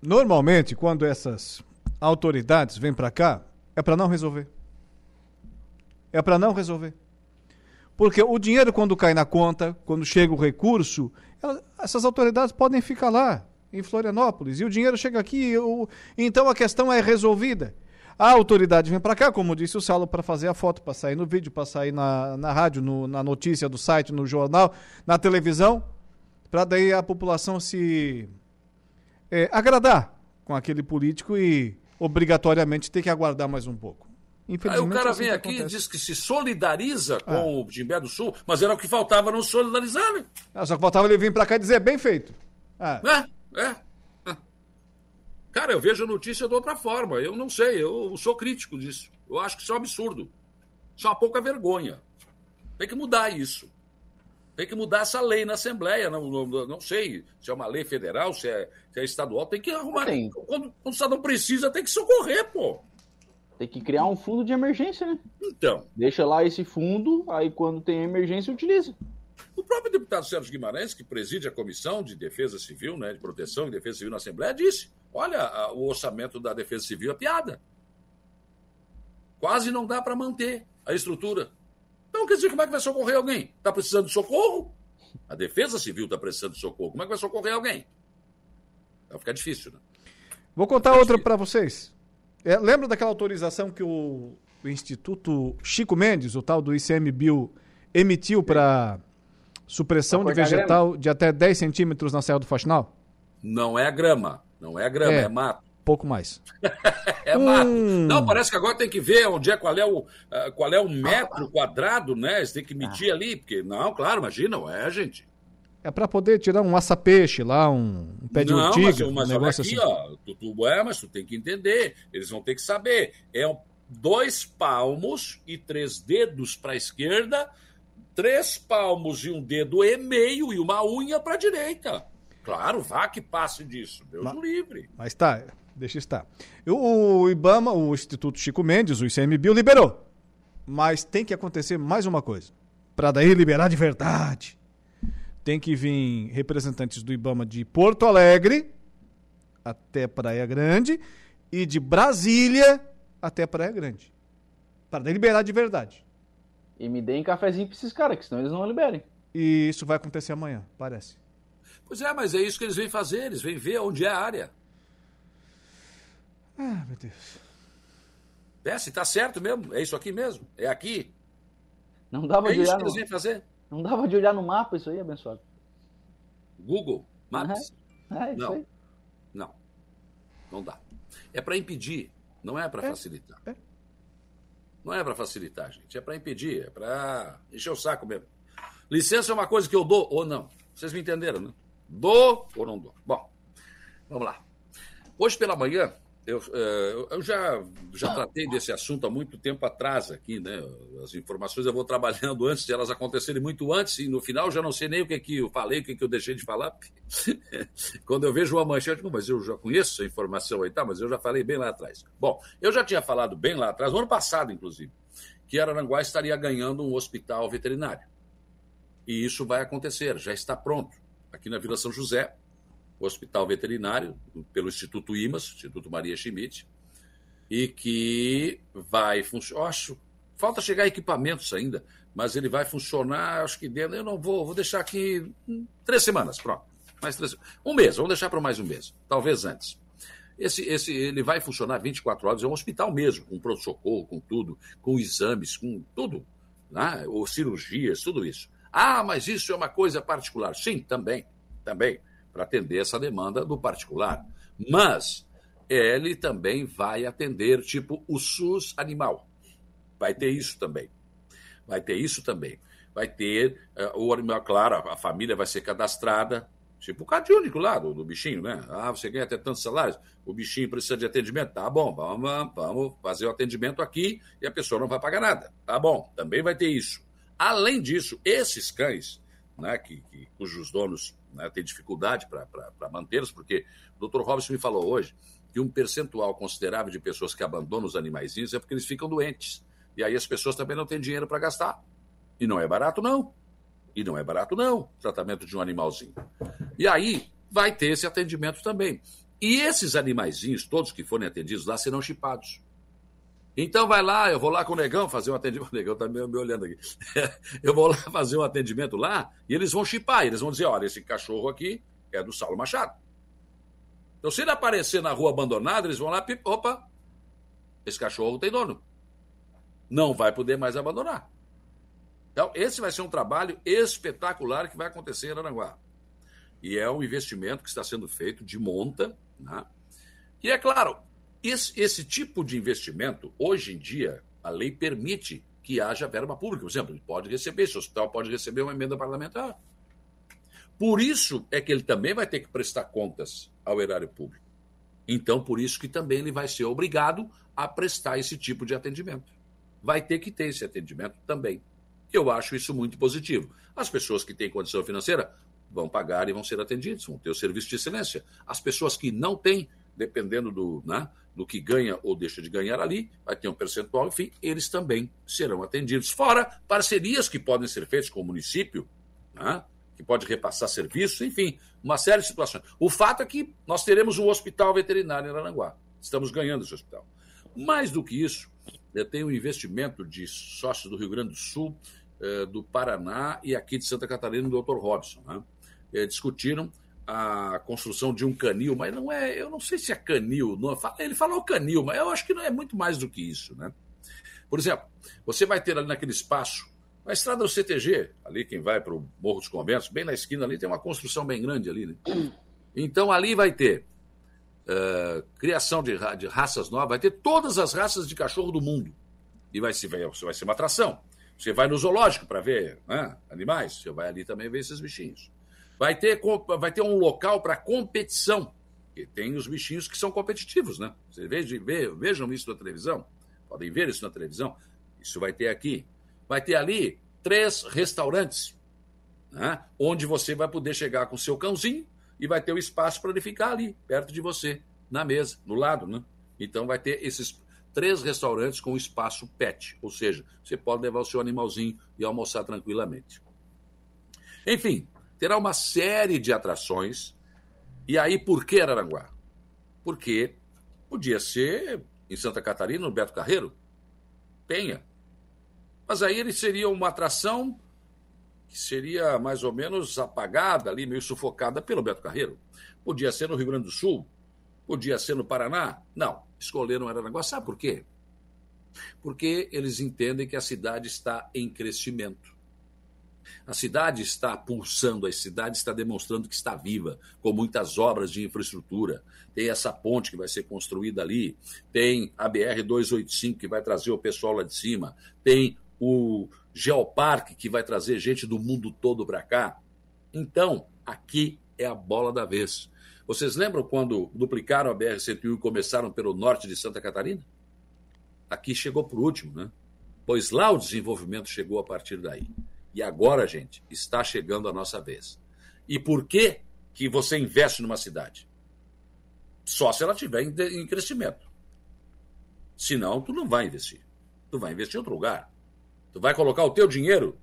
Normalmente, quando essas autoridades vêm para cá, é para não resolver. É para não resolver. Porque o dinheiro, quando cai na conta, quando chega o recurso, essas autoridades podem ficar lá, em Florianópolis, e o dinheiro chega aqui, o, então a questão é resolvida. A autoridade vem para cá, como disse o Saulo, para fazer a foto, para sair no vídeo, para sair na, na rádio, no, na notícia do site, no jornal, na televisão, para daí a população se é, agradar com aquele político e obrigatoriamente ter que aguardar mais um pouco. Aí o cara vem aqui e diz que se solidariza com ah. o Timbé do Sul, mas era o que faltava não solidarizar, né? Ah, só que faltava ele vir para cá e dizer bem feito. Ah. É, é. Cara, eu vejo a notícia de outra forma. Eu não sei, eu sou crítico disso. Eu acho que isso é um absurdo. Isso é uma pouca vergonha. Tem que mudar isso. Tem que mudar essa lei na Assembleia. Não, não, não sei se é uma lei federal, se é, se é estadual. Tem que arrumar. Quando, quando o cidadão precisa, tem que socorrer, pô. Tem que criar um fundo de emergência, né? Então. Deixa lá esse fundo, aí quando tem emergência, utiliza. O próprio deputado Sérgio Guimarães, que preside a Comissão de Defesa Civil, né, de Proteção e Defesa Civil na Assembleia, disse: olha, a, o orçamento da Defesa Civil é piada. Quase não dá para manter a estrutura. Então, quer dizer, como é que vai socorrer alguém? Está precisando de socorro? A Defesa Civil está precisando de socorro. Como é que vai socorrer alguém? Vai ficar difícil, né? Vou contar outra para vocês. É, lembra daquela autorização que o, o, Instituto Chico Mendes, o tal do ICMBio, emitiu para supressão de vegetal de até 10 centímetros na Serra do Faxinal? Não é grama. Não é grama, é, é mato. Pouco mais. é mato. Hum. Não, parece que agora tem que ver onde é, qual é o, uh, qual é o metro quadrado, né? Você tem que medir ah. ali, porque, não, claro, imagina, não é, gente. É para poder tirar um aça-peixe lá, um, um, pé de não, urtiga, mas, mas um negócio aqui, assim. Ó, tu, tu, é, mas tu tem que entender, eles vão ter que saber. É um, dois palmos e três dedos para a esquerda, três palmos e um dedo e meio e uma unha para a direita. Claro, vá que passe disso. Deus mas, livre. Mas tá, deixa estar. O, o IBAMA, o Instituto Chico Mendes, o ICMBio, liberou. Mas tem que acontecer mais uma coisa. Para daí liberar de verdade. Tem que vir representantes do IBAMA de Porto Alegre até Praia Grande e de Brasília até Praia Grande. Para liberar de verdade. E me deem cafezinho para esses caras, que senão eles não liberem. E isso vai acontecer amanhã, parece. Pois é, mas é isso que eles vêm fazer, eles vêm ver onde é a área. Ah, meu Deus. É, se tá certo mesmo, é isso aqui mesmo, é aqui. Não dava é de olhar olhar que eles vêm fazer. Não dava de olhar no mapa isso aí, abençoado. Google Maps? Uhum. É, isso não. aí. Não. Não dá. É para impedir, não é para é. facilitar. É. Não é para facilitar, gente. É para impedir, é para encher o saco mesmo. Licença é uma coisa que eu dou ou não. Vocês me entenderam, né? Dou ou não dou? Bom, vamos lá. Hoje pela manhã, eu, eh, eu já, já tratei desse assunto há muito tempo atrás aqui, né? As informações eu vou trabalhando antes de elas acontecerem muito antes, e no final já não sei nem o que, que eu falei, o que, que eu deixei de falar. Quando eu vejo uma manchete, mas eu já conheço essa informação aí, tá? Mas eu já falei bem lá atrás. Bom, eu já tinha falado bem lá atrás, no ano passado, inclusive, que Araranguá estaria ganhando um hospital veterinário. E isso vai acontecer, já está pronto aqui na Vila São José, Hospital Veterinário, pelo Instituto IMAS, Instituto Maria Schmidt, e que vai funcionar. Acho, falta chegar equipamentos ainda, mas ele vai funcionar, acho que dentro. Eu não vou, vou deixar aqui três semanas, pronto. Mais três, um mês, vamos deixar para mais um mês, talvez antes. Esse, esse, ele vai funcionar 24 horas, é um hospital mesmo, com pronto-socorro, com tudo, com exames, com tudo, né? ou cirurgias, tudo isso. Ah, mas isso é uma coisa particular. Sim, também, também, para atender essa demanda do particular. Mas ele também vai atender, tipo, o SUS animal. Vai ter isso também. Vai ter isso também. Vai ter uh, o animal, claro, a família vai ser cadastrada, tipo o cardiônico lá do, do, bichinho, né? Ah, você ganha até tantos salários, o bichinho precisa de atendimento. Tá bom, vamos, vamos fazer o atendimento aqui e a pessoa não vai pagar nada. Tá bom, também vai ter isso. Além disso, esses cães, né, que, que cujos donos né, têm dificuldade para mantê-los, porque o Dr. Robson me falou hoje que um percentual considerável de pessoas que abandonam os animaizinhos é porque eles ficam doentes. E aí as pessoas também não têm dinheiro para gastar. E não é barato, não. E não é barato, não, tratamento de um animalzinho. E aí vai ter esse atendimento também. E esses animaizinhos, todos que forem atendidos lá, serão chipados. Então vai lá, eu vou lá com o negão fazer um atendimento. O negão tá me, me olhando aqui. eu vou lá fazer um atendimento lá e eles vão chipar. Eles vão dizer: olha, esse cachorro aqui é do Saulo Machado. Então, se ele aparecer na rua abandonado, eles vão lá, pip, opa, esse cachorro tem dono. Não vai poder mais abandonar. Então, esse vai ser um trabalho espetacular que vai acontecer em Aranaguá. E é um investimento que está sendo feito de monta. Né? E é claro, esse, esse tipo de investimento, hoje em dia, A lei permite que haja verba pública. Por exemplo, ele pode receber, se o hospital pode receber uma emenda parlamentar. Por isso é que ele também vai ter que prestar contas ao erário público. Então, por isso que também ele vai ser obrigado a prestar esse tipo de atendimento. Vai ter que ter esse atendimento também. Eu acho isso muito positivo. As pessoas que têm condição financeira vão pagar e vão ser atendidas, vão ter o serviço de excelência. As pessoas que não têm, dependendo do, né, do que ganha ou deixa de ganhar ali, vai ter um percentual, enfim, eles também serão atendidos. Fora parcerias que podem ser feitas com o município, né, que pode repassar serviços, enfim, uma série de situações. O fato é que nós teremos um hospital veterinário em Aranguá. Estamos ganhando esse hospital. Mais do que isso, tem um investimento de sócios do Rio Grande do Sul, eh, do Paraná e aqui de Santa Catarina, do Dr. Robson. Né? Eh, discutiram a construção de um canil, mas não é, eu não sei se é canil, não, ele falou canil, mas eu acho que não é muito mais do que isso, né? Por exemplo, você vai ter ali naquele espaço a estrada do CTG, ali quem vai para o Morro dos Conventos, bem na esquina ali, tem uma construção bem grande ali. Né? Então ali vai ter uh, criação de, de, raças novas, vai ter todas as raças de cachorro do mundo. E vai ser, vai, vai ser uma atração. Você vai no zoológico para ver né, animais, você vai ali também ver esses bichinhos. Vai ter, vai ter um local para competição, que tem os bichinhos que são competitivos, né? Vocês vejam, vejam isso na televisão, podem ver isso na televisão. Isso vai ter aqui vai ter ali três restaurantes, né? onde você vai poder chegar com seu cãozinho e vai ter o espaço para ele ficar ali, perto de você, na mesa, no lado. Né? Então vai ter esses três restaurantes com espaço pet, ou seja, você pode levar o seu animalzinho e almoçar tranquilamente. Enfim, terá uma série de atrações. E aí, por que Araranguá? Porque podia ser em Santa Catarina, no Beto Carreiro. Tenha. Mas aí ele seria uma atração que seria mais ou menos apagada ali, meio sufocada pelo Beto Carreiro. Podia ser no Rio Grande do Sul, podia ser no Paraná. Não, escolheram Aranaguá. Sabe por quê? Porque eles entendem que a cidade está em crescimento. A cidade está pulsando, a cidade está demonstrando que está viva, com muitas obras de infraestrutura. Tem essa ponte que vai ser construída ali, tem a BR-285 que vai trazer o pessoal lá de cima, tem o Geoparque, que vai trazer gente do mundo todo para cá. Então, aqui é a bola da vez. Vocês lembram quando duplicaram a BR-101 e começaram pelo norte de Santa Catarina? Aqui chegou por último, né? Pois lá o desenvolvimento chegou a partir daí. E agora, gente, está chegando a nossa vez. E por que que você investe numa cidade? Só se ela estiver em crescimento. Senão, tu não vai investir. Tu vai investir em outro lugar. Tu vai colocar o teu dinheiro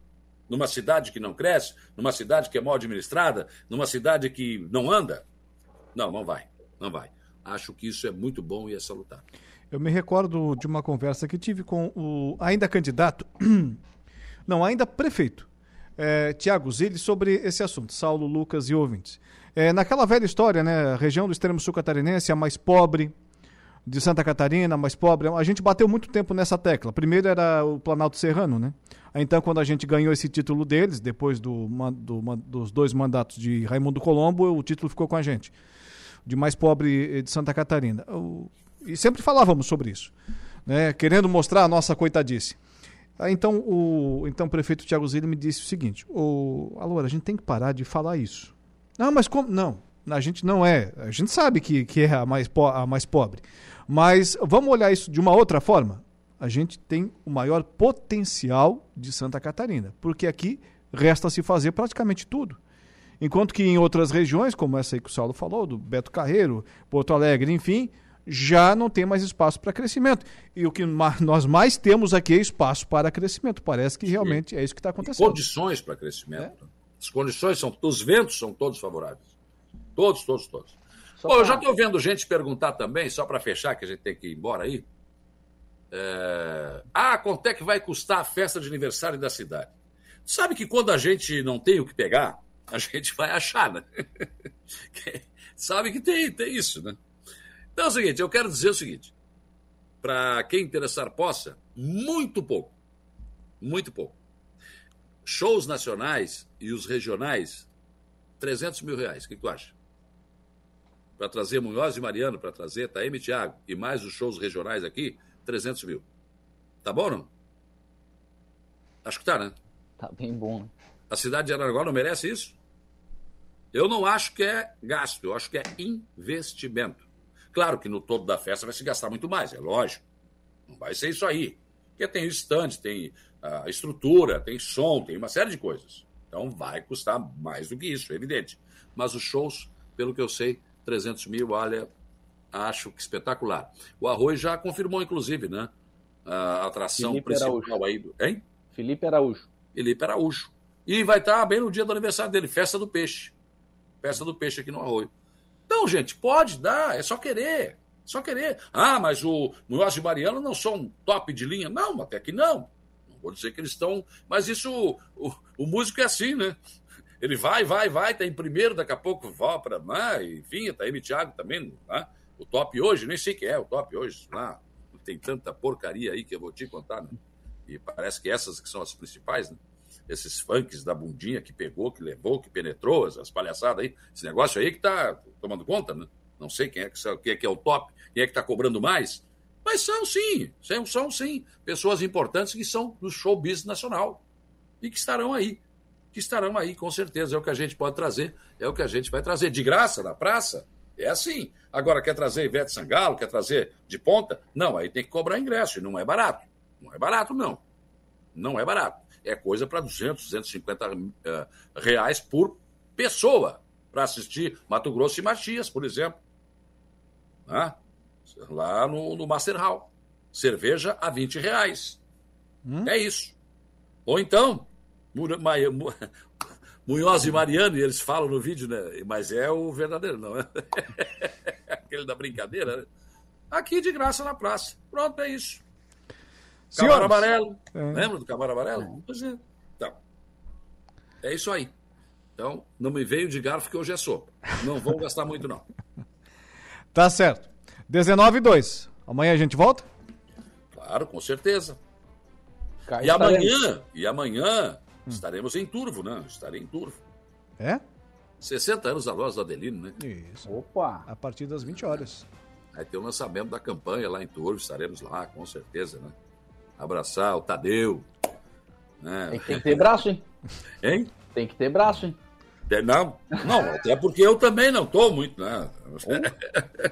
numa cidade que não cresce, numa cidade que é mal administrada, numa cidade que não anda? Não, não vai. Não vai. Acho que isso é muito bom e é salutar. Eu me recordo de uma conversa que tive com o ainda candidato, não, ainda prefeito, é, Tiago Zilli, sobre esse assunto, Saulo, Lucas e ouvintes. É, naquela velha história, né, a região do extremo sul catarinense a mais pobre, de Santa Catarina, mais pobre. A gente bateu muito tempo nessa tecla. Primeiro era o Planalto Serrano, né? Então, quando a gente ganhou esse título deles, depois do, do, dos dois mandatos de Raimundo Colombo, o título ficou com a gente, de mais pobre de Santa Catarina. E sempre falávamos sobre isso, né? querendo mostrar a nossa coitadice. Então, o então, o prefeito Tiago Zilli me disse o seguinte: o, Alô, a gente tem que parar de falar isso. Não, mas como? Não, a gente não é. A gente sabe que, que é a mais, a mais pobre. Mas vamos olhar isso de uma outra forma. A gente tem o maior potencial de Santa Catarina, porque aqui resta se fazer praticamente tudo. Enquanto que em outras regiões, como essa aí que o Saulo falou, do Beto Carreiro, Porto Alegre, enfim, já não tem mais espaço para crescimento. E o que nós mais temos aqui é espaço para crescimento. Parece que realmente é isso que está acontecendo. E condições para crescimento. É. As condições são, os ventos são todos favoráveis. Todos, todos, todos. Só pra... eu já estou vendo gente perguntar também, só para fechar, que a gente tem que ir embora aí. É... Ah, quanto é que vai custar a festa de aniversário da cidade? Sabe que quando a gente não tem o que pegar, a gente vai achar, né? Sabe que tem, tem isso, né? Então é o seguinte, eu quero dizer o seguinte: para quem interessar possa, muito pouco. Muito pouco. Shows nacionais e os regionais 300 mil reais. O que, tu acha? Para trazer Munhoz e Mariano, para trazer Taeme e Thiago e mais os shows regionais aqui, 300 mil. Tá bom não? Acho que tá, né? Tá bem bom. A cidade de Araranguá não merece isso? Eu não acho que é gasto, eu acho que é investimento. Claro que no todo da festa vai se gastar muito mais, é lógico. Não vai ser isso aí. Porque tem stand, tem a estrutura, tem som, tem uma série de coisas. Então vai custar mais do que isso, é evidente. Mas os shows, pelo que eu sei, 300 mil, olha, acho que espetacular. O Arroz já confirmou, inclusive, né? A atração Felipe principal Araújo. aí. do- Hein? Felipe Araújo. Felipe Araújo. E vai estar bem no dia do aniversário dele, festa do peixe. Festa do peixe aqui no Arroio. Então, gente, pode dar, é só querer. Só querer. Ah, mas o Munhoz e Mariano não são top de linha. Não, até que não. Não vou dizer que eles estão. Mas isso, o, o músico é assim, né? Ele vai, vai, vai, tá em primeiro, daqui a pouco volta para. Ah, enfim, tá aí o Thiago também. Né? O top hoje, nem sei quem é o top hoje. Lá, tem tanta porcaria aí que eu vou te contar, né? E parece que essas que são as principais, né? Esses funks da bundinha que pegou, que levou, que penetrou, essas palhaçadas aí. Esse negócio aí que tá tomando conta, né? Não sei quem é que, quem é, que é o top, quem é que tá cobrando mais. Mas são sim, são, são sim pessoas importantes que são do show business nacional. E que estarão aí. Que estarão aí, com certeza. É o que a gente pode trazer, é o que a gente vai trazer. De graça, na praça, é assim. Agora, quer trazer Ivete Sangalo, quer trazer de ponta? Não, aí tem que cobrar ingresso, e não é barato. Não é barato, não. Não é barato. É coisa para 200, 250 eh, reais por pessoa para assistir Mato Grosso e Matias, por exemplo. Né? Lá no, no Master Hall. Cerveja a 20 reais. É isso. Ou então, Mura- Maia- Mu- Munhoz e Mariano, e eles falam no vídeo, né? Mas é o verdadeiro, não é? Aquele da brincadeira, né? Aqui de graça na praça. Pronto, é isso. Camaro Amarelo. É. Lembra do Camaro Amarelo? Pois é. Então, é isso aí. Então, não me veio de garfo que hoje é sopa. Não vou gastar muito, não. Tá certo. 19 e 2. Amanhã a gente volta? Claro, com certeza. Cá E estaremos. amanhã, e amanhã estaremos em Turvo, né? Estarei em Turvo. É? 60 anos da voz do Adelino, né? Isso. Opa! A partir das 20 horas. Vai ter o lançamento da campanha lá em Turvo, estaremos lá, com certeza, né? Abraçar o Tadeu. Né? Tem que ter braço, hein? Hein? Tem que ter braço, hein? É, Não, não, até porque eu também não tô muito, né?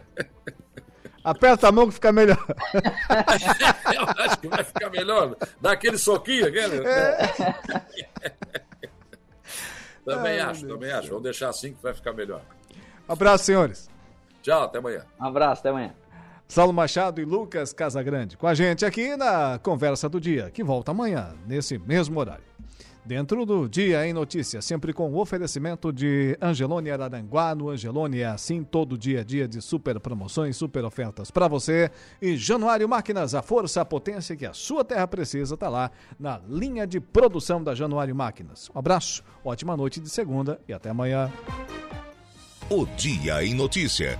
Aperta a mão que fica melhor. Eu acho que vai ficar melhor. Dá aquele soquinho, aquele. também Ai, acho, também acho. Vamos deixar assim que vai ficar melhor. Abraço, senhores. Tchau, até amanhã. Um abraço, até amanhã. Saulo Machado e Lucas Casagrande com a gente aqui na Conversa do Dia, que volta amanhã, nesse mesmo horário. Dentro do Dia em Notícia, sempre com o oferecimento de Angelone Araranguá. No Angelone é assim, todo dia a dia de super promoções, super ofertas para você. E Januário Máquinas, a força, a potência que a sua terra precisa, está lá na linha de produção da Januário Máquinas. Um abraço, ótima noite de segunda e até amanhã. O Dia em Notícia.